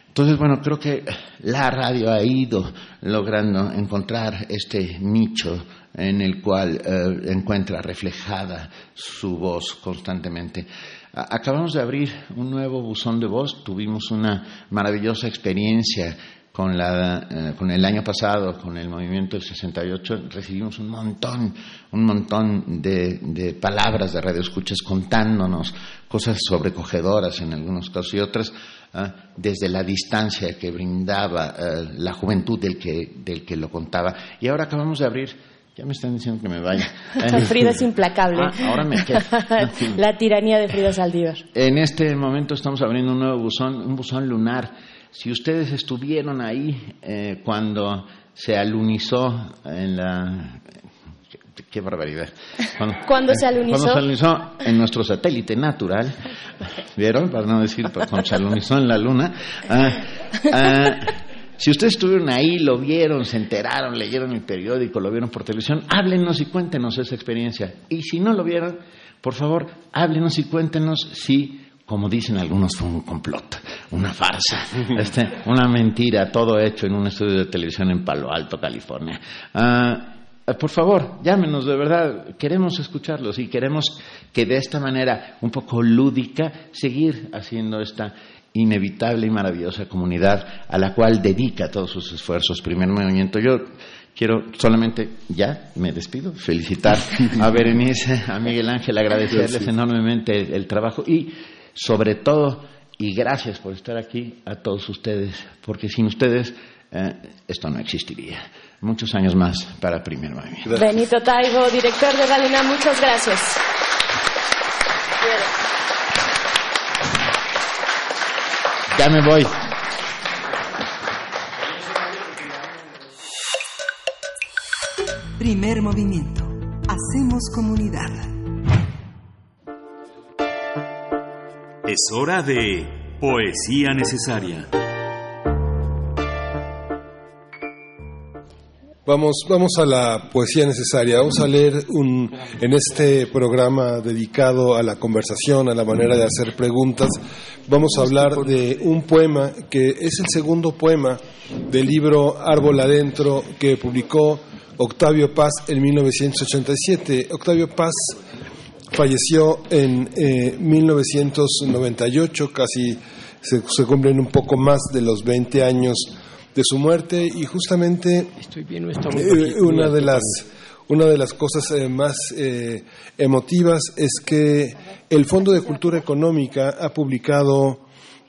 Entonces, bueno, creo que la radio ha ido logrando encontrar este nicho en el cual encuentra reflejada su voz constantemente. Acabamos de abrir un nuevo buzón de voz, tuvimos una maravillosa experiencia con, la, eh, con el año pasado, con el movimiento del 68, recibimos un montón, un montón de, palabras de radioescuchas contándonos cosas sobrecogedoras en algunos casos y otras ah, desde la distancia que brindaba eh, la juventud del que, del que lo contaba. Y ahora acabamos de abrir ya me están diciendo que me vaya. Frida es implacable. Ah, ahora me quedo. La tiranía de Frida Saldívar. En este momento estamos abriendo un nuevo buzón, un buzón lunar. Si ustedes estuvieron ahí eh, cuando se alunizó en la... Qué, barbaridad. ¿Cuándo se alunizó? Cuando se alunizó en nuestro satélite natural, ¿vieron? Para no decir cuando se alunizó en la luna. Ah, ah, si ustedes estuvieron ahí, lo vieron, se enteraron, leyeron el periódico, lo vieron por televisión, háblenos y cuéntenos esa experiencia. Y si no lo vieron, por favor, háblenos y cuéntenos si, como dicen algunos, fue un complot, una farsa, este, una mentira, todo hecho en un estudio de televisión en Palo Alto, California. Ah, por favor, llámenos, de verdad, queremos escucharlos y queremos que de esta manera un poco lúdica seguir haciendo esta inevitable y maravillosa comunidad a la cual dedica todos sus esfuerzos. Primer movimiento. Yo quiero solamente, ya me despido, felicitar a Berenice, a Miguel Ángel, agradecerles enormemente el, trabajo y sobre todo, y gracias por estar aquí a todos ustedes, porque sin ustedes eh, esto no existiría. Muchos años más para Primer Movimiento. Benito Taibo, director de Galina, muchas gracias. Ya me voy. Primer movimiento. Hacemos comunidad. Es hora de poesía necesaria. Vamos, vamos a la poesía necesaria. Vamos a leer un, en este programa dedicado a la conversación, a la manera de hacer preguntas, vamos a hablar de un poema que es el segundo poema del libro Árbol Adentro que publicó Octavio Paz en 1987. Octavio Paz falleció en 1998, eh, casi se, se cumplen un poco más de los 20 años de su muerte y justamente eh, una de las una de las cosas eh, más eh, emotivas es que el Fondo de Cultura Económica ha publicado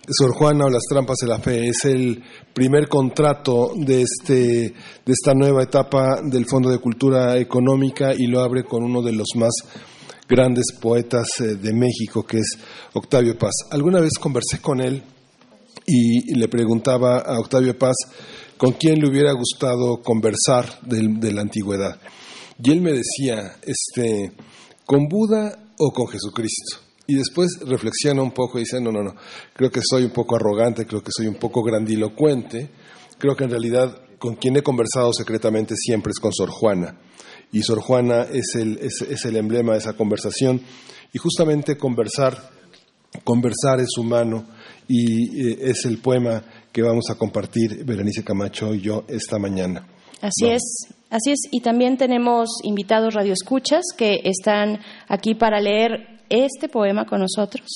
Sor Juana o las trampas de la fe. Es el primer contrato de, este, de esta nueva etapa del Fondo de Cultura Económica y lo abre con uno de los más grandes poetas de México, que es Octavio Paz. Alguna vez conversé con él y le preguntaba a Octavio Paz con quién le hubiera gustado conversar de, la antigüedad. Y él me decía, este, ¿con Buda o con Jesucristo? Y después reflexiona un poco y dice, no, no, no, creo que soy un poco arrogante, creo que soy un poco grandilocuente, creo que en realidad con quien he conversado secretamente siempre es con Sor Juana. Y Sor Juana es el, es el emblema de esa conversación. Y justamente conversar, conversar es humano y eh, es el poema que vamos a compartir Berenice Camacho y yo esta mañana. Así es, así es. Y también tenemos invitados radioescuchas que están aquí para leer este poema con nosotros.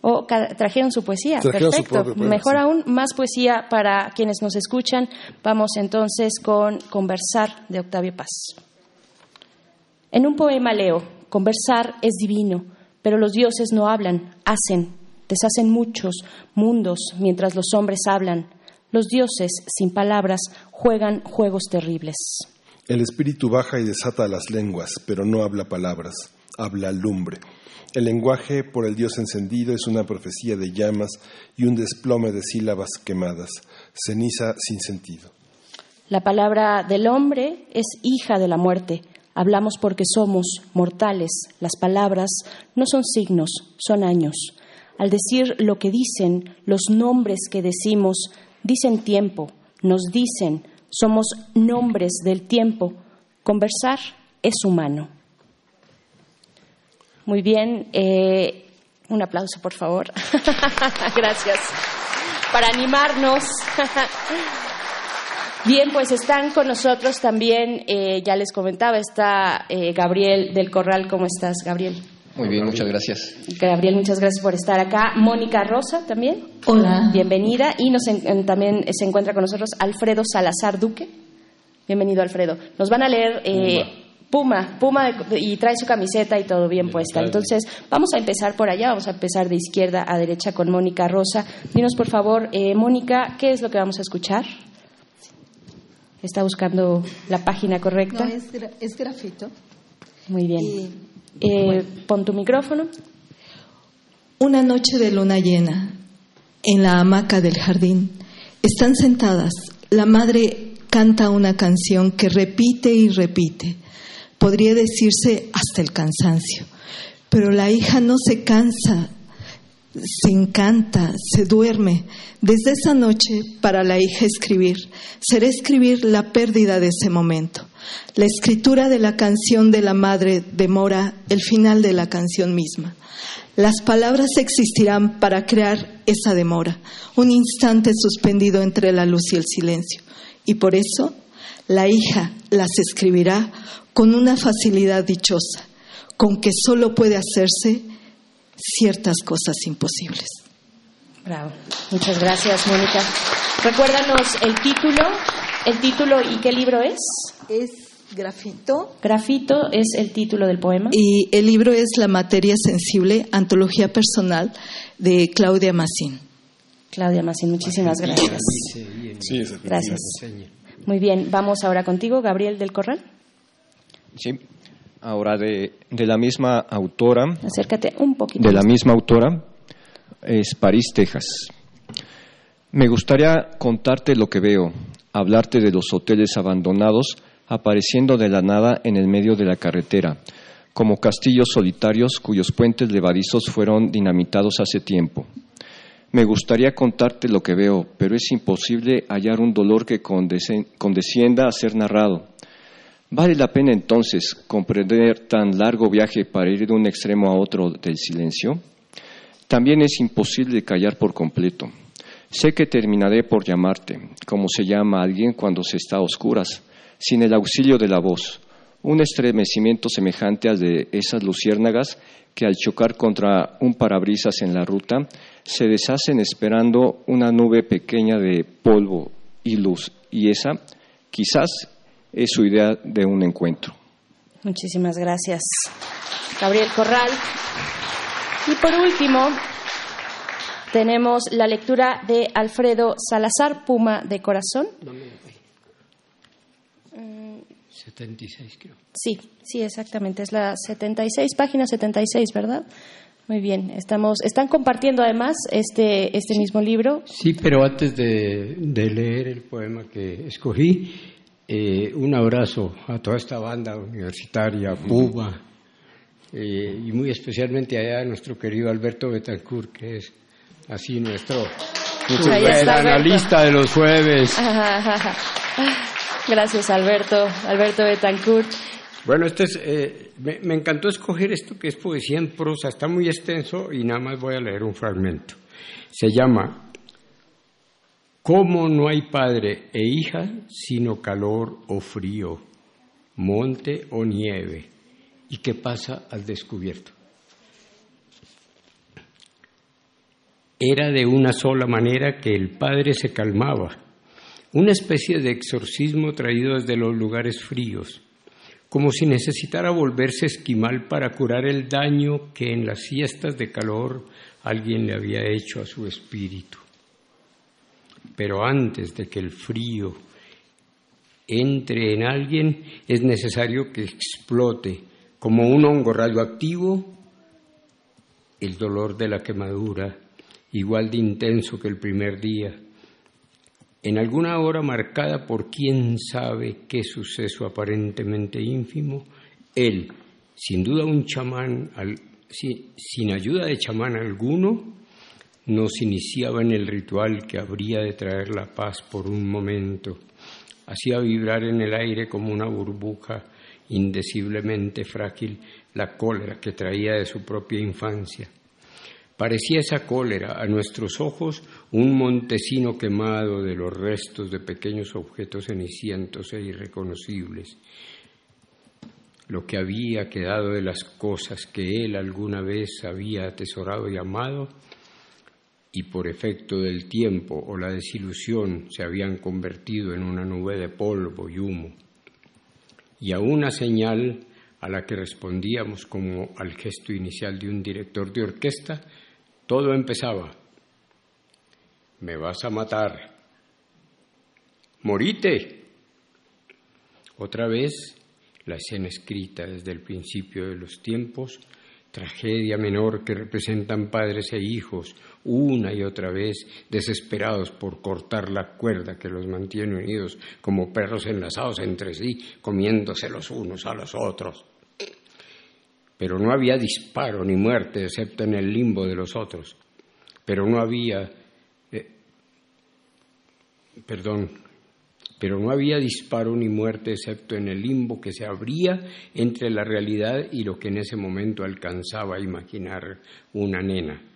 O trajeron su poesía. Trajeron Perfecto. poema, Mejor sí. aún, más poesía para quienes nos escuchan. Vamos entonces con Conversar de Octavio Paz. En un poema leo, conversar es divino, pero los dioses no hablan, hacen, deshacen muchos mundos mientras los hombres hablan. Los dioses, sin palabras, juegan juegos terribles. El espíritu baja y desata las lenguas, pero no habla palabras, habla lumbre. El lenguaje por el Dios encendido es una profecía de llamas y un desplome de sílabas quemadas, ceniza sin sentido. La palabra del hombre es hija de la muerte. Hablamos porque somos mortales. Las palabras no son signos, son años. Al decir lo que dicen, los nombres que decimos, dicen tiempo, nos dicen, somos nombres del tiempo. Conversar es humano. Muy bien, eh, un aplauso por favor. Gracias. Para animarnos. Bien, pues están con nosotros también, eh, ya les comentaba, está eh, Gabriel del Corral. ¿Cómo estás, Gabriel? Muy bien, muchas gracias. Gabriel, muchas gracias por estar acá. Mónica Rosa también. Hola. Bienvenida. Y nos en- en- también se encuentra con nosotros Alfredo Salazar Duque. Bienvenido, Alfredo. Nos van a leer eh, Puma, Puma de- y trae su camiseta y todo bien puesta. Entonces, vamos a empezar por allá, vamos a empezar de izquierda a derecha con Mónica Rosa. Dinos, por favor, eh, Mónica, ¿qué es lo que vamos a escuchar? Está buscando la página correcta. No, es, gra- es grafito. Muy bien. Y, Eh, pon tu micrófono. Una noche de luna llena, en la hamaca del jardín, están sentadas. La madre canta una canción que repite y repite. Podría decirse hasta el cansancio. Pero la hija no se cansa, se encanta, se duerme. Desde esa noche, para la hija escribir, será escribir la pérdida de ese momento. La escritura de la canción de la madre demora el final de la canción misma. Las palabras existirán para crear esa demora, un instante suspendido entre la luz y el silencio. Y por eso la hija las escribirá con una facilidad dichosa, con que solo puede hacerse ciertas cosas imposibles. Bravo. Muchas gracias, Mónica. Recuérdanos el título, el título y qué libro es. Es grafito. Grafito es el título del poema. Y el libro es La materia sensible, antología personal de Claudia Massín. Claudia Massín, muchísimas gracias. Gracias. Muy bien, vamos ahora contigo, Gabriel del Corral. Sí, ahora de, de la misma autora, Acércate un poquito. de la misma autora, es París, Texas. Me gustaría contarte lo que veo, hablarte de los hoteles abandonados apareciendo de la nada en el medio de la carretera, como castillos solitarios cuyos puentes levadizos fueron dinamitados hace tiempo. Me gustaría contarte lo que veo, pero es imposible hallar un dolor que condescienda a ser narrado. ¿Vale la pena entonces comprender tan largo viaje para ir de un extremo a otro del silencio? También es imposible callar por completo. Sé que terminaré por llamarte, como se llama a alguien cuando se está a oscuras, sin el auxilio de la voz, un estremecimiento semejante al de esas luciérnagas que al chocar contra un parabrisas en la ruta se deshacen esperando una nube pequeña de polvo y luz, y esa quizás es su idea de un encuentro. Muchísimas gracias, Gabriel Corral. Y por último, tenemos la lectura de Alfredo Salazar, Puma de Corazón. 76 creo. Sí, sí, exactamente. Es la 76, página 76, ¿verdad? Muy bien. Estamos, están compartiendo además este, este mismo libro. Sí, pero antes de, de leer el poema que escogí, eh, un abrazo a toda esta banda universitaria, Puma, eh, y muy especialmente allá a nuestro querido Alberto Betancourt, que es así nuestro Muchas Ahí está super Alberto. analista de los jueves. Gracias, Alberto. Alberto Betancourt. Bueno, este es, eh, me, me encantó escoger esto que es poesía en prosa, está muy extenso y nada más voy a leer un fragmento. Se llama ¿Cómo no hay padre e hija sino calor o frío, monte o nieve? ¿Y qué pasa al descubierto? era de una sola manera que el padre se calmaba, una especie de exorcismo traído desde los lugares fríos, como si necesitara volverse esquimal para curar el daño que en las siestas de calor alguien le había hecho a su espíritu. Pero antes de que el frío entre en alguien, es necesario que explote como un hongo radioactivo el dolor de la quemadura, igual de intenso que el primer día. En alguna hora marcada por quién sabe qué suceso aparentemente ínfimo, él, sin duda un chamán, sin ayuda de chamán alguno, nos iniciaba en el ritual que habría de traer la paz por un momento hacía vibrar en el aire como una burbuja indeciblemente frágil la cólera que traía de su propia infancia. Parecía esa cólera a nuestros ojos un montesino quemado de los restos de pequeños objetos cenicientos e irreconocibles, lo que había quedado de las cosas que él alguna vez había atesorado y amado, y por efecto del tiempo o la desilusión se habían convertido en una nube de polvo y humo. Y a una señal a la que respondíamos como al gesto inicial de un director de orquesta, todo empezaba. Me vas a matar. Morite. Otra vez, la escena escrita desde el principio de los tiempos, tragedia menor que representan padres e hijos una y otra vez, desesperados por cortar la cuerda que los mantiene unidos como perros enlazados entre sí, comiéndose los unos a los otros. Pero no había disparo ni muerte, excepto en el limbo de los otros. Pero no había, eh, perdón, pero no había disparo ni muerte excepto en el limbo que se abría entre la realidad y lo que en ese momento alcanzaba a imaginar una nena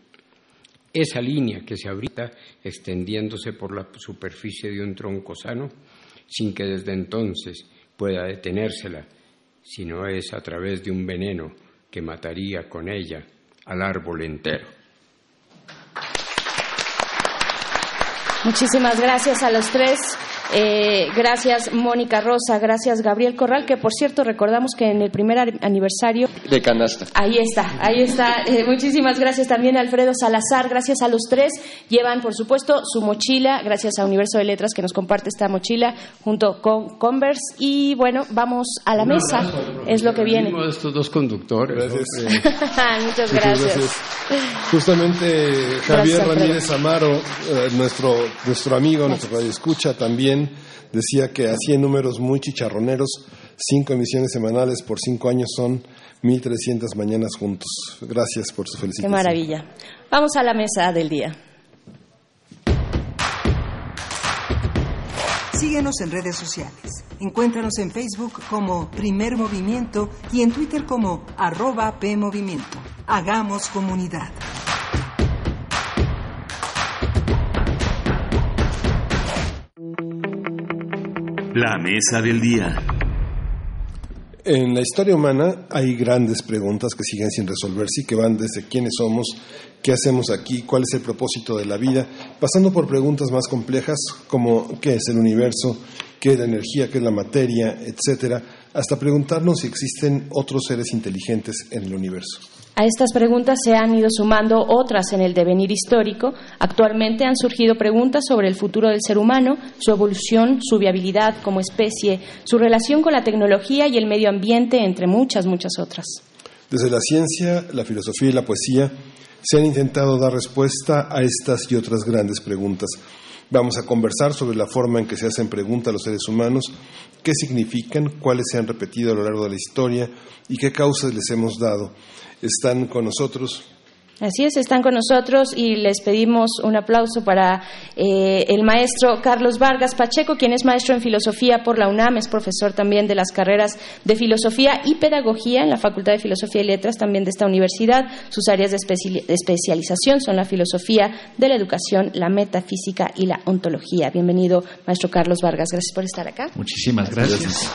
esa línea que se abrita extendiéndose por la superficie de un tronco sano, sin que desde entonces pueda detenérsela, sino es a través de un veneno que mataría con ella al árbol entero. Muchísimas gracias a los tres. Eh, gracias Mónica Rosa, gracias Gabriel Corral, que por cierto recordamos que en el primer aniversario... De canasta. Ahí está, ahí está. Eh, muchísimas gracias también a Alfredo Salazar, gracias a los tres. Llevan, por supuesto, su mochila, gracias a Universo de Letras que nos comparte esta mochila junto con Converse. Y bueno, vamos a la mesa, es lo que viene. de estos dos conductores. Muchas gracias. Justamente Javier Ramírez Amaro, eh, nuestro, nuestro amigo, nuestro radio escucha también decía que hacía números muy chicharroneros, cinco emisiones semanales por cinco años son 1.300 mañanas juntos. Gracias por su felicitación. Qué maravilla. Vamos a la mesa del día. Síguenos en redes sociales. Encuéntranos en Facebook como Primer Movimiento y en Twitter como arroba PMovimiento. Hagamos comunidad. La mesa del día. En la historia humana hay grandes preguntas que siguen sin resolverse y que van desde quiénes somos, qué hacemos aquí, cuál es el propósito de la vida, pasando por preguntas más complejas como qué es el universo, qué es la energía, qué es la materia, etcétera, hasta preguntarnos si existen otros seres inteligentes en el universo. A estas preguntas se han ido sumando otras en el devenir histórico. Actualmente han surgido preguntas sobre el futuro del ser humano, su evolución, su viabilidad como especie, su relación con la tecnología y el medio ambiente, entre muchas, muchas otras. Desde la ciencia, la filosofía y la poesía se han intentado dar respuesta a estas y otras grandes preguntas. Vamos a conversar sobre la forma en que se hacen preguntas a los seres humanos, qué significan, cuáles se han repetido a lo largo de la historia y qué causas les hemos dado están con nosotros. Así es, están con nosotros y les pedimos un aplauso para eh, el maestro Carlos Vargas Pacheco, quien es maestro en filosofía por la UNAM, es profesor también de las carreras de filosofía y pedagogía en la Facultad de Filosofía y Letras también de esta universidad. Sus áreas de, especialización son la filosofía de la educación, la metafísica y la ontología. Bienvenido, maestro Carlos Vargas, gracias por estar acá. Muchísimas gracias.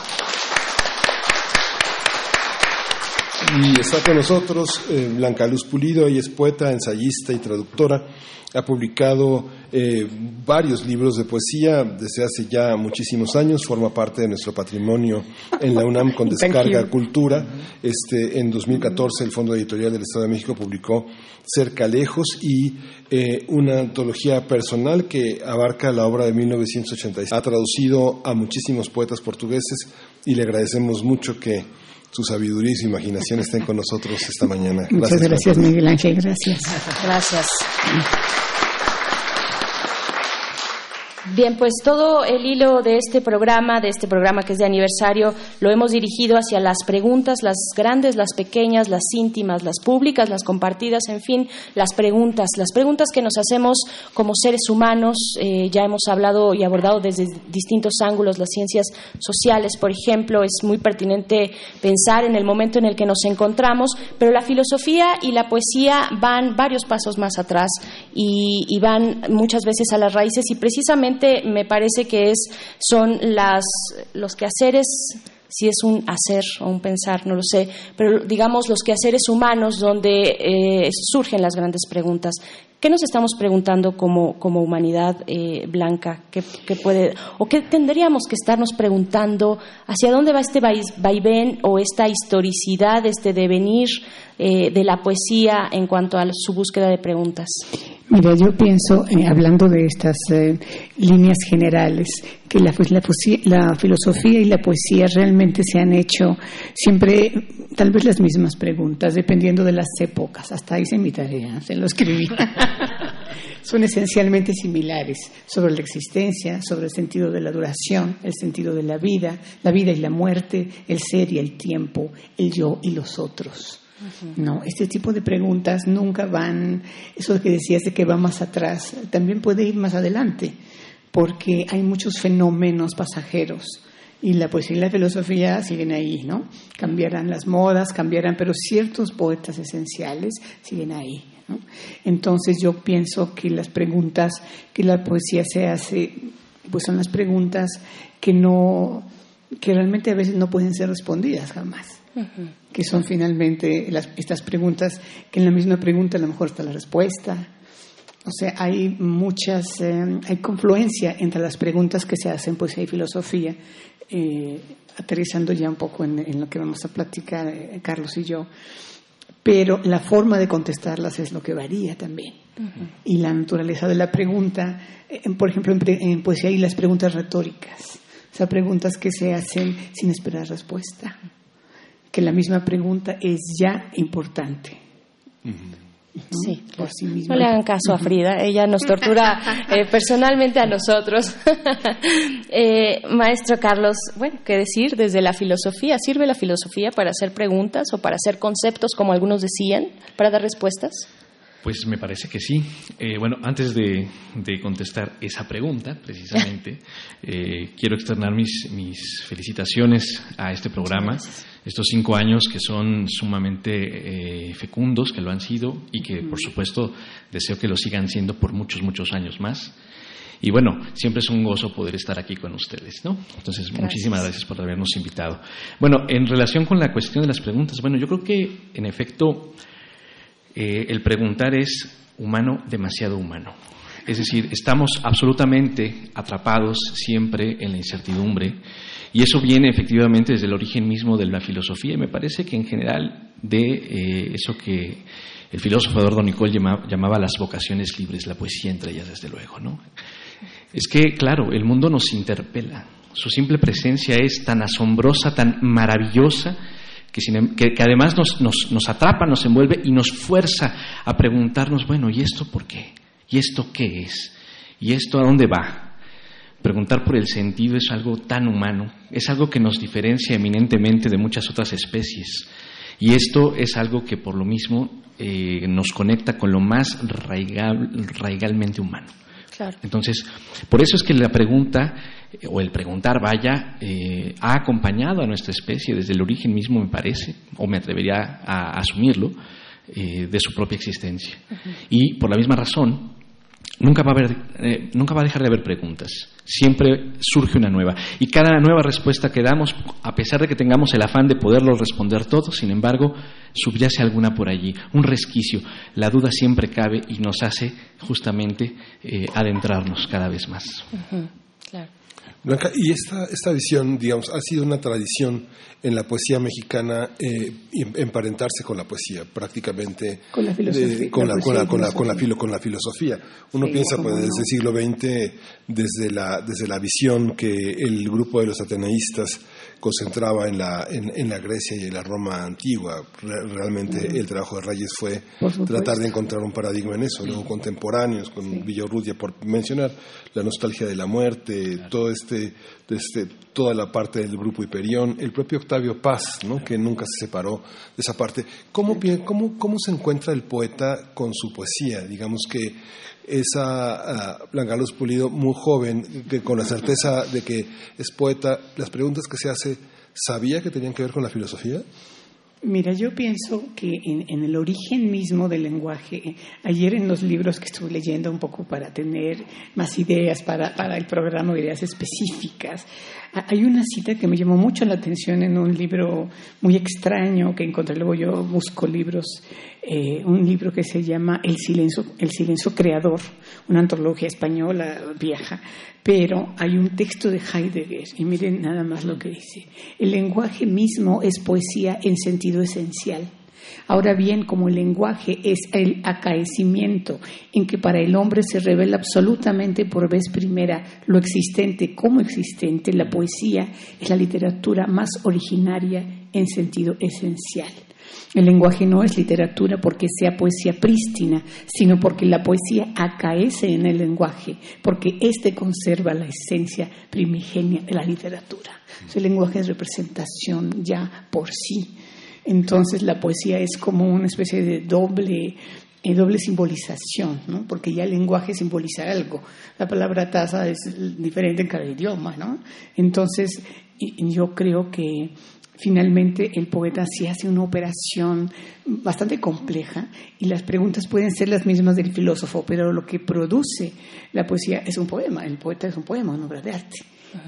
Y está con nosotros eh, Blanca Luz Pulido, ella es poeta, ensayista y traductora. Ha publicado eh, varios libros de poesía desde hace ya muchísimos años, forma parte de nuestro patrimonio en la UNAM con Descarga Cultura. Este, en 2014 el Fondo Editorial del Estado de México publicó Cerca Lejos y eh, una antología personal que abarca la obra de 1986. Ha traducido a muchísimos poetas portugueses y le agradecemos mucho que su sabiduría y su imaginación estén con nosotros esta mañana. Muchas gracias, Miguel Ángel. Gracias. Gracias. Bien, pues todo el hilo de este programa, de este programa que es de aniversario, lo hemos dirigido hacia las preguntas, las grandes, las pequeñas, las íntimas, las públicas, las compartidas, en fin, las preguntas, las preguntas que nos hacemos como seres humanos. Eh, ya hemos hablado y abordado desde distintos ángulos las ciencias sociales, por ejemplo, es muy pertinente pensar en el momento en el que nos encontramos, pero la filosofía y la poesía van varios pasos más atrás y, y van muchas veces a las raíces y precisamente me parece que es, son las, los quehaceres si es un hacer o un pensar, no lo sé, pero digamos los quehaceres humanos donde eh, surgen las grandes preguntas. ¿Qué nos estamos preguntando como, como humanidad eh, blanca? ¿Qué, puede, ¿O qué tendríamos que estarnos preguntando? ¿Hacia dónde va este vaivén o esta historicidad, este devenir eh, de la poesía en cuanto a su búsqueda de preguntas? Mira, yo pienso, eh, hablando de estas eh, líneas generales, que la, la, filosofía y la poesía realmente se han hecho siempre tal vez las mismas preguntas, dependiendo de las épocas. Hasta hice mi tarea, se lo escribí. Son esencialmente similares sobre la existencia, sobre el sentido de la duración, el sentido de la vida, la vida y la muerte, el ser y el tiempo, el yo y los otros. No, este tipo de preguntas nunca van, eso que decías de que va más atrás, también puede ir más adelante, porque hay muchos fenómenos pasajeros y la poesía y la filosofía siguen ahí, ¿no? Cambiarán las modas, cambiarán, pero ciertos poetas esenciales siguen ahí. ¿No? Entonces yo pienso que las preguntas que la poesía se hace, pues son las preguntas que no, que realmente a veces no pueden ser respondidas jamás que son finalmente estas preguntas, que en la misma pregunta a lo mejor está la respuesta. O sea, hay muchas, eh, hay confluencia entre las preguntas que se hacen, pues hay filosofía, eh, aterrizando ya un poco en, lo que vamos a platicar eh, Carlos y yo, pero la forma de contestarlas es lo que varía también. Y la naturaleza de la pregunta, por ejemplo, en, en poesía hay las preguntas retóricas, o sea, preguntas que se hacen sin esperar respuesta que la misma pregunta es ya importante. Sí, por sí misma. No le hagan caso a Frida, ella nos tortura eh, personalmente a nosotros. Eh, maestro Carlos, bueno, ¿qué decir desde la filosofía? ¿Sirve la filosofía para hacer preguntas o para hacer conceptos, como algunos decían, para dar respuestas? Pues me parece que sí. Eh, bueno, antes de, contestar esa pregunta, precisamente, quiero externar mis, mis felicitaciones a este programa estos cinco años que son sumamente eh, fecundos, que lo han sido y que, por supuesto, deseo que lo sigan siendo por muchos, muchos años más. Y bueno, siempre es un gozo poder estar aquí con ustedes, ¿no? Entonces, muchísimas gracias por habernos invitado. Bueno, en relación con la cuestión de las preguntas, bueno, yo creo que, en efecto, eh, el preguntar es humano, demasiado humano. Es decir, estamos absolutamente atrapados siempre en la incertidumbre y eso viene efectivamente desde el origen mismo de la filosofía y me parece que en general de eh, eso que el filósofo Eduardo Nicol llamaba, las vocaciones libres, la poesía entre ellas desde luego. ¿no? Es que, claro, el mundo nos interpela. Su simple presencia es tan asombrosa, tan maravillosa, que, em, además nos, nos atrapa, nos envuelve y nos fuerza a preguntarnos, bueno, ¿y esto por qué? ¿Y esto qué es? ¿Y esto a dónde va? Preguntar por el sentido es algo tan humano, es algo que nos diferencia eminentemente de muchas otras especies. Y esto es algo que por lo mismo eh, nos conecta con lo más raigalmente humano. Entonces, por eso es que la pregunta o el preguntar, vaya, eh, ha acompañado a nuestra especie desde el origen mismo, me parece, o me atrevería a asumirlo, de su propia existencia. Y por la misma razón, nunca va, a haber, eh, nunca va a dejar de haber preguntas. Siempre surge una nueva. Y cada nueva respuesta que damos, a pesar de que tengamos el afán de poderlo responder todo, sin embargo, subyace alguna por allí, un resquicio. La duda siempre cabe y nos hace justamente eh, adentrarnos cada vez más. Blanca, y esta, esta visión, digamos, ha sido una tradición en la poesía mexicana eh, emparentarse con la poesía, prácticamente. Con la filosofía. la, con, la, filosofía. Uno piensa, pues, desde el siglo XX, desde la, desde la visión que el grupo de los ateneístas concentraba en la, en, la Grecia y en la Roma antigua. realmente el trabajo de Reyes fue tratar de encontrar un paradigma en eso. Luego contemporáneos, con Villorrutia, por mencionar la nostalgia de la muerte, todo este, este, toda la parte del grupo Hiperión, el propio Octavio Paz, ¿no? que nunca se separó de esa parte. ¿Cómo, cómo, ¿Cómo se encuentra el poeta con su poesía? Digamos que esa uh, Blanca Luz Pulido muy joven, que con la certeza de que es poeta, las preguntas que se hace, ¿sabía que tenían que ver con la filosofía? Mira, yo pienso que en, el origen mismo del lenguaje, ayer en los libros que estuve leyendo un poco para tener más ideas para, para el programa, ideas específicas, hay una cita que me llamó mucho la atención en un libro muy extraño que encontré, luego yo busco libros, eh, un libro que se llama El silencio, El silencio creador, una antología española vieja, pero hay un texto de Heidegger y miren nada más lo que dice. El lenguaje mismo es poesía en sentido esencial Ahora bien, como el lenguaje es el acaecimiento en que para el hombre se revela absolutamente por vez primera lo existente como existente, la poesía es la literatura más originaria en sentido esencial. El lenguaje no es literatura porque sea poesía prístina, sino porque la poesía acaece en el lenguaje, porque éste conserva la esencia primigenia de la literatura. El lenguaje es representación ya por sí. Entonces la poesía es como una especie de doble, eh, doble simbolización, ¿no? porque ya el lenguaje simboliza algo. La palabra taza es diferente en cada idioma. ¿no? Entonces yo creo que finalmente el poeta sí hace una operación bastante compleja y las preguntas pueden ser las mismas del filósofo, pero lo que produce la poesía es un poema, el poeta es un poema, una obra de arte,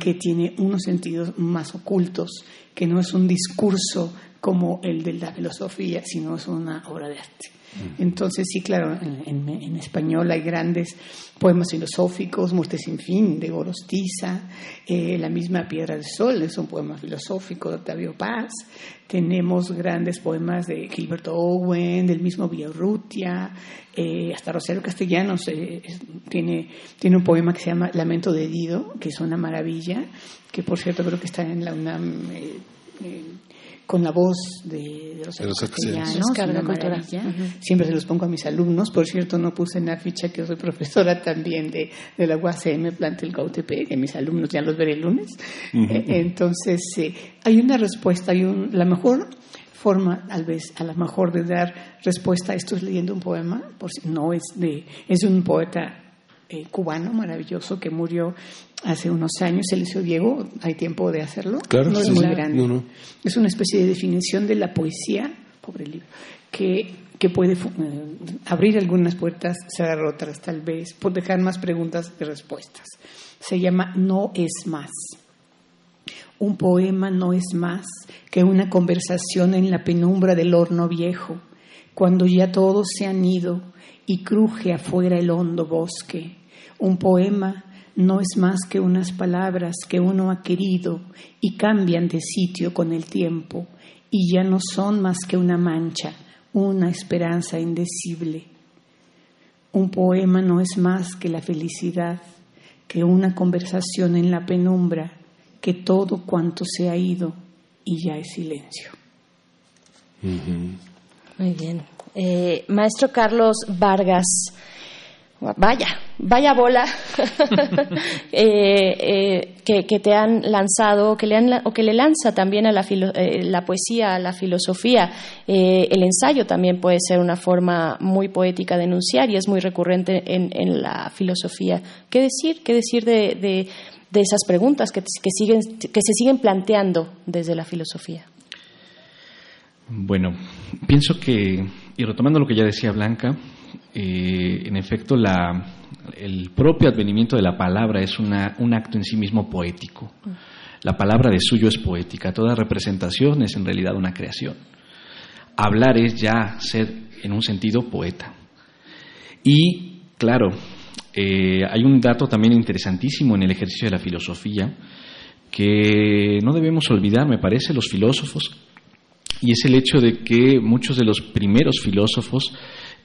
que tiene unos sentidos más ocultos, que no es un discurso como el de la filosofía, sino es una obra de arte. Entonces, sí, claro, en, español hay grandes poemas filosóficos, Muerte sin fin, de Gorostiza, eh, La misma Piedra del Sol, es un poema filosófico de Octavio Paz. Tenemos grandes poemas de Gilberto Owen, del mismo Villarrutia, eh, hasta Rosario Castellanos eh, tiene, tiene un poema que se llama Lamento de Dido, que es una maravilla, que por cierto creo que está en la UNAM con la voz de, los, de castellanos, Siempre se los pongo a mis alumnos. Por cierto, no puse en la ficha que soy profesora también de, de la UACM Plantel Gautepec, que mis alumnos ya los veré el lunes. Eh, entonces, eh, hay una respuesta, hay un, la mejor forma, tal vez, a lo mejor de dar respuesta a esto es leyendo un poema, por si no es de, es un poeta eh, cubano maravilloso que murió hace unos años, Eliseo Diego, hay tiempo de hacerlo. no es muy grande. Es una especie de definición de la poesía, pobre libro, que, que puede eh, abrir algunas puertas, cerrar otras tal vez, por dejar más preguntas que respuestas. Se llama No es más. Un poema no es más que una conversación en la penumbra del horno viejo, cuando ya todos se han ido y cruje afuera el hondo bosque. Un poema no es más que unas palabras que uno ha querido y cambian de sitio con el tiempo y ya no son más que una mancha, una esperanza indecible. Un poema no es más que la felicidad, que una conversación en la penumbra, que todo cuanto se ha ido y ya es silencio. Muy bien. Eh, maestro Carlos Vargas, vaya, vaya bola eh, eh, que, te han lanzado que le o que le lanza también a la, la poesía, a la filosofía. el ensayo también puede ser una forma muy poética de enunciar y es muy recurrente en, la filosofía. ¿Qué decir? ¿Qué decir de, esas preguntas que, siguen, que se siguen planteando desde la filosofía? Bueno, pienso que, y retomando lo que ya decía Blanca, eh, en efecto, el propio advenimiento de la palabra es un acto en sí mismo poético. La palabra de suyo es poética, toda representación es en realidad una creación. Hablar es ya ser, en un sentido, poeta. Y, claro, eh, hay un dato también interesantísimo en el ejercicio de la filosofía que no debemos olvidar, me parece, los filósofos, y es el hecho de que muchos de los primeros filósofos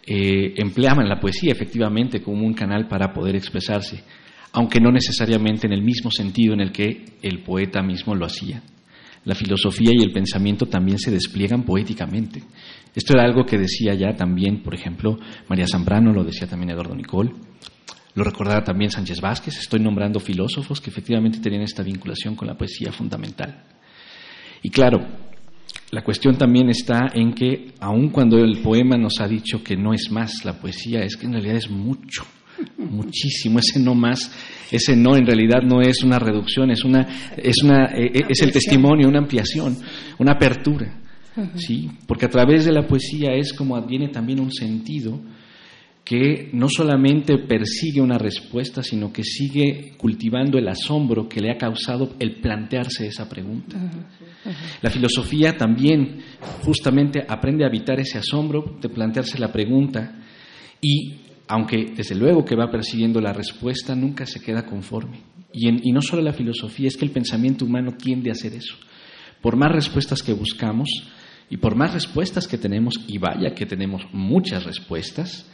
eh, empleaban la poesía efectivamente como un canal para poder expresarse, aunque no necesariamente en el mismo sentido en el que el poeta mismo lo hacía. La filosofía y el pensamiento también se despliegan poéticamente. Esto era algo que decía ya también, por ejemplo, María Zambrano, lo decía también Eduardo Nicol, lo recordaba también Sánchez Vázquez, estoy nombrando filósofos que efectivamente tenían esta vinculación con la poesía fundamental. Y claro, la cuestión también está en que, aun cuando el poema nos ha dicho que no es más la poesía, es que en realidad es mucho, muchísimo. Ese no más, ese no en realidad no es una reducción, es una, es una, eh, eh, es el testimonio, una ampliación, una apertura, sí, porque a través de la poesía es como adviene también un sentido que no solamente persigue una respuesta, sino que sigue cultivando el asombro que le ha causado el plantearse esa pregunta. La filosofía también justamente aprende a evitar ese asombro de plantearse la pregunta y, aunque desde luego que va persiguiendo la respuesta, nunca se queda conforme. Y, y no solo la filosofía, es que el pensamiento humano tiende a hacer eso. Por más respuestas que buscamos y por más respuestas que tenemos, y vaya que tenemos muchas respuestas,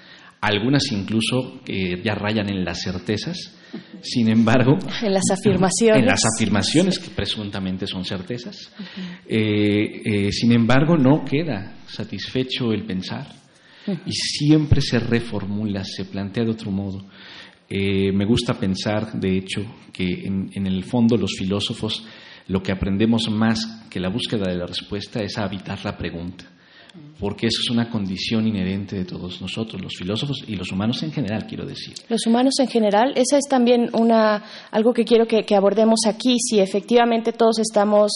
algunas incluso eh, ya rayan en las certezas, sin embargo... En las afirmaciones. En las afirmaciones que presuntamente son certezas. Eh, eh, sin embargo, no queda satisfecho el pensar y siempre se reformula, se plantea de otro modo. me gusta pensar, de hecho, que en el fondo los filósofos lo que aprendemos más que la búsqueda de la respuesta es a habitar la pregunta porque eso es una condición inherente de todos nosotros, los filósofos y los humanos en general, quiero decir. Los humanos en general, esa es también una, algo que quiero que, abordemos aquí, si efectivamente todos estamos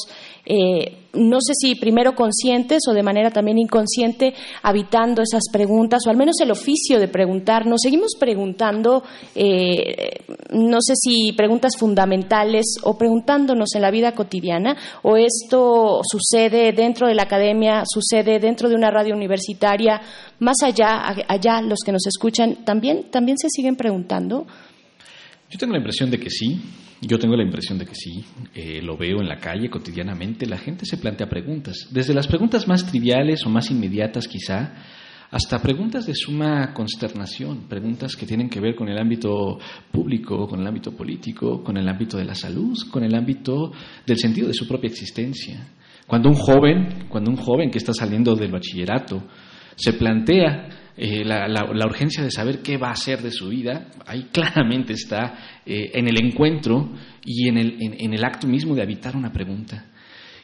eh, no sé si primero conscientes o de manera también inconsciente, habitando esas preguntas, o al menos el oficio de preguntar. Nos seguimos preguntando, eh, no sé si preguntas fundamentales o preguntándonos en la vida cotidiana, o esto sucede dentro de la academia, sucede dentro de una radio universitaria, más allá, allá los que nos escuchan, también, también se siguen preguntando. Yo tengo la impresión de que sí, yo tengo la impresión de que sí, eh, lo veo en la calle cotidianamente, la gente se plantea preguntas, desde las preguntas más triviales o más inmediatas quizá, hasta preguntas de suma consternación, preguntas que tienen que ver con el ámbito público, con el ámbito político, con el ámbito de la salud, con el ámbito del sentido de su propia existencia. Cuando un joven, cuando un joven que está saliendo del bachillerato se plantea eh, la, urgencia de saber qué va a hacer de su vida, ahí claramente está eh, en el encuentro y en el, en, el acto mismo de habitar una pregunta.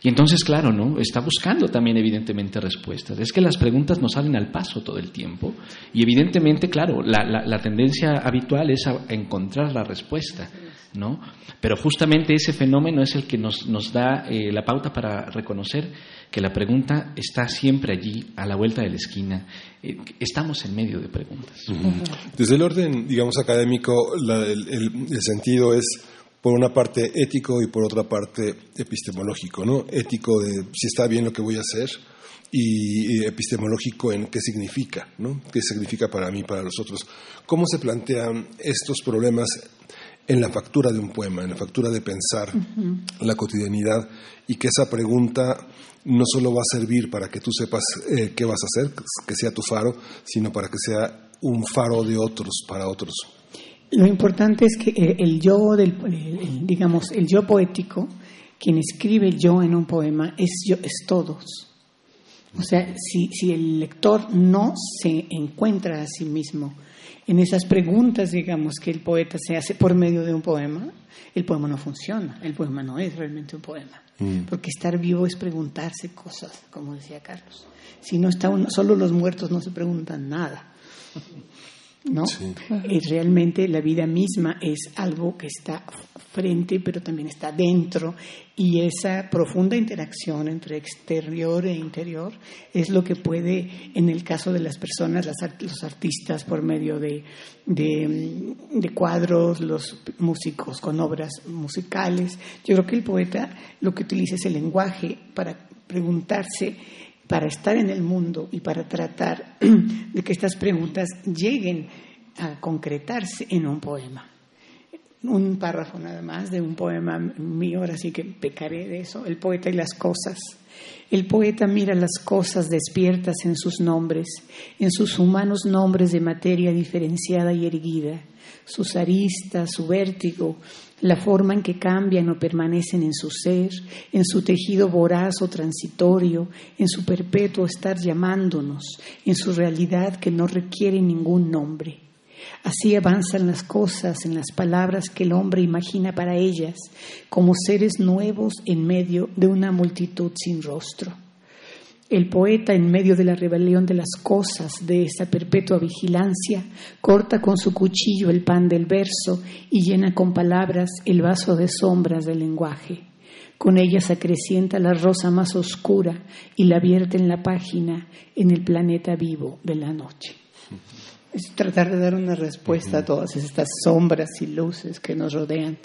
Y entonces, claro, ¿no? Está buscando también, evidentemente, respuestas. Es que las preguntas no salen al paso todo el tiempo. Y evidentemente, claro, la, la tendencia habitual es a encontrar la respuesta, ¿no? Pero justamente ese fenómeno es el que nos, nos da eh, la pauta para reconocer que la pregunta está siempre allí, a la vuelta de la esquina. Eh, estamos en medio de preguntas. Desde el orden, digamos, académico, el, sentido es por una parte ético y por otra parte epistemológico, ¿no? Ético de si está bien lo que voy a hacer y epistemológico en qué significa, ¿no? ¿Qué significa para mí, para los otros? ¿Cómo se plantean estos problemas en la factura de un poema, en la factura de pensar la cotidianidad y que esa pregunta no solo va a servir para que tú sepas eh, qué vas a hacer, que sea tu faro, sino para que sea un faro de otros para otros. Lo importante es que el, yo del, digamos, el yo poético, quien escribe yo en un poema es yo, es todos. O sea, si, si el lector no se encuentra a sí mismo en esas preguntas, digamos, que el poeta se hace por medio de un poema, el poema no funciona, el poema no es realmente un poema. Mm. Porque estar vivo es preguntarse cosas, como decía Carlos. Si no está uno, solo los muertos no se preguntan nada. ¿No? Y realmente la vida misma es algo que está frente, pero también está dentro, y esa profunda interacción entre exterior e interior es lo que puede, en el caso de las personas, los artistas por medio de, de, cuadros, los músicos con obras musicales. Yo creo que el poeta lo que utiliza es el lenguaje para preguntarse para estar en el mundo y para tratar de que estas preguntas lleguen a concretarse en un poema. Un párrafo nada más de un poema mío, ahora sí que pecaré de eso, El poeta y las cosas. El poeta mira las cosas despiertas en sus nombres, en sus humanos nombres de materia diferenciada y erguida, sus aristas, su vértigo, la forma en que cambian o permanecen en su ser, en su tejido voraz o transitorio, en su perpetuo estar llamándonos, en su realidad que no requiere ningún nombre. Así avanzan las cosas en las palabras que el hombre imagina para ellas, como seres nuevos en medio de una multitud sin rostro. El poeta, en medio de la rebelión de las cosas, de esa perpetua vigilancia, corta con su cuchillo el pan del verso y llena con palabras el vaso de sombras del lenguaje. Con ellas acrecienta la rosa más oscura y la vierte en la página en el planeta vivo de la noche. Es tratar de dar una respuesta a todas estas sombras y luces que nos rodean,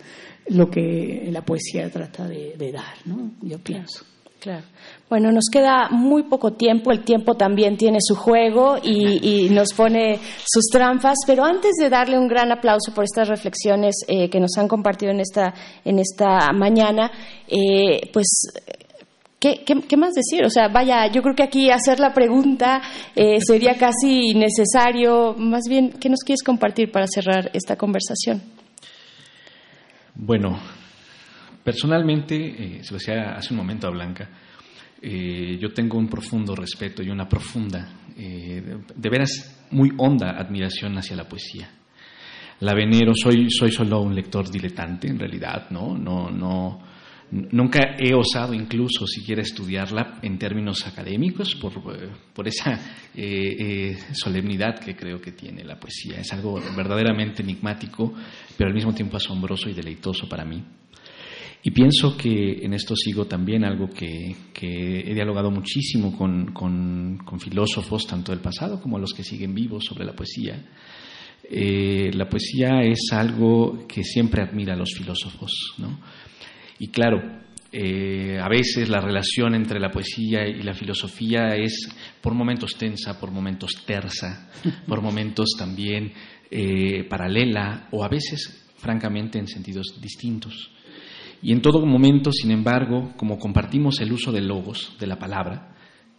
lo que la poesía trata de, de dar, ¿no? Yo pienso. Claro. Bueno, nos queda muy poco tiempo, el tiempo también tiene su juego y, nos pone sus trampas, pero antes de darle un gran aplauso por estas reflexiones eh, que nos han compartido en esta, en esta mañana, eh, pues ¿Qué, ¿Qué, más decir? O sea, vaya, yo creo que aquí hacer la pregunta eh, sería casi necesario. Más bien, ¿qué nos quieres compartir para cerrar esta conversación? Bueno, Personalmente, eh, se lo decía hace un momento a Blanca, eh, yo tengo un profundo respeto y una profunda, eh, de, veras muy honda admiración hacia la poesía. La venero, soy, soy solo un lector diletante en realidad, ¿no? No, no, nunca he osado incluso siquiera estudiarla en términos académicos por, por esa solemnidad que creo que tiene la poesía. Es algo verdaderamente enigmático, pero al mismo tiempo asombroso y deleitoso para mí. Y pienso que en esto sigo también algo que, he dialogado muchísimo con, filósofos, tanto del pasado como los que siguen vivos, sobre la poesía. Eh, la poesía es algo que siempre admira a los filósofos. Y claro, eh, a veces la relación entre la poesía y la filosofía es por momentos tensa, por momentos tersa, por momentos también eh, paralela o a veces, francamente, en sentidos distintos. Y en todo momento, sin embargo, como compartimos el uso de logos, de la palabra,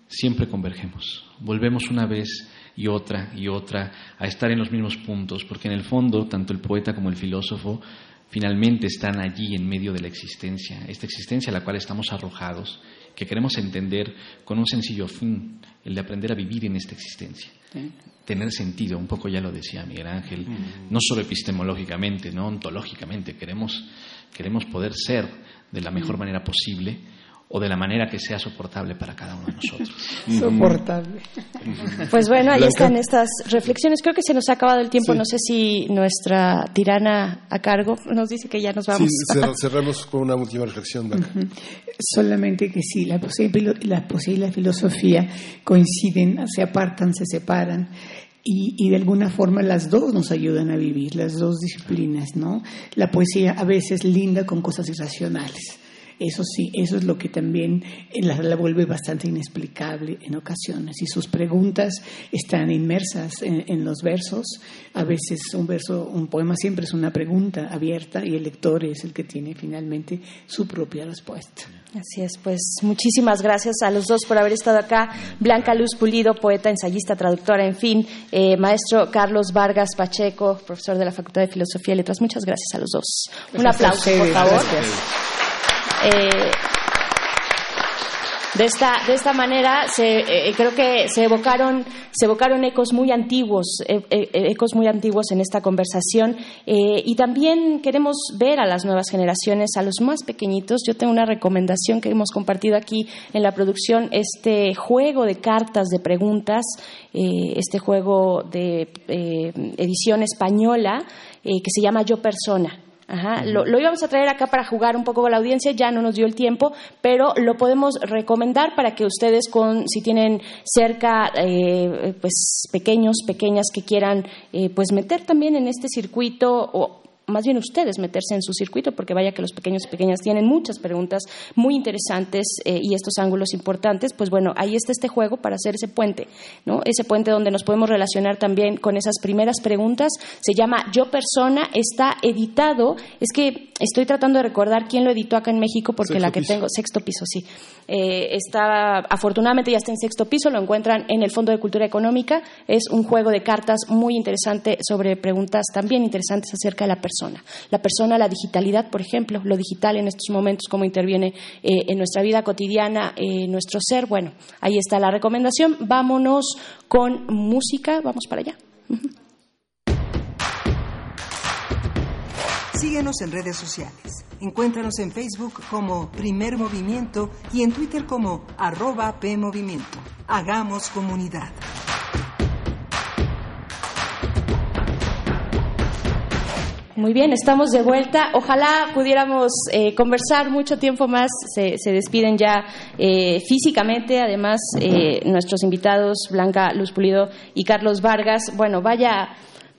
siempre convergemos. Volvemos una vez y otra y otra a estar en los mismos puntos, porque en el fondo, tanto el poeta como el filósofo finalmente están allí en medio de la existencia, esta existencia a la cual estamos arrojados, que queremos entender con un sencillo fin, el de aprender a vivir en esta existencia. Tener sentido, un poco ya lo decía Miguel Ángel, no solo epistemológicamente, no ontológicamente, queremos queremos poder ser de la mejor manera posible o de la manera que sea soportable para cada uno de nosotros. soportable. Pues bueno, ahí están estas reflexiones. Creo que se nos ha acabado el tiempo. No sé si nuestra tirana a cargo nos dice que ya nos vamos. Sí, cerramos con una última reflexión. Solamente que sí, la poesía y la filosofía coinciden, se apartan, se separan. Y, de alguna forma las dos nos ayudan a vivir, las dos disciplinas, ¿no? La poesía a veces linda con cosas irracionales. Eso sí, eso es lo que también la, vuelve bastante inexplicable en ocasiones. Y sus preguntas están inmersas en, los versos. A veces un verso, un poema siempre es una pregunta abierta y el lector es el que tiene finalmente su propia respuesta. Así es, pues muchísimas gracias a los dos por haber estado acá. Blanca Luz Pulido, poeta, ensayista, traductora, en fin. Eh, maestro Carlos Vargas Pacheco, profesor de la Facultad de Filosofía y Letras. Muchas gracias a los dos. Un aplauso, por favor. Eh, de esta, de esta manera se, eh, creo que se evocaron, se evocaron ecos muy antiguos, eh, eh, ecos muy antiguos en esta conversación. y también queremos ver a las nuevas generaciones, a los más pequeñitos. Yo tengo una recomendación que hemos compartido aquí en la producción, este juego de cartas de preguntas, este juego de edición española que se llama Yo Persona. Ajá. Lo, íbamos a traer acá para jugar un poco con la audiencia, ya no nos dio el tiempo, pero lo podemos recomendar para que ustedes, con, si tienen cerca eh, pues pequeños, pequeñas que quieran eh, pues meter también en este circuito o más bien ustedes meterse en su circuito, porque vaya que los pequeños y pequeñas tienen muchas preguntas muy interesantes eh, y estos ángulos importantes, pues bueno, ahí está este juego para hacer ese puente, ¿no? Ese puente donde nos podemos relacionar también con esas primeras preguntas. Se llama Yo Persona, está editado, es que estoy tratando de recordar quién lo editó acá en México, porque la que tengo, sexto piso, sí. Eh, está, afortunadamente ya está en sexto piso, lo encuentran en el Fondo de Cultura Económica. Es un juego de cartas muy interesante sobre preguntas también interesantes acerca de la persona la persona, la digitalidad, por ejemplo, lo digital en estos momentos, cómo interviene eh, en nuestra vida cotidiana, eh, nuestro ser. Bueno, ahí está la recomendación. Vámonos con música. Vamos para allá. Síguenos en redes sociales. Encuéntranos en Facebook como Primer Movimiento y en Twitter como arroba PMovimiento. Hagamos comunidad. Muy bien, estamos de vuelta. Ojalá pudiéramos eh, conversar mucho tiempo más. Se, despiden ya eh, físicamente, además, eh, nuestros invitados, Blanca Luz Pulido y Carlos Vargas. Bueno, vaya,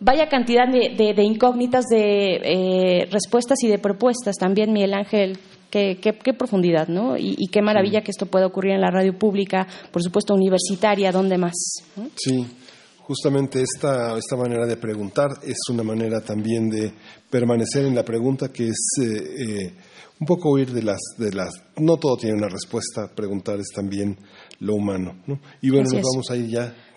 vaya cantidad de, incógnitas, de respuestas y de propuestas también, Miguel Ángel. Qué, qué, profundidad, ¿no? Y, qué maravilla que esto pueda ocurrir en la radio pública, por supuesto universitaria, ¿dónde más? Sí, Justamente esta, esta manera de preguntar es una manera también de permanecer en la pregunta que es eh, eh, un poco huir de las, de las... No todo tiene una respuesta, preguntar es también lo humano. Y bueno, nos vamos a ir ya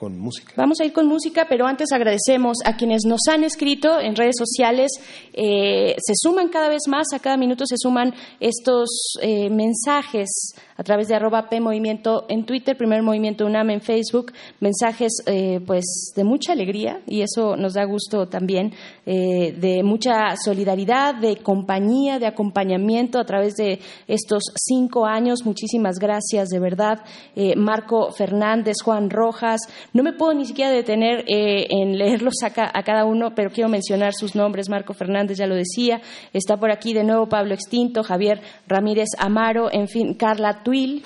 Vamos a ir con música, pero antes agradecemos a quienes nos han escrito en redes sociales. Eh, se suman cada vez más, a cada minuto se suman estos eh, mensajes a través de arroba P Movimiento en Twitter, Primer Movimiento UNAM en Facebook, mensajes eh, pues de mucha alegría y eso nos da gusto también, de mucha solidaridad, de compañía, de acompañamiento a través de estos cinco años. Muchísimas gracias, de verdad. Marco Fernández, Juan Rojas, no me puedo ni siquiera detener eh, en leerlos a, cada uno, pero quiero mencionar sus nombres. Marco Fernández ya lo decía. Está por aquí de nuevo Pablo Extinto, Javier Ramírez Amaro, en fin, Carla Tuil.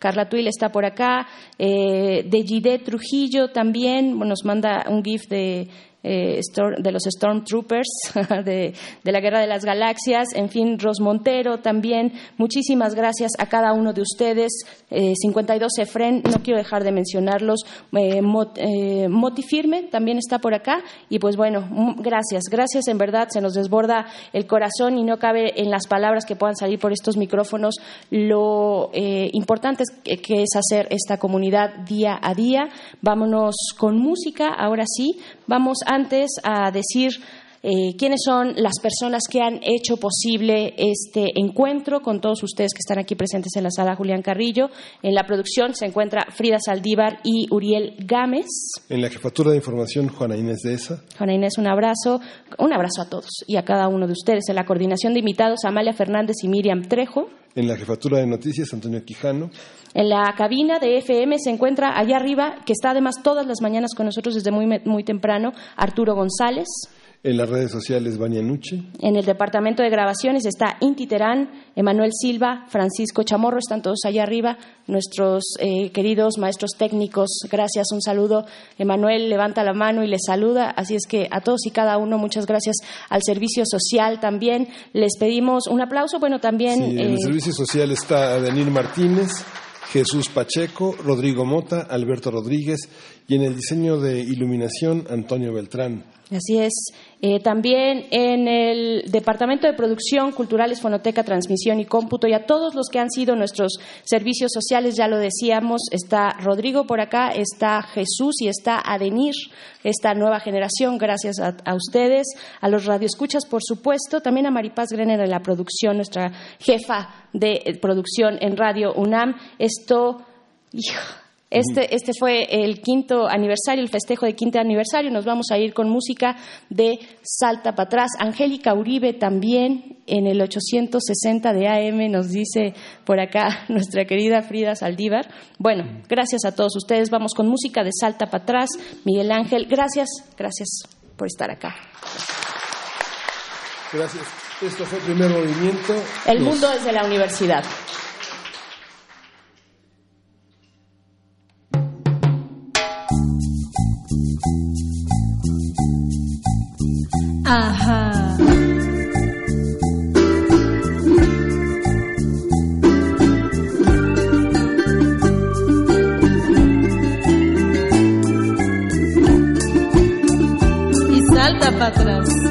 Carla Tuil está por acá. Eh, de Gide Trujillo también nos manda un GIF de eh, de los Stormtroopers de, la Guerra de las Galaxias, en fin, Ros Montero también. Muchísimas gracias a cada uno de ustedes. 52 eh, Efren, no quiero dejar de mencionarlos. Eh, eh, Motifirme también está por acá. Y pues bueno, gracias, gracias en verdad. Se nos desborda el corazón y no cabe en las palabras que puedan salir por estos micrófonos lo importante que, que es hacer esta comunidad día a día. Vámonos con música, ahora sí. Vamos antes a decir eh, quiénes son las personas que han hecho posible este encuentro con todos ustedes que están aquí presentes en la sala Julián Carrillo. En la producción se encuentra Frida Saldívar y Uriel Gámez. En la jefatura de información, Juana Inés de esa. Juana Inés, un abrazo. Un abrazo a todos y a cada uno de ustedes. En la coordinación de invitados, Amalia Fernández y Miriam Trejo. En la jefatura de noticias, Antonio Quijano. En la cabina de FM se encuentra allá arriba, que está además todas las mañanas con nosotros desde muy, muy temprano, Arturo González. En las redes sociales, Vania Nuche. En el departamento de grabaciones está Inti Terán, Emanuel Silva, Francisco Chamorro, están todos allá arriba, nuestros eh, queridos maestros técnicos. Gracias, un saludo. Emanuel levanta la mano y les saluda. Así es que a todos y cada uno, muchas gracias al servicio social también. Les pedimos un aplauso. Bueno, también. en el eh, servicio social está Daniel Martínez. Jesús Pacheco, Rodrigo Mota, Alberto Rodríguez y en el diseño de iluminación Antonio Beltrán. Así es. Eh, también en el Departamento de Producción, Culturales, Fonoteca, Transmisión y Cómputo, y a todos los que han sido nuestros servicios sociales, ya lo decíamos, está Rodrigo por acá, está Jesús y está Adenir, esta nueva generación, gracias a, ustedes, a los radioescuchas, por supuesto, también a Maripaz Grener en la producción, nuestra jefa de producción en Radio UNAM. Esto, hijo, este, este fue el quinto aniversario, el festejo de quinto aniversario. Nos vamos a ir con música de Salta para atrás. Angélica Uribe también en el 860 de AM nos dice por acá nuestra querida Frida Saldívar. Bueno, gracias a todos ustedes. Vamos con música de Salta para atrás. Miguel Ángel, gracias, gracias por estar acá. Gracias. Esto fue el primer movimiento. El mundo desde la universidad. Ajá. Y salta para atrás.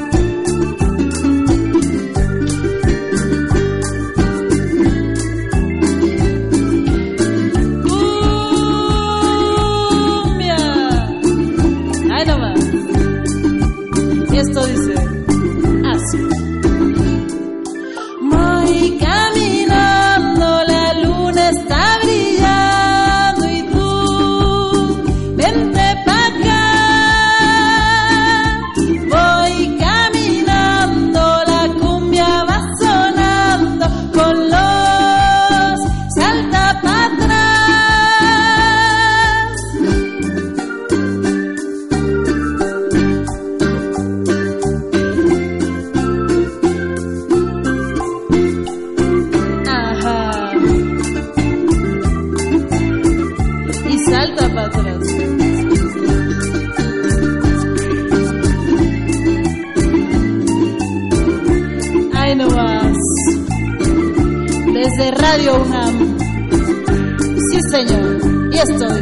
story.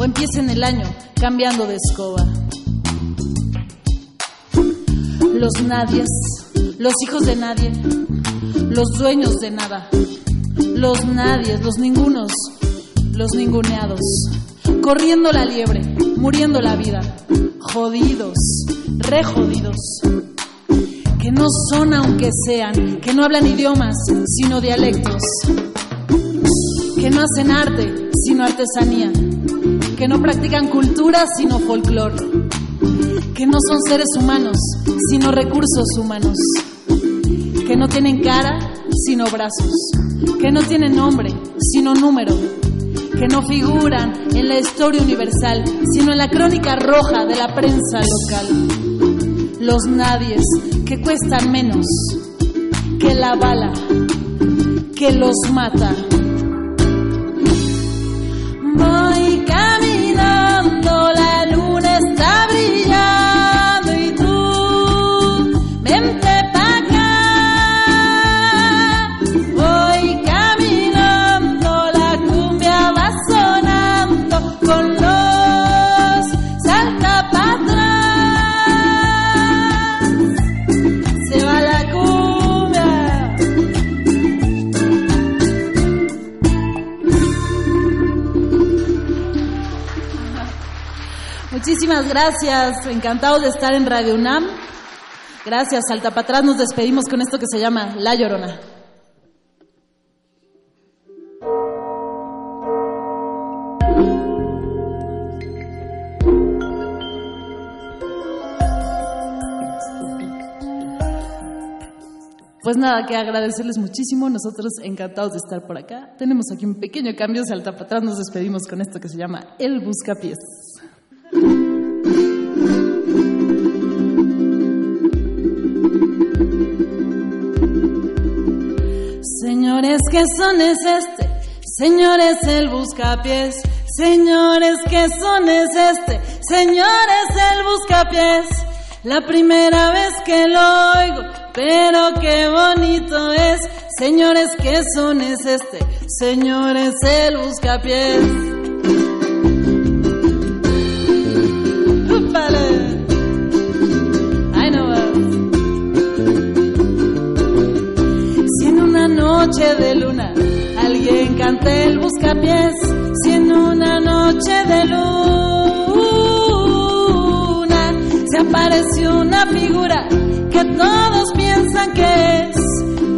o empiecen el año cambiando de escoba. Los nadies, los hijos de nadie, los dueños de nada, los nadies, los ningunos, los ninguneados, corriendo la liebre, muriendo la vida, jodidos, re jodidos, que no son aunque sean, que no hablan idiomas, sino dialectos, que no hacen arte, sino artesanía, que no practican cultura, sino folclore que no son seres humanos, sino recursos humanos, que no tienen cara, sino brazos, que no tienen nombre, sino número, que no figuran en la historia universal, sino en la crónica roja de la prensa local. Los nadies que cuestan menos que la bala que los mata. Gracias, encantados de estar en Radio UNAM. Gracias, Salta para atrás. Nos despedimos con esto que se llama La Llorona. Pues nada, que agradecerles muchísimo. Nosotros encantados de estar por acá. Tenemos aquí un pequeño cambio. Salta para atrás. Nos despedimos con esto que se llama El Buscapiés. Señores, ¿qué son es este? Señores, el buscapiés. Señores, ¿qué son es este? Señores, el buscapiés. La primera vez que lo oigo, pero qué bonito es. Señores, ¿qué son es este? Señores, el buscapiés. Úpale. Noche de luna alguien canta el buscapiés, si en una noche de luna se apareció una figura que todos piensan que es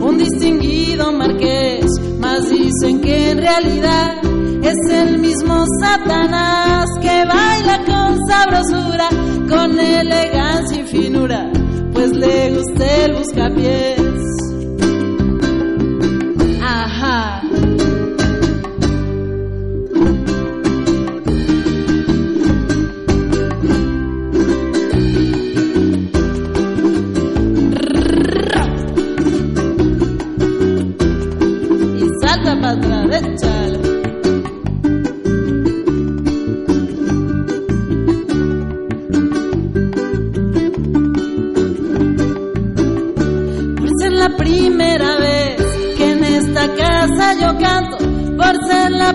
un distinguido marqués, mas dicen que en realidad es el mismo Satanás que baila con sabrosura, con elegancia y finura, pues le gusta el buscapiés. Ajá. Y salta para atrás, échale.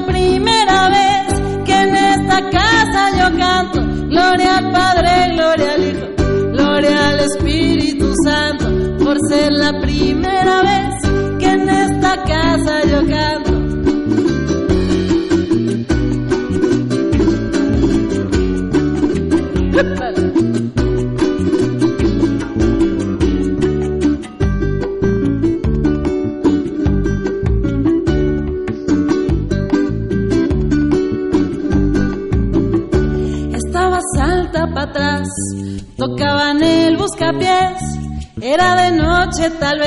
Primera vez que en esta casa yo canto, gloria al Padre, gloria al Hijo, gloria al Espíritu Santo, por ser la primera vez que en esta casa yo canto. Tal vez,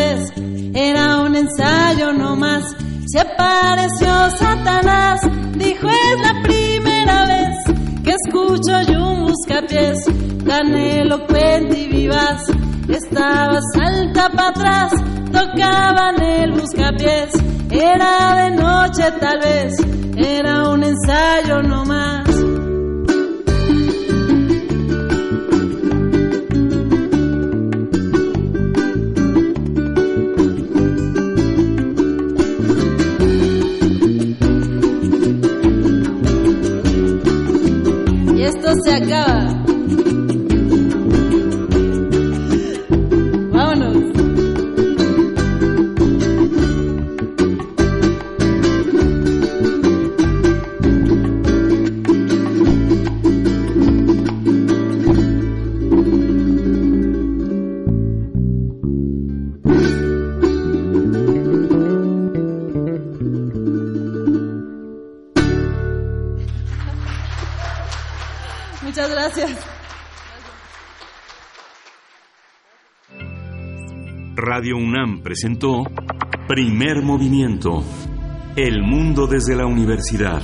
Movimiento. El mundo desde la universidad.